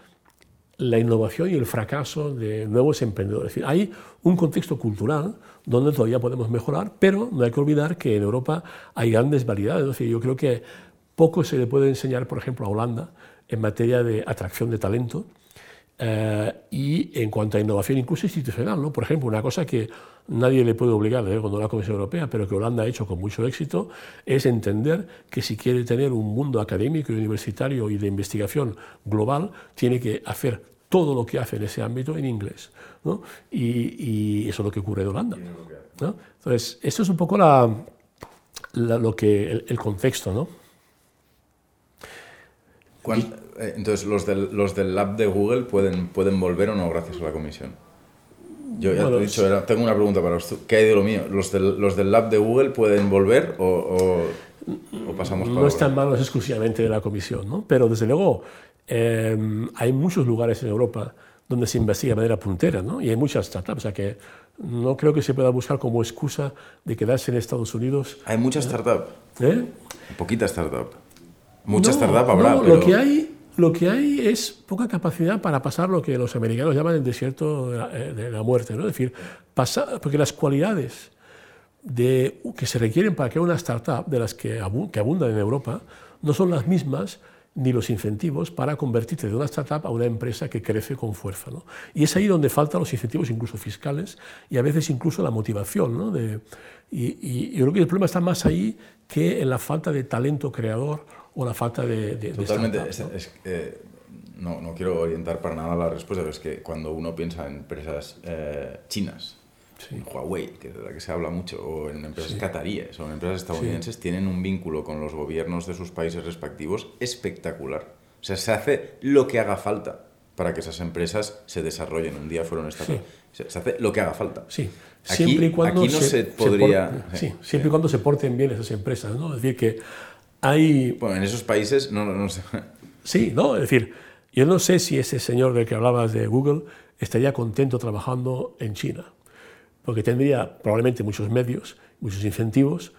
la innovación y el fracaso de nuevos emprendedores. Es decir, hay un contexto cultural donde todavía podemos mejorar, pero no hay que olvidar que en Europa hay grandes variedades. Es decir, yo creo que poco se le puede enseñar, por ejemplo, a Holanda en materia de atracción de talento eh, y en cuanto a innovación incluso institucional. ¿no? Por ejemplo, una cosa que nadie le puede obligar, de cuando la Comisión Europea, pero que Holanda ha hecho con mucho éxito, es entender que si quiere tener un mundo académico y universitario y de investigación global, tiene que hacer todo lo que hace en ese ámbito en inglés. ¿no? Y, eso es lo que ocurre en Holanda. ¿no? Entonces, esto es un poco la, lo que, el, contexto. ¿no? Eh, entonces, ¿los del, ¿los del lab de Google pueden, pueden volver o no gracias a la comisión? Yo ya te he dicho, tengo una pregunta para usted. ¿Qué hay de lo mío? ¿Los del, los del lab de Google pueden volver o, o, pasamos No están manos exclusivamente de la comisión, ¿no? pero desde luego em, hay muchos lugares en Europa donde se investiga de manera puntera, ¿no? Y hay muchas startups, o sea que no creo que se pueda buscar como excusa de quedarse en Estados Unidos. Hay muchas startups. ¿Eh? Poquitas startups. Muchas No, startups habrá, no, pero... lo que hay lo que hay es poca capacidad para pasar lo que los americanos llaman el desierto de la, eh, de muerte, ¿no? Es decir, pasar, porque las cualidades de, que se requieren para crear una startup de las que, abu- que abundan en Europa no son las mismas ni los incentivos para convertirte de una startup a una empresa que crece con fuerza. ¿no? Y es ahí donde faltan los incentivos, incluso fiscales, y a veces incluso la motivación. ¿no? De, y- y yo creo que el problema está más ahí que en la falta de talento creador o la falta de... de- de Totalmente. startup, es- ¿no? es- eh, no, no quiero orientar para nada la respuesta, pero es que cuando uno piensa en empresas eh, chinas, en Huawei, que de la que se habla mucho, o en empresas cataríes o en empresas estadounidenses, tienen un vínculo con los gobiernos de sus países respectivos espectacular. O sea, se hace lo que haga falta para que esas empresas se desarrollen. Un día fueron startups. Se, se hace lo que haga falta. Sí, Aquí- siempre y cuando aquí no se podría- sí, sí, siempre y cuando se porten bien esas empresas, ¿no? Es decir que hay Bueno, en esos países, no, no, no sé. Sí, ¿no? Es decir, yo no sé si ese señor del que hablabas de Google estaría contento trabajando en China, porque tendría probablemente muchos medios, muchos incentivos,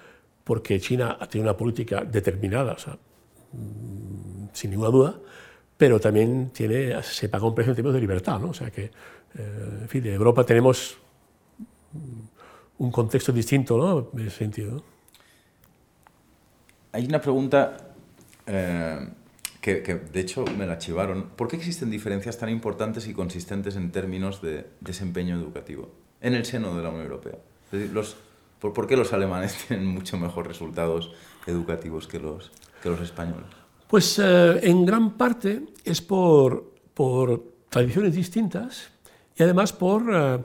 porque China tiene una política determinada, o sea, mm, sin ninguna duda, pero también tiene, se paga un precio en términos de libertad, ¿no? O sea que, eh, en fin, en Europa tenemos un contexto distinto, ¿no? En ese sentido. Hay una pregunta eh, que, que, de hecho me la chivaron. ¿Por qué existen diferencias tan importantes y consistentes en términos de desempeño educativo en el seno de la Unión Europea? Es decir, los, ¿por, por qué los alemanes <laughs> tienen mucho mejor resultados educativos que los, que los españoles? Pues eh, en gran parte es por, por tradiciones distintas y además por, eh,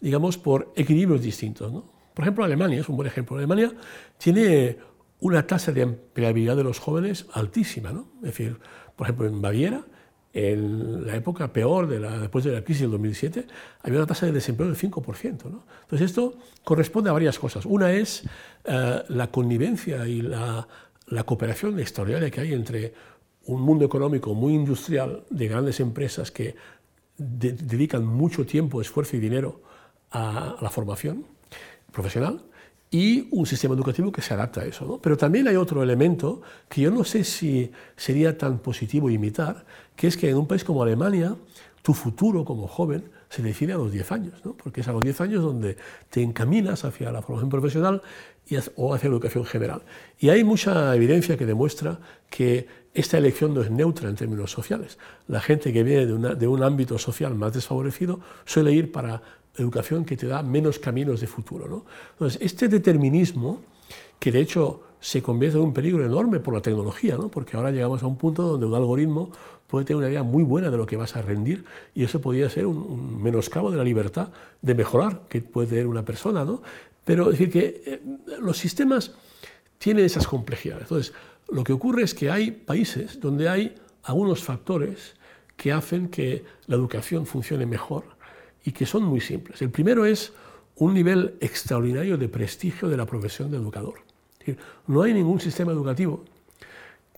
digamos, por equilibrios distintos. ¿no? Por ejemplo, Alemania es un buen ejemplo. Alemania tiene una tasa de empleabilidad de los jóvenes altísima. ¿no? Es decir, por ejemplo, en Baviera, en la época peor, de la, después de la crisis del 2007, había una tasa de desempleo del 5%. ¿no? Entonces, esto corresponde a varias cosas. Una es eh, la connivencia y la, cooperación extraordinaria que hay entre un mundo económico muy industrial de grandes empresas que de- dedican mucho tiempo, esfuerzo y dinero a la formación profesional y un sistema educativo que se adapta a eso. ¿no? Pero también hay otro elemento que yo no sé si sería tan positivo imitar, que es que en un país como Alemania, tu futuro como joven se decide a los 10 años, ¿no? porque es a los 10 años donde te encaminas hacia la formación profesional y o hacia la educación general. Y hay mucha evidencia que demuestra que esta elección no es neutra en términos sociales. La gente que viene de un ámbito social más desfavorecido suele ir para educación que te da menos caminos de futuro. ¿no? Entonces, este determinismo, que de hecho se convierte en un peligro enorme por la tecnología, ¿no? porque ahora llegamos a un punto donde un algoritmo puede tener una idea muy buena de lo que vas a rendir y eso podría ser un, un menoscabo de la libertad de mejorar que puede tener una persona. ¿no? Pero es decir, que eh, los sistemas tienen esas complejidades. Entonces, lo que ocurre es que hay países donde hay algunos factores que hacen que la educación funcione mejor y que son muy simples. El primero es un nivel extraordinario de prestigio de la profesión de educador. No hay ningún sistema educativo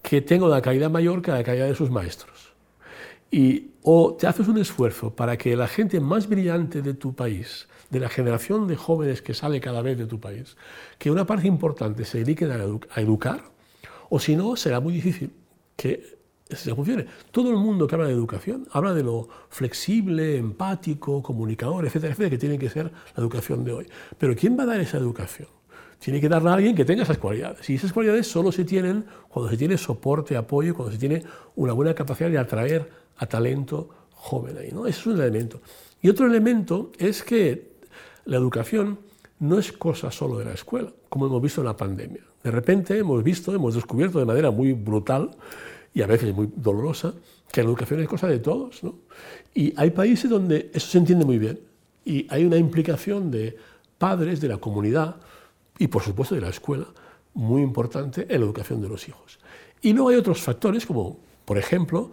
que tenga una calidad mayor que la calidad de sus maestros. Y o te haces un esfuerzo para que la gente más brillante de tu país, de la generación de jóvenes que sale cada vez de tu país, que una parte importante se dediquen a, edu- a educar, o si no, será muy difícil que se funcione. Todo el mundo que habla de educación habla de lo flexible, empático, comunicador, etcétera, etcétera, que tiene que ser la educación de hoy. Pero ¿quién va a dar esa educación? Tiene que darla a alguien que tenga esas cualidades. Y esas cualidades solo se tienen cuando se tiene soporte, apoyo, cuando se tiene una buena capacidad de atraer a talento joven ahí. ¿no? Ese es un elemento. Y otro elemento es que la educación no es cosa solo de la escuela, como hemos visto en la pandemia. De repente hemos visto, hemos descubierto de manera muy brutal y a veces muy dolorosa que la educación es cosa de todos. ¿no? Y hay países donde eso se entiende muy bien y hay una implicación de padres, de la comunidad y por supuesto de la escuela muy importante en la educación de los hijos. Y luego hay otros factores como, por ejemplo,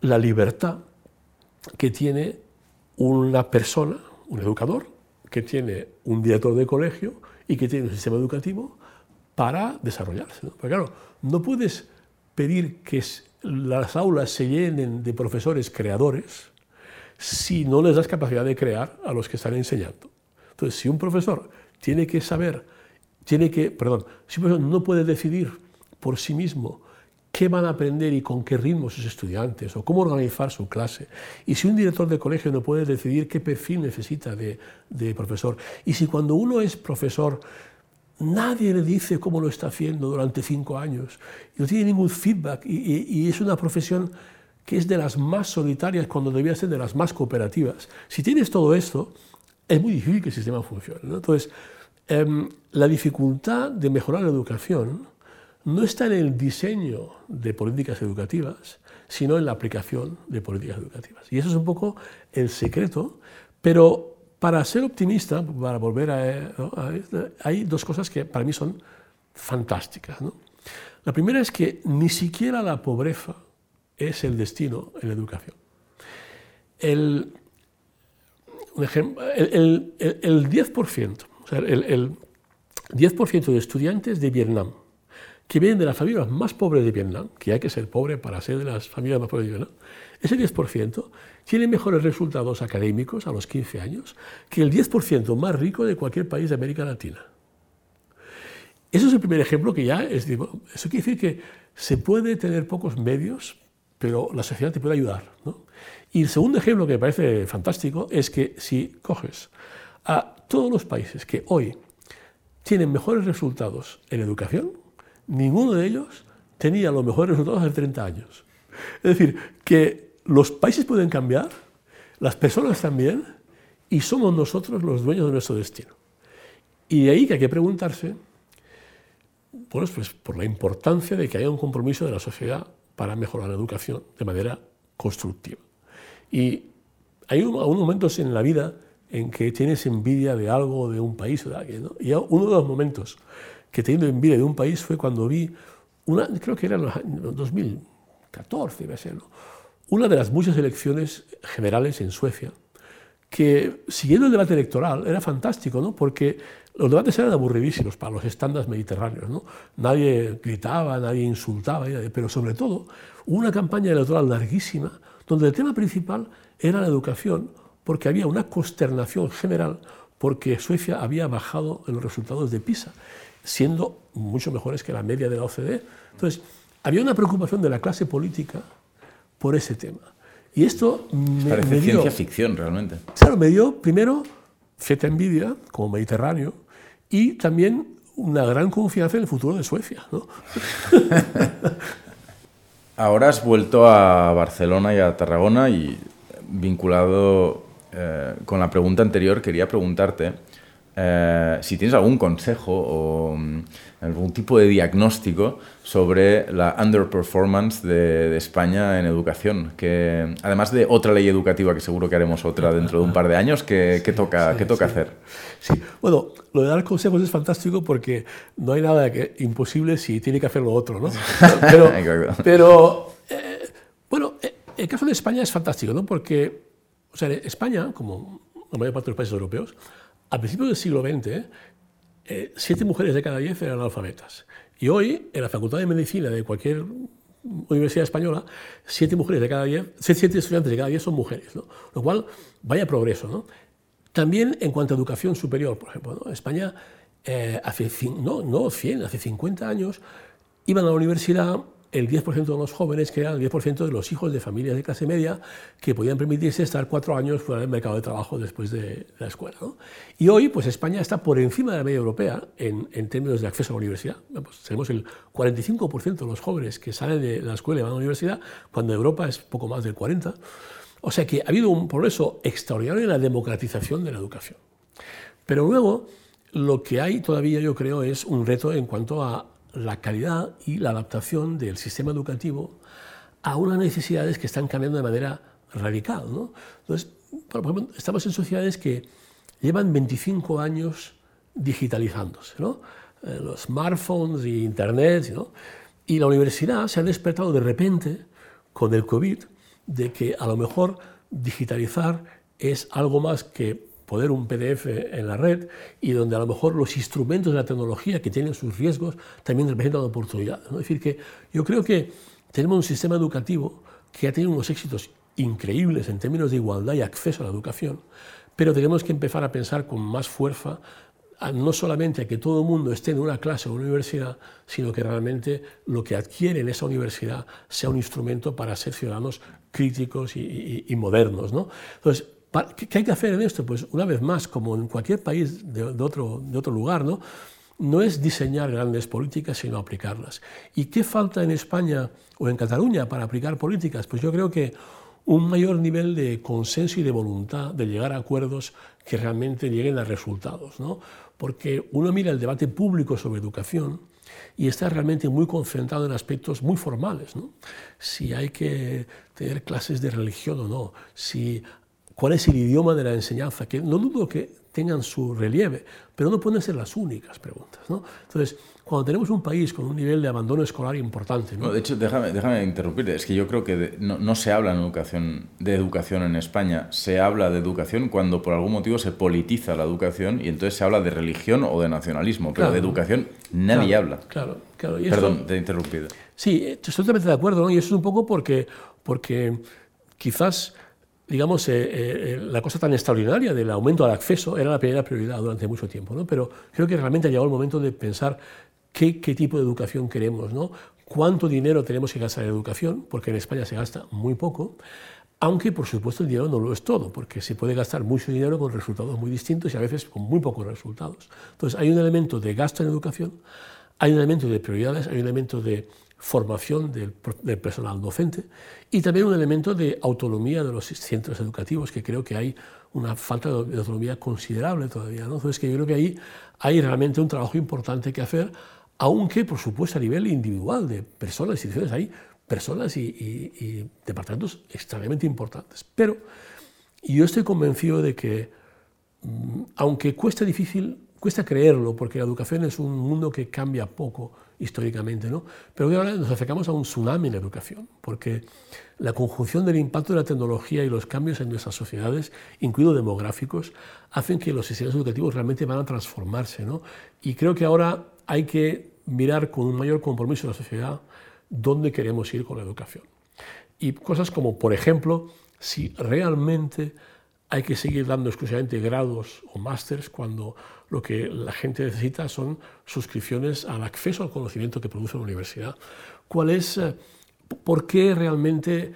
la libertad que tiene una persona, un educador, que tiene un director de colegio y que tiene un sistema educativo para desarrollarse. ¿no? Porque claro, no puedes pedir que las aulas se llenen de profesores creadores si no les das capacidad de crear a los que están enseñando. Entonces, si un profesor tiene que saber, tiene que, perdón, si un profesor no puede decidir por sí mismo qué van a aprender y con qué ritmo sus estudiantes o cómo organizar su clase. Y si un director de colegio no puede decidir qué perfil necesita de, profesor. Y si cuando uno es profesor nadie le dice cómo lo está haciendo durante cinco años, no tiene ningún feedback y, es una profesión que es de las más solitarias cuando debía ser de las más cooperativas. Si tienes todo esto, es muy difícil que el sistema funcione. Entonces, em, la dificultad de mejorar la educación no está en el diseño de políticas educativas, sino en la aplicación de políticas educativas. Y eso es un poco el secreto, pero para ser optimista, para volver a, hay dos cosas que para mí son fantásticas. La primera es que ni siquiera la pobreza es el destino en la educación. El, el, el 10%, o sea, el, 10% de estudiantes de Vietnam que vienen de las familias más pobres de Vietnam, que hay que ser pobre para ser de las familias más pobres de Vietnam, ese 10% tiene mejores resultados académicos a los 15 años que el 10% más rico de cualquier país de América Latina. Eso es el primer ejemplo que ya es... Eso quiere decir que se puede tener pocos medios, pero la sociedad te puede ayudar. Y el segundo ejemplo que me parece fantástico es que si coges a todos los países que hoy tienen mejores resultados en educación, ninguno de ellos tenía los mejores resultados hace 30 años. Es decir, que los países pueden cambiar, las personas también, y somos nosotros los dueños de nuestro destino. Y de ahí que hay que preguntarse, pues por la importancia de que haya un compromiso de la sociedad para mejorar la educación de manera constructiva. Y hay algunos momentos en la vida en que tienes envidia de algo, de un país o de alguien. Y uno de los momentos que teniendo envidia de un país fue cuando vi, una, creo que era en 2014, iba a ser, una de las muchas elecciones generales en Suecia, que siguiendo el debate electoral era fantástico, ¿no? porque los debates eran aburridísimos para los estándares mediterráneos. ¿no? Nadie gritaba, nadie insultaba, pero sobre todo una campaña electoral larguísima donde el tema principal era la educación, porque había una consternación general porque Suecia había bajado en los resultados de PISA, siendo mucho mejores que la media de la OCDE. Entonces, había una preocupación de la clase política por ese tema. Y esto me, Parece ciencia ficción, realmente. Claro, me dio primero cierta envidia, como mediterráneo, y también una gran confianza en el futuro de Suecia. ¿no? <laughs> Ahora has vuelto a Barcelona y a Tarragona y vinculado eh, con la pregunta anterior, quería preguntarte eh, si tienes algún consejo o mm, algún tipo de diagnóstico sobre la underperformance de, España en educación, que además de otra ley educativa, que seguro que haremos otra dentro de un par de años, ¿qué, toca, toca hacer? Sí, bueno, lo de dar consejos es fantástico porque no hay nada que, imposible si tiene que hacer lo otro, ¿no? <laughs> Pero, eh, bueno, eh, el caso de España es fantástico, ¿no? Porque, o sea, España, como la mayor parte de los países europeos, a principios del siglo XX, eh, siete mujeres de cada diez eran analfabetas. Y hoy, en la Facultad de Medicina de cualquier universidad española, siete mujeres de cada diez, siete estudiantes de cada diez son mujeres, ¿no? lo cual vaya progreso. ¿no? También en cuanto a educación superior, por ejemplo, España eh, hace, no, no 100, hace 50 años iban a la universidad el 10% de los jóvenes, que eran el 10% de los hijos de familias de clase media, que podían permitirse estar cuatro años fuera del mercado de trabajo después de la escuela. Y hoy, pues España está por encima de la media europea en, en términos de acceso a la universidad. Pues, tenemos el 45% de los jóvenes que salen de la escuela y van a la universidad, cuando en Europa es poco más del 40%. O sea que ha habido un progreso extraordinario en la democratización de la educación. Pero luego, lo que hay todavía, yo creo, es un reto en cuanto a la calidad y la adaptación del sistema educativo a unas necesidades que están cambiando de manera radical. ¿no? Entonces, por ejemplo, estamos en sociedades que llevan 25 años digitalizándose, ¿no? Eh, los smartphones y Internet, ¿no? y la universidad se ha despertado de repente con el COVID de que a lo mejor digitalizar es algo más que poder un PDF en la red y donde a lo mejor los instrumentos de la tecnología que tienen sus riesgos también representan oportunidades. Es decir, que yo creo que tenemos un sistema educativo que ha tenido unos éxitos increíbles en términos de igualdad y acceso a la educación, pero tenemos que empezar a pensar con más fuerza no solamente a que todo el mundo esté en una clase o una universidad, sino que realmente lo que adquiere en esa universidad sea un instrumento para ser ciudadanos críticos y, modernos. ¿no? Entonces, ¿qué hay que hacer en esto? Pues una vez más, como en cualquier país de, otro, de otro lugar, ¿no? no es diseñar grandes políticas, sino aplicarlas. ¿Y qué falta en España o en Cataluña para aplicar políticas? Pues yo creo que un mayor nivel de consenso y de voluntad de llegar a acuerdos que realmente lleguen a resultados. ¿no? Porque uno mira el debate público sobre educación y está realmente muy concentrado en aspectos muy formales. ¿no? Si hay que tener clases de religión o no, si, cuál es el idioma de la enseñanza, que no dudo que tengan su relieve, pero no pueden ser las únicas preguntas. ¿no? Entonces, cuando tenemos un país con un nivel de abandono escolar importante... ¿no? de hecho, déjame, déjame interrumpirte, es que yo creo que no, no, se habla en educación, de educación en España, se habla de educación cuando por algún motivo se politiza la educación y entonces se habla de religión o de nacionalismo, pero de educación nadie habla. Claro, claro. Perdón, te he interrumpido. Sí, estoy totalmente de acuerdo, ¿no? y eso es un poco porque, porque quizás digamos, eh, eh, eh, la cosa tan extraordinaria del aumento al acceso era la primera prioridad durante mucho tiempo. ¿no? Pero creo que realmente ha llegado el momento de pensar qué, qué tipo de educación queremos, ¿no? cuánto dinero tenemos que gastar en educación, porque en España se gasta muy poco, aunque por supuesto el dinero no lo es todo, porque se puede gastar mucho dinero con resultados muy distintos y a veces con muy pocos resultados. Entonces hay un elemento de gasto en educación, hay un elemento de prioridades, hay un elemento de formación del, personal docente y también un elemento de autonomía de los centros educativos, que creo que hay una falta de autonomía considerable todavía. Entonces, que yo creo que ahí hay realmente un trabajo importante que hacer, aunque, por supuesto, a nivel individual de personas, instituciones, hay personas y, y departamentos extremadamente importantes. Pero yo estoy convencido de que, mm, aunque cuesta difícil, cuesta creerlo, porque la educación es un mundo que cambia poco, históricamente, ¿no? Pero ahora nos acercamos a un tsunami en la educación, porque la conjunción del impacto de la tecnología y los cambios en nuestras sociedades, incluidos demográficos, hacen que los sistemas educativos realmente van a transformarse, ¿no? Y creo que ahora hay que mirar con un mayor compromiso de la sociedad dónde queremos ir con la educación. Y cosas como, por ejemplo, si realmente hay que seguir dando exclusivamente grados o másters cuando lo que la gente necesita son suscripciones al acceso al conocimiento que produce la universidad. ¿Cuál es, eh, ¿Por qué realmente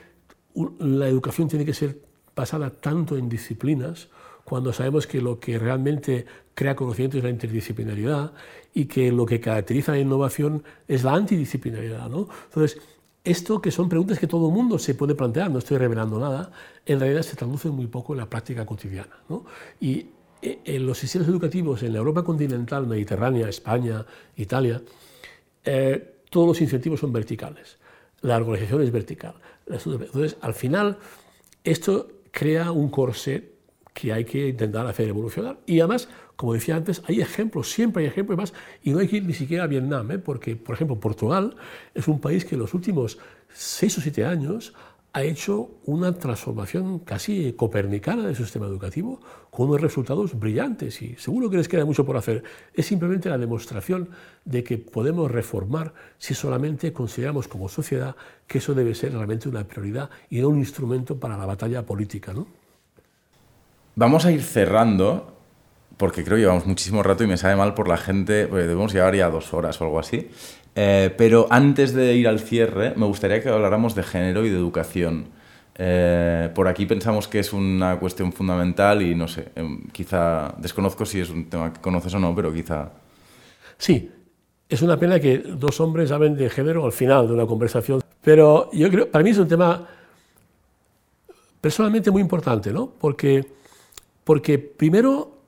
la educación tiene que ser basada tanto en disciplinas cuando sabemos que lo que realmente crea conocimiento es la interdisciplinaridad y que lo que caracteriza la innovación es la antidisciplinaridad? ¿no? Entonces, esto que son preguntas que todo el mundo se puede plantear, no estoy revelando nada, en realidad se traduce muy poco en la práctica cotidiana. ¿no? Y en los sistemas educativos en la Europa continental, Mediterránea, España, Italia, eh, todos los incentivos son verticales. La organización es vertical. Entonces, al final, esto crea un corsé que hay que intentar hacer evolucionar. Y además, como decía antes, hay ejemplos, siempre hay ejemplos más, y no hay que ir ni siquiera a Vietnam, ¿eh? porque, por ejemplo, Portugal es un país que en los últimos seis o siete años ha hecho una transformación casi copernicana del sistema educativo con unos resultados brillantes y seguro que les queda mucho por hacer. Es simplemente la demostración de que podemos reformar si solamente consideramos como sociedad que eso debe ser realmente una prioridad y no un instrumento para la batalla política. ¿no? Vamos a ir cerrando porque creo que llevamos muchísimo rato y me sabe mal por la gente, porque debemos llevar ya dos horas o algo así. Eh, pero antes de ir al cierre, me gustaría que habláramos de género y de educación. Eh, por aquí pensamos que es una cuestión fundamental y no sé, em, quizá desconozco si es un tema que conoces o no, pero quizá... Sí, es una pena que dos hombres hablen de género al final de una conversación, pero yo creo, para mí es un tema personalmente muy importante, ¿no? Porque, porque primero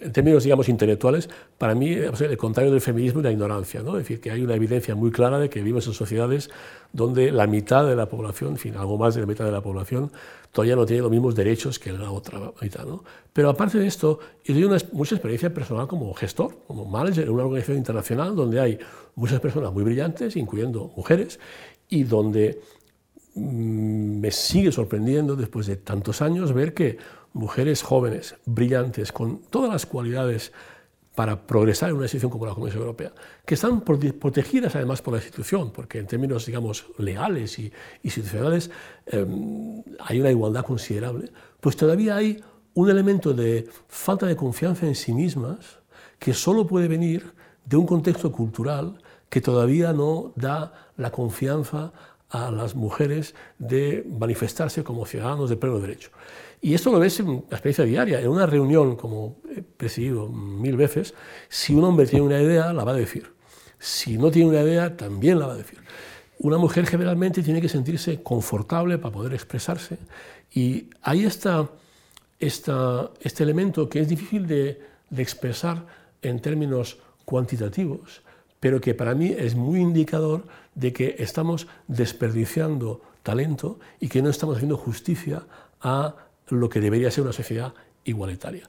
en términos, digamos, intelectuales, para mí el contrario del feminismo es la ignorancia. ¿no? Es decir, que hay una evidencia muy clara de que vivimos en sociedades donde la mitad de la población, en fin, algo más de la mitad de la población, todavía no tiene los mismos derechos que la otra mitad. ¿no? Pero aparte de esto, yo tengo una, mucha experiencia personal como gestor, como manager en una organización internacional donde hay muchas personas muy brillantes, incluyendo mujeres, y donde mm, me sigue sorprendiendo después de tantos años ver que mujeres jóvenes, brillantes, con todas las cualidades para progresar en una institución como la Comisión Europea, que están protegidas además por la institución, porque en términos, digamos, legales y institucionales em, hay una igualdad considerable, pues todavía hay un elemento de falta de confianza en sí mismas que solo puede venir de un contexto cultural que todavía no da la confianza a las mujeres de manifestarse como ciudadanos de pleno derecho. Y esto lo ves en la experiencia diaria. En una reunión, como he presidido mil veces, si un hombre tiene una idea, la va a decir. Si no tiene una idea, también la va a decir. Una mujer generalmente tiene que sentirse confortable para poder expresarse. Y ahí está este elemento que es difícil de, de expresar en términos cuantitativos, pero que para mí es muy indicador de que estamos desperdiciando talento y que no estamos haciendo justicia a lo que debería ser una sociedad igualitaria.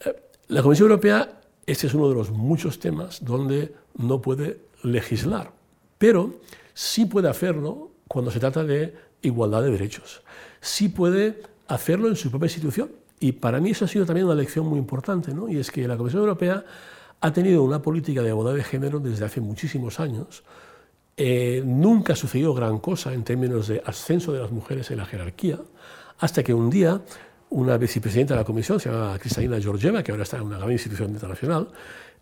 Eh, la Comisión Europea, este es uno de los muchos temas donde no puede legislar, pero sí puede hacerlo cuando se trata de igualdad de derechos. Sí puede hacerlo en su propia institución. Y para mí eso ha sido también una lección muy importante, ¿no? y es que la Comisión Europea ha tenido una política de igualdad de género desde hace muchísimos años. Eh, nunca ha sucedido gran cosa en términos de ascenso de las mujeres en la jerarquía, hasta que un día una vicepresidenta de la Comisión, se llama Cristalina Georgieva, que ahora está en una gran institución internacional,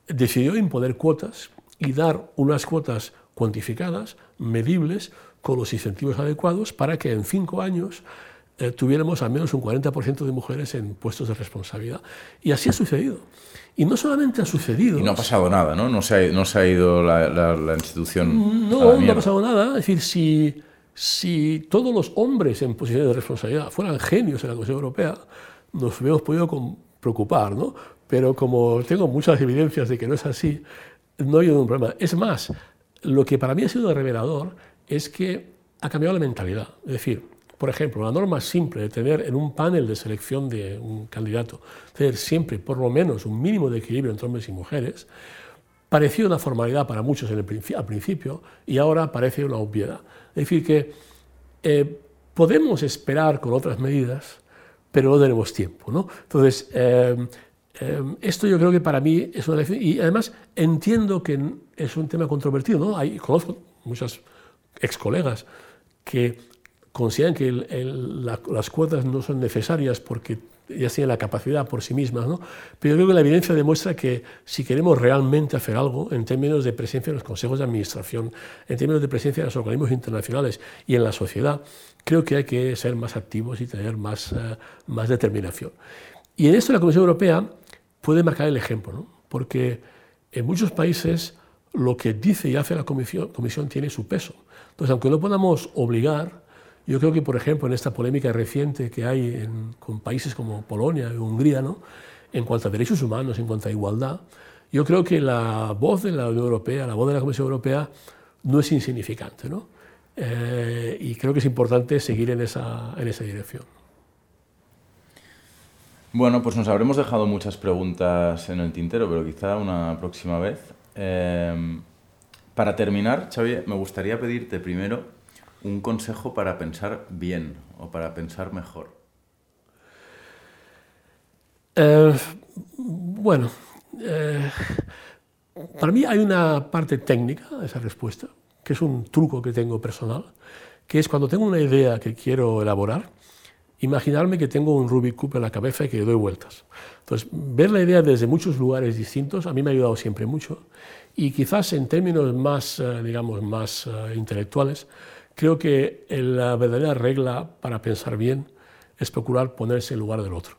decidió imponer cuotas y dar unas cuotas cuantificadas, medibles, con los incentivos adecuados para que en cinco años eh, tuviéramos al menos un 40% de mujeres en puestos de responsabilidad. Y así ha sucedido. Y no solamente ha sucedido... Y no ha pasado nada, ¿no? No se ha, no se ha ido la, la, institución... No, no ha pasado nada. Es decir, si, si todos los hombres en posiciones de responsabilidad fueran genios en la Comisión Europea, nos hubiéramos podido preocupar, ¿no? Pero como tengo muchas evidencias de que no es así, no hay ningún problema. Es más, lo que para mí ha sido revelador es que ha cambiado la mentalidad. Es decir, por ejemplo, la norma simple de tener en un panel de selección de un candidato, tener siempre por lo menos un mínimo de equilibrio entre hombres y mujeres, parecía una formalidad para muchos en el, al principio y ahora parece una obviedad. Es decir, que eh, podemos esperar con otras medidas, pero no tenemos tiempo. ¿no? Entonces, eh, eh, esto yo creo que para mí es una lección y además entiendo que es un tema controvertido. ¿no? Conozco muchas ex colegas que consideran que las cuotas no son necesarias porque ya tienen la capacidad por sí mismas, ¿no? pero yo creo que la evidencia demuestra que si queremos realmente hacer algo en términos de presencia en los consejos de administración, en términos de presencia en los organismos internacionales y en la sociedad, creo que hay que ser más activos y tener más, eh, más determinación. Y en esto la Comisión Europea puede marcar el ejemplo, ¿no? porque en muchos países lo que dice y hace la Comisión, comisión tiene su peso. Entonces, aunque no podamos obligar, yo creo que, por ejemplo, en esta polémica reciente que hay con países como Polonia y Hungría, ¿no? en cuanto a derechos humanos, en cuanto a igualdad, yo creo que la voz de la Unión Europea, la voz de la Comisión Europea, no es insignificante. ¿no? Eh, y creo que es importante seguir en esa, en esa dirección. Bueno, pues nos habremos dejado muchas preguntas en el tintero, pero quizá una próxima vez. Eh, para terminar, Xavier, me gustaría pedirte primero un consejo para pensar bien o para pensar mejor? Eh, bueno, eh, para mí hay una parte técnica de esa respuesta, que es un truco que tengo personal, que es cuando tengo una idea que quiero elaborar, imaginarme que tengo un Rubik Cube en la cabeza y que doy vueltas. Entonces, ver la idea desde muchos lugares distintos a mí me ha ayudado siempre mucho y quizás en términos más, eh, digamos, más intelectuales, Creo que la verdadera regla para pensar bien es procurar ponerse en lugar del otro.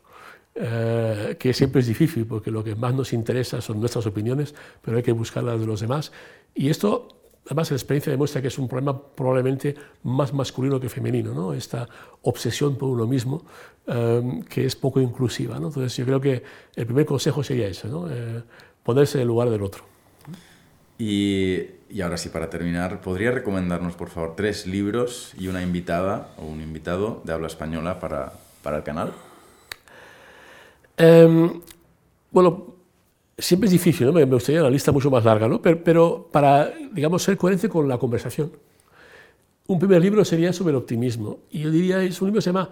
Eh, que siempre es difícil porque lo que más nos interesa son nuestras opiniones, pero hay que buscar las de los demás. Y esto, además, la experiencia demuestra que es un problema probablemente más masculino que femenino, ¿no? esta obsesión por uno mismo eh, que es poco inclusiva. ¿no? Entonces, yo creo que el primer consejo sería ese, ¿no? Eh, ponerse en el lugar del otro. Y, y, ahora sí, para terminar, ¿podría recomendarnos, por favor, tres libros y una invitada o un invitado de habla española para, para el canal? Em, bueno, siempre es difícil, ¿no? me, gustaría una lista mucho más larga, ¿no? pero, pero, para, digamos, ser coherente con la conversación. Un primer libro sería sobre el optimismo. Y yo diría, es un libro que se llama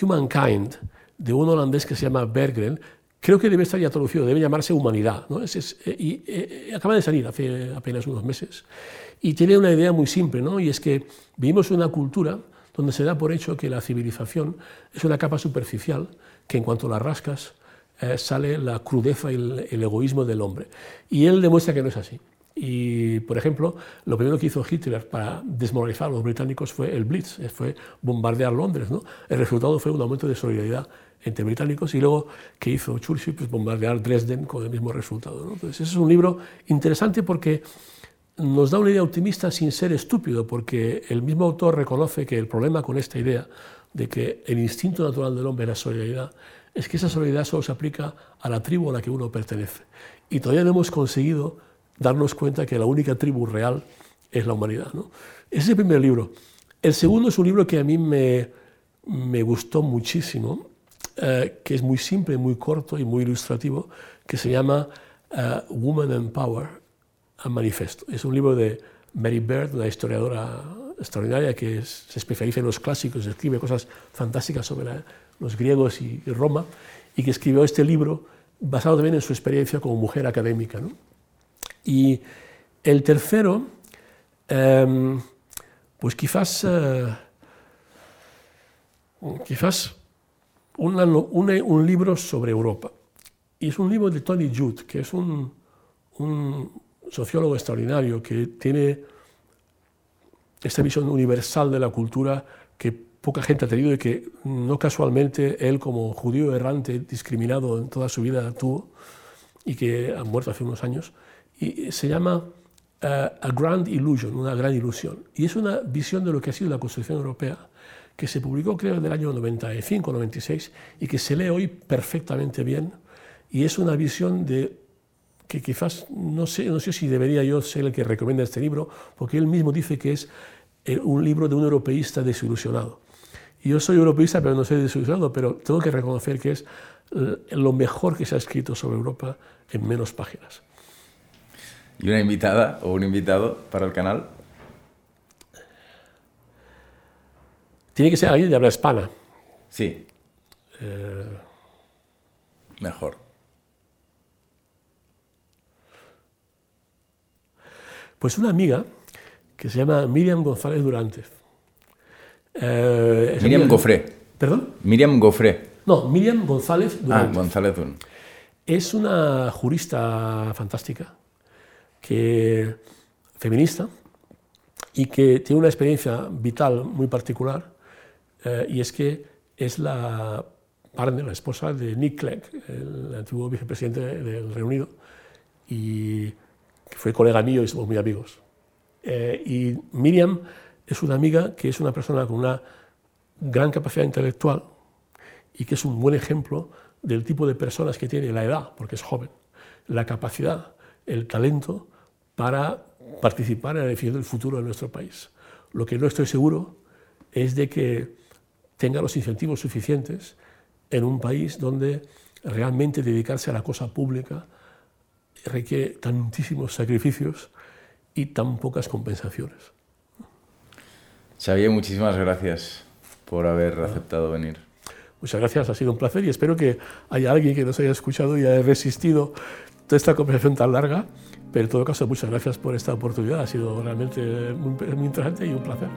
Humankind, de un holandés que se llama Berggren, creo que debe estar ya traducido, debe llamarse Humanidad. ¿no? Es, eh, y eh, acaba de salir hace apenas unos meses. Y tiene una idea muy simple, ¿no? y es que vivimos una cultura donde se da por hecho que la civilización es una capa superficial, que en cuanto la rascas eh, sale la crudeza y el, egoísmo del hombre. Y él demuestra que no es así. Y, por ejemplo, lo primero que hizo Hitler para desmoralizar a los británicos fue el Blitz, fue bombardear Londres. ¿no? El resultado fue un aumento de solidaridad entre británicos y luego que hizo Churchill, pues bombardear Dresden con el mismo resultado. Entonces, ese es un libro interesante porque nos da una idea optimista sin ser estúpido, porque el mismo autor reconoce que el problema con esta idea de que el instinto natural del hombre es la solidaridad, es que esa solidaridad solo se aplica a la tribu a la que uno pertenece. Y todavía no hemos conseguido darnos cuenta que la única tribu real es la humanidad. ¿no? Ese es el primer libro. El segundo es un libro que a mí me, me gustó muchísimo, eh, que es muy simple, muy corto y muy ilustrativo, que se llama uh, Woman and Power, a Manifesto. Es un libro de Mary Bird, una historiadora extraordinaria que se especializa en los clásicos, escribe cosas fantásticas sobre los griegos y, Roma, y que escribió este libro basado también en su experiencia como mujer académica. ¿no? Y el tercero, em, pues quizás, eh, quizás un libro sobre Europa. Y es un libro de Tony Judd, que es un, sociólogo extraordinario que tiene esta visión universal de la cultura que poca gente ha tenido y que no casualmente él como judío errante, discriminado en toda su vida, tuvo y que ha muerto hace unos años. Y se llama eh, A Grand Illusion, una gran ilusión. Y es una visión de lo que ha sido la construcción europea que se publicó creo en el año 95-96 y que se lee hoy perfectamente bien. Y es una visión de que quizás no sé, no sé si debería yo ser el que recomienda este libro, porque él mismo dice que es eh, un libro de un europeísta desilusionado. Y yo soy europeísta, pero no soy desilusionado, pero tengo que reconocer que es eh, lo mejor que se ha escrito sobre Europa en menos páginas. ¿Y una invitada o un invitado para el canal? Tiene que ser alguien de habla hispana. Sí. Eh, mejor. Pues una amiga que se llama Miriam González Durante. Eh, Miriam Gofré. ¿Perdón? Miriam Gofré. No, Miriam González Durante. Ah, González Durante. Es una jurista fantástica, que, feminista, y que tiene una experiencia vital muy particular, eh, y es que es la partner, la esposa de Nick Clegg, el antiguo vicepresidente del Reino Unido, y fue colega mío y somos muy amigos. Eh, y Miriam es una amiga que es una persona con una gran capacidad intelectual y que es un buen ejemplo del tipo de personas que tiene la edad, porque es joven, la capacidad, el talento para participar en la definición del futuro de nuestro país. Lo que no estoy seguro es de que tenga los incentivos suficientes en un país donde realmente dedicarse a la cosa pública requiere tantísimos sacrificios y tan pocas compensaciones. Xavier, muchísimas gracias por haber aceptado venir. Muchas gracias, ha sido un placer y espero que haya alguien que nos haya escuchado y haya resistido toda esta conversación tan larga. Pero en todo caso, muchas gracias por esta oportunidad, ha sido realmente muy, muy interesante y un placer.